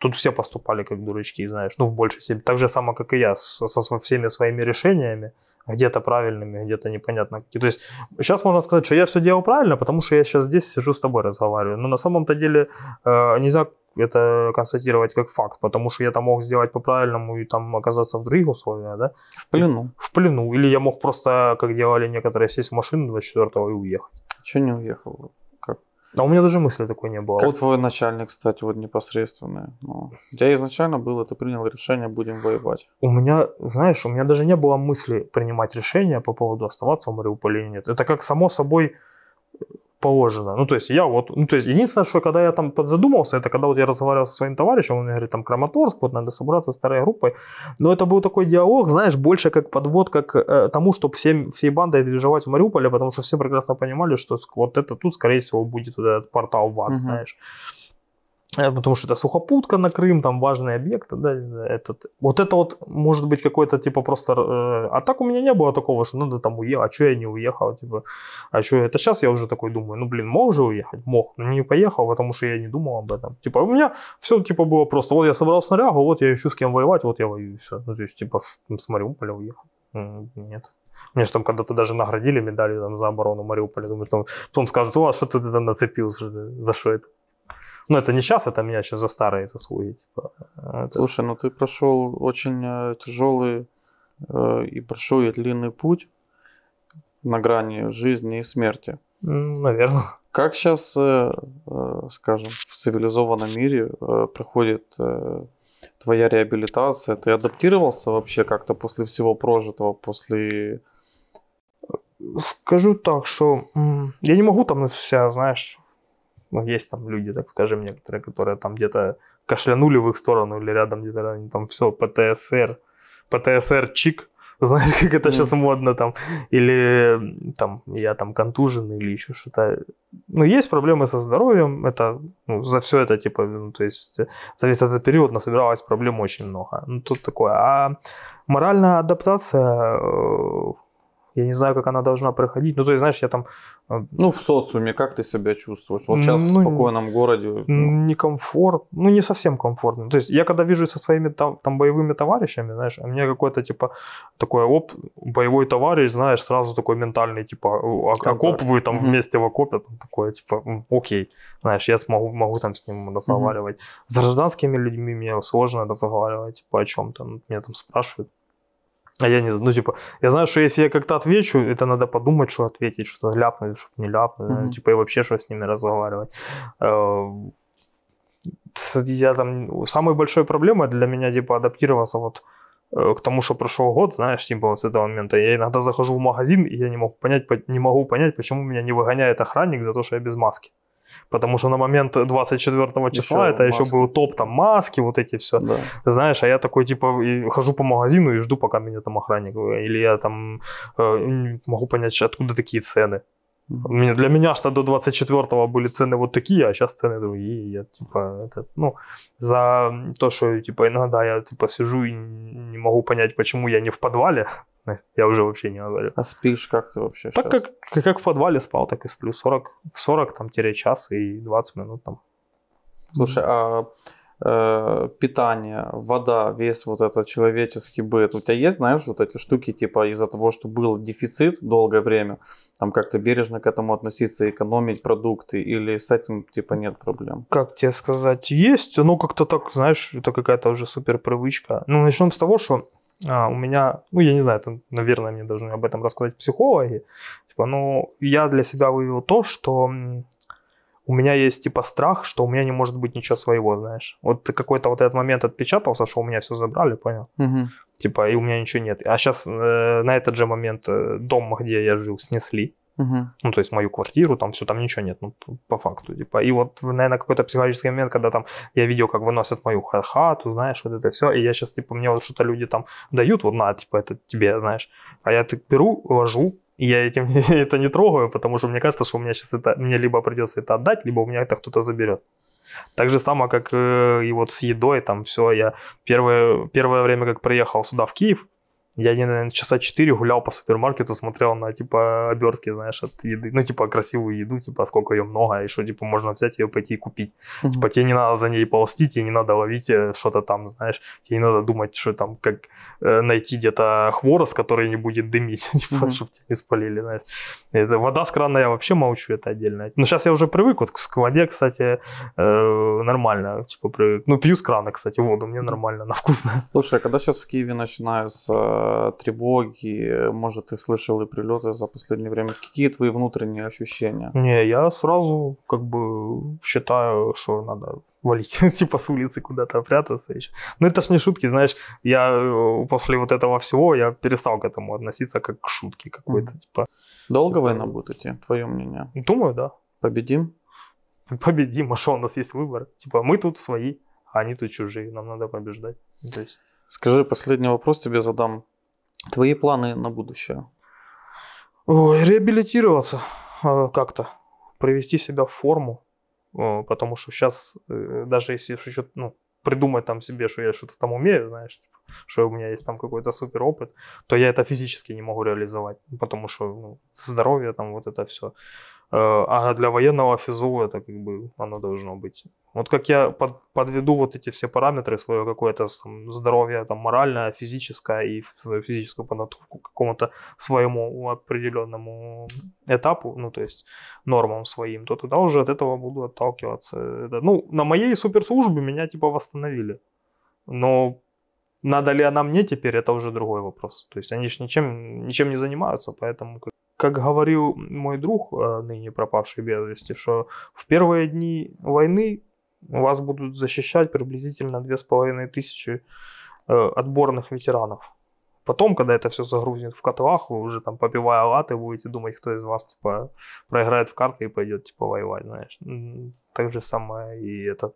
тут все поступали как дурачки, знаешь, ну, в большей степени. Так же самое, как и я, со, со всеми своими решениями, где-то правильными, где-то непонятно какие. То есть сейчас можно сказать, что я все делал правильно, потому что я сейчас здесь сижу с тобой разговариваю. Но на самом-то деле э, нельзя это констатировать как факт, потому что я там мог сделать по-правильному и там оказаться в других условиях, да, В плену. в плену. Или я мог просто, как делали некоторые, сесть в машину 24-го и уехать. Чего не уехал? А у меня даже мысли такой не было. Как твой начальник, кстати, вот непосредственный? Ну, тебя изначально было, ты принял решение, будем воевать. У меня, знаешь, у меня даже не было мысли принимать решение по поводу оставаться в Мариуполе или нет. Это как само собой положено. Ну, то есть я вот, ну, то есть единственное, что когда я там подзадумался, это когда вот я разговаривал со своим товарищем, он мне говорит, там, Краматорск, вот надо собраться старой группой. Но это был такой диалог, знаешь, больше как подводка к э, тому, чтобы всем, всей бандой движевать в Мариуполе, потому что все прекрасно понимали, что вот это тут, скорее всего, будет вот этот портал в ад, Мгм. знаешь. Э, Потому что это сухопутка на Крым, там важные объекты, да, этот, вот это вот может быть какой-то типа просто, э, а так у меня не было такого, что надо там уехать, а что я не уехал, типа, а что это сейчас? Я уже такой думаю, ну блин, мог же уехать, мог, но не поехал, потому что я не думал об этом, типа у меня все типа было просто, вот я собрал снарягу, вот я ищу с кем воевать, вот я воюю, все, ну то есть типа с Мариуполя уехал, нет. Мне же там когда-то даже наградили медали там, за оборону Мариуполя. Думаю, там, потом скажут, у вас что ты там нацепил, за что это? Ну, это не сейчас, это меня сейчас за старые заслуги. Типа. Это- Слушай, ну ты прошел очень э, тяжелый э, и большой и длинный путь на грани жизни и смерти. Наверное. Как сейчас, скажем, в цивилизованном мире э, проходит э, твоя реабилитация? Ты адаптировался вообще как-то после всего прожитого, после... Скажу так, что я не могу там вся, знаешь, ну, есть там люди, так скажем, некоторые, которые там где-то кашлянули в их сторону или рядом где-то они там все, ПТСР, ПТСР чик, [laughs] знаешь, как это сейчас модно там, или там я там контужен или еще что-то. Ну, есть проблемы со здоровьем, это, ну, за все это, типа, ну, то есть э, за весь этот период насобиралось проблем очень много. Ну, тут такое. А моральная адаптация, э, я не знаю, как она должна проходить. Ну, то есть, знаешь, я там э, Ну, в социуме как ты себя чувствуешь? Вот сейчас в Ну, спокойном городе. ну, некомфорт, ну не совсем комфортно. То есть я когда вижусь со своими там, там боевыми товарищами, знаешь, а мне какой-то типа такой оп, боевой товарищ, знаешь, сразу такой ментальный типа окоп, вы там Мгм. вместе в окопе, там такое типа окей, знаешь, я смогу могу там с ним разговаривать. С гражданскими людьми мне сложно разговаривать типа о чем-то, меня там спрашивают. А я не знаю, ну, типа, я знаю, что если я как-то отвечу, это надо подумать, что ответить, что-то ляпнуть, что не ляпнуть, Мгм. типа, и вообще, что с ними разговаривать. Э, Я там... Самой большой проблемой для меня, типа, адаптироваться вот э, к тому, что прошел год, знаешь, типа, вот с этого момента. Я иногда захожу в магазин, и я не могу понять, по- не могу понять, почему меня не выгоняет охранник за то, что я без маски. Потому что на момент 24 числа Ещё это еще был топ, там, маски, вот эти все. Да. Знаешь, а я такой, типа, хожу по магазину и жду, пока меня там охранник. Или я там э, могу понять, откуда такие цены. Для меня что до 24-го были цены вот такие, а сейчас цены другие. Я, типа, это, ну, за то, что, типа, иногда я, типа, сижу и не могу понять, почему я не в подвале, я уже вообще не говорю. А спишь как ты вообще Так щас? как, как в подвале спал, так и сплю. 40, 40 там, тире час и 20 минут там. Слушай, а э, питание, вода, весь вот этот человеческий быт, у тебя есть, знаешь, вот эти штуки, типа из-за того, что был дефицит долгое время, там как-то бережно к этому относиться, экономить продукты, или с этим, типа, нет проблем? как тебе сказать, есть, ну как-то так, знаешь, это какая-то уже супер привычка. Ну, начнем с того, что а, у меня, ну, я не знаю, это, наверное, мне должны об этом рассказать психологи, типа, ну, я для себя вывел то, что у меня есть, типа, страх, что у меня не может быть ничего своего, знаешь. Вот какой-то вот этот момент отпечатался, что у меня все забрали, понял? Типа, и у меня ничего нет. А сейчас на этот же момент э, дом, где я жил, снесли. Ну, то есть мою квартиру, там все, там ничего нет, ну, по факту, типа. И вот, наверное, какой-то психологический момент, когда там я видел, как выносят мою ха- хату, знаешь, вот это все, и я сейчас, типа, мне вот что-то люди там дают, вот на, типа, это тебе, знаешь. А я так беру, ложу, и я этим [laughs] это не трогаю, потому что мне кажется, что у меня сейчас это, мне либо придется это отдать, либо у меня это кто-то заберет. Так же само, как э, и вот с едой, там все, я первое, первое время, как приехал сюда, в Киев, я, наверное, часа 4 гулял по супермаркету, смотрел на, типа, обертки, знаешь, от еды. Ну, типа, красивую еду, типа, сколько ее много, и что, типа, можно взять ее, пойти и купить. Типа, тебе не надо за ней ползти, тебе не надо ловить э, что-то там, знаешь. Тебе не надо думать, что там, как э, найти где-то хворост, который не будет дымить, [laughs] типа, Мгм. чтобы тебя не спалили, знаешь. Это, вода с крана я вообще молчу, это отдельно. Ну, сейчас я уже привык, вот к воде, кстати, э, нормально, типа, привык. Ну, пью с крана, кстати, воду, мне нормально, она вкусная. Слушай, а когда сейчас в Киеве начинаются э, тревоги, может, ты слышал и прилеты за последнее время, какие твои внутренние ощущения? Не, я сразу как бы считаю, что надо валить, [laughs] типа с улицы куда-то прятаться еще. Ну это ж не шутки, знаешь, я э, после вот этого всего, я перестал к этому относиться как к шутке какой-то, типа. Долго Типа- война будет идти, твое мнение? Думаю, да, Победим? победим, а что у нас есть выбор? Типа мы тут свои, а они тут чужие, нам надо побеждать. То есть, Скажи, последний вопрос тебе задам. Твои планы на будущее? ой, реабилитироваться э, как-то, привести себя в форму, э, потому что сейчас, даже если что ну, придумать там себе, что я что-то там умею, знаешь, типа, что у меня есть там какой-то супер опыт, то я это физически не могу реализовать, потому что ну, здоровье там вот это все. А для военного физо это как бы оно должно быть. Вот как я под, подведу вот эти все параметры, свое какое-то там, здоровье, там, моральное, физическое и физическую подготовку к какому-то своему определенному этапу, ну, то есть нормам своим, то туда уже от этого буду отталкиваться. Это, ну, на моей суперслужбе меня типа восстановили. Но надо ли она мне теперь, это уже другой вопрос. То есть они же ничем, ничем не занимаются, поэтому, как, как говорил мой друг, э, ныне пропавший без вести, что в первые дни войны вас будут защищать приблизительно 2500 э, отборных ветеранов. Потом, когда это все загрузит в котлах, вы уже там попивая латы будете думать, кто из вас типа проиграет в карты и пойдет типа воевать, знаешь. Так же самое и этот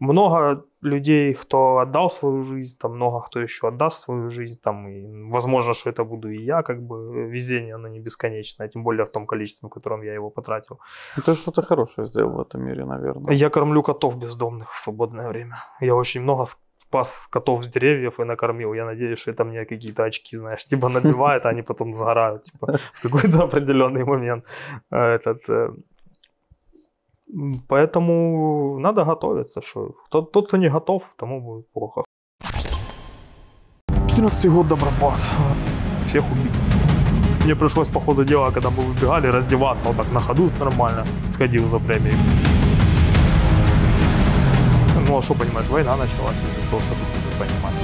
Много людей, кто отдал свою жизнь, там много кто еще отдаст свою жизнь, там, и возможно, что это буду и я, как бы везение, оно не бесконечное, тем более в том количестве, в котором я его потратил. Ну, Ты что-то хорошее сделал в этом мире, наверное. Я кормлю котов бездомных в свободное время. Я очень много спас котов с деревьев и накормил. Я надеюсь, что это мне какие-то очки, знаешь, типа набивает, а они потом сгорают, типа, в какой-то [laughs] определенный момент. Э, Этот, э, поэтому надо готовиться, что тот, тот, кто не готов, тому будет плохо. 14 год Добропас. Всех убить. Мне пришлось по ходу дела, когда мы выбегали, раздеваться вот так на ходу нормально. Сходил за премией. Ну, а что понимаешь, война началась, уже что, что тут понимать.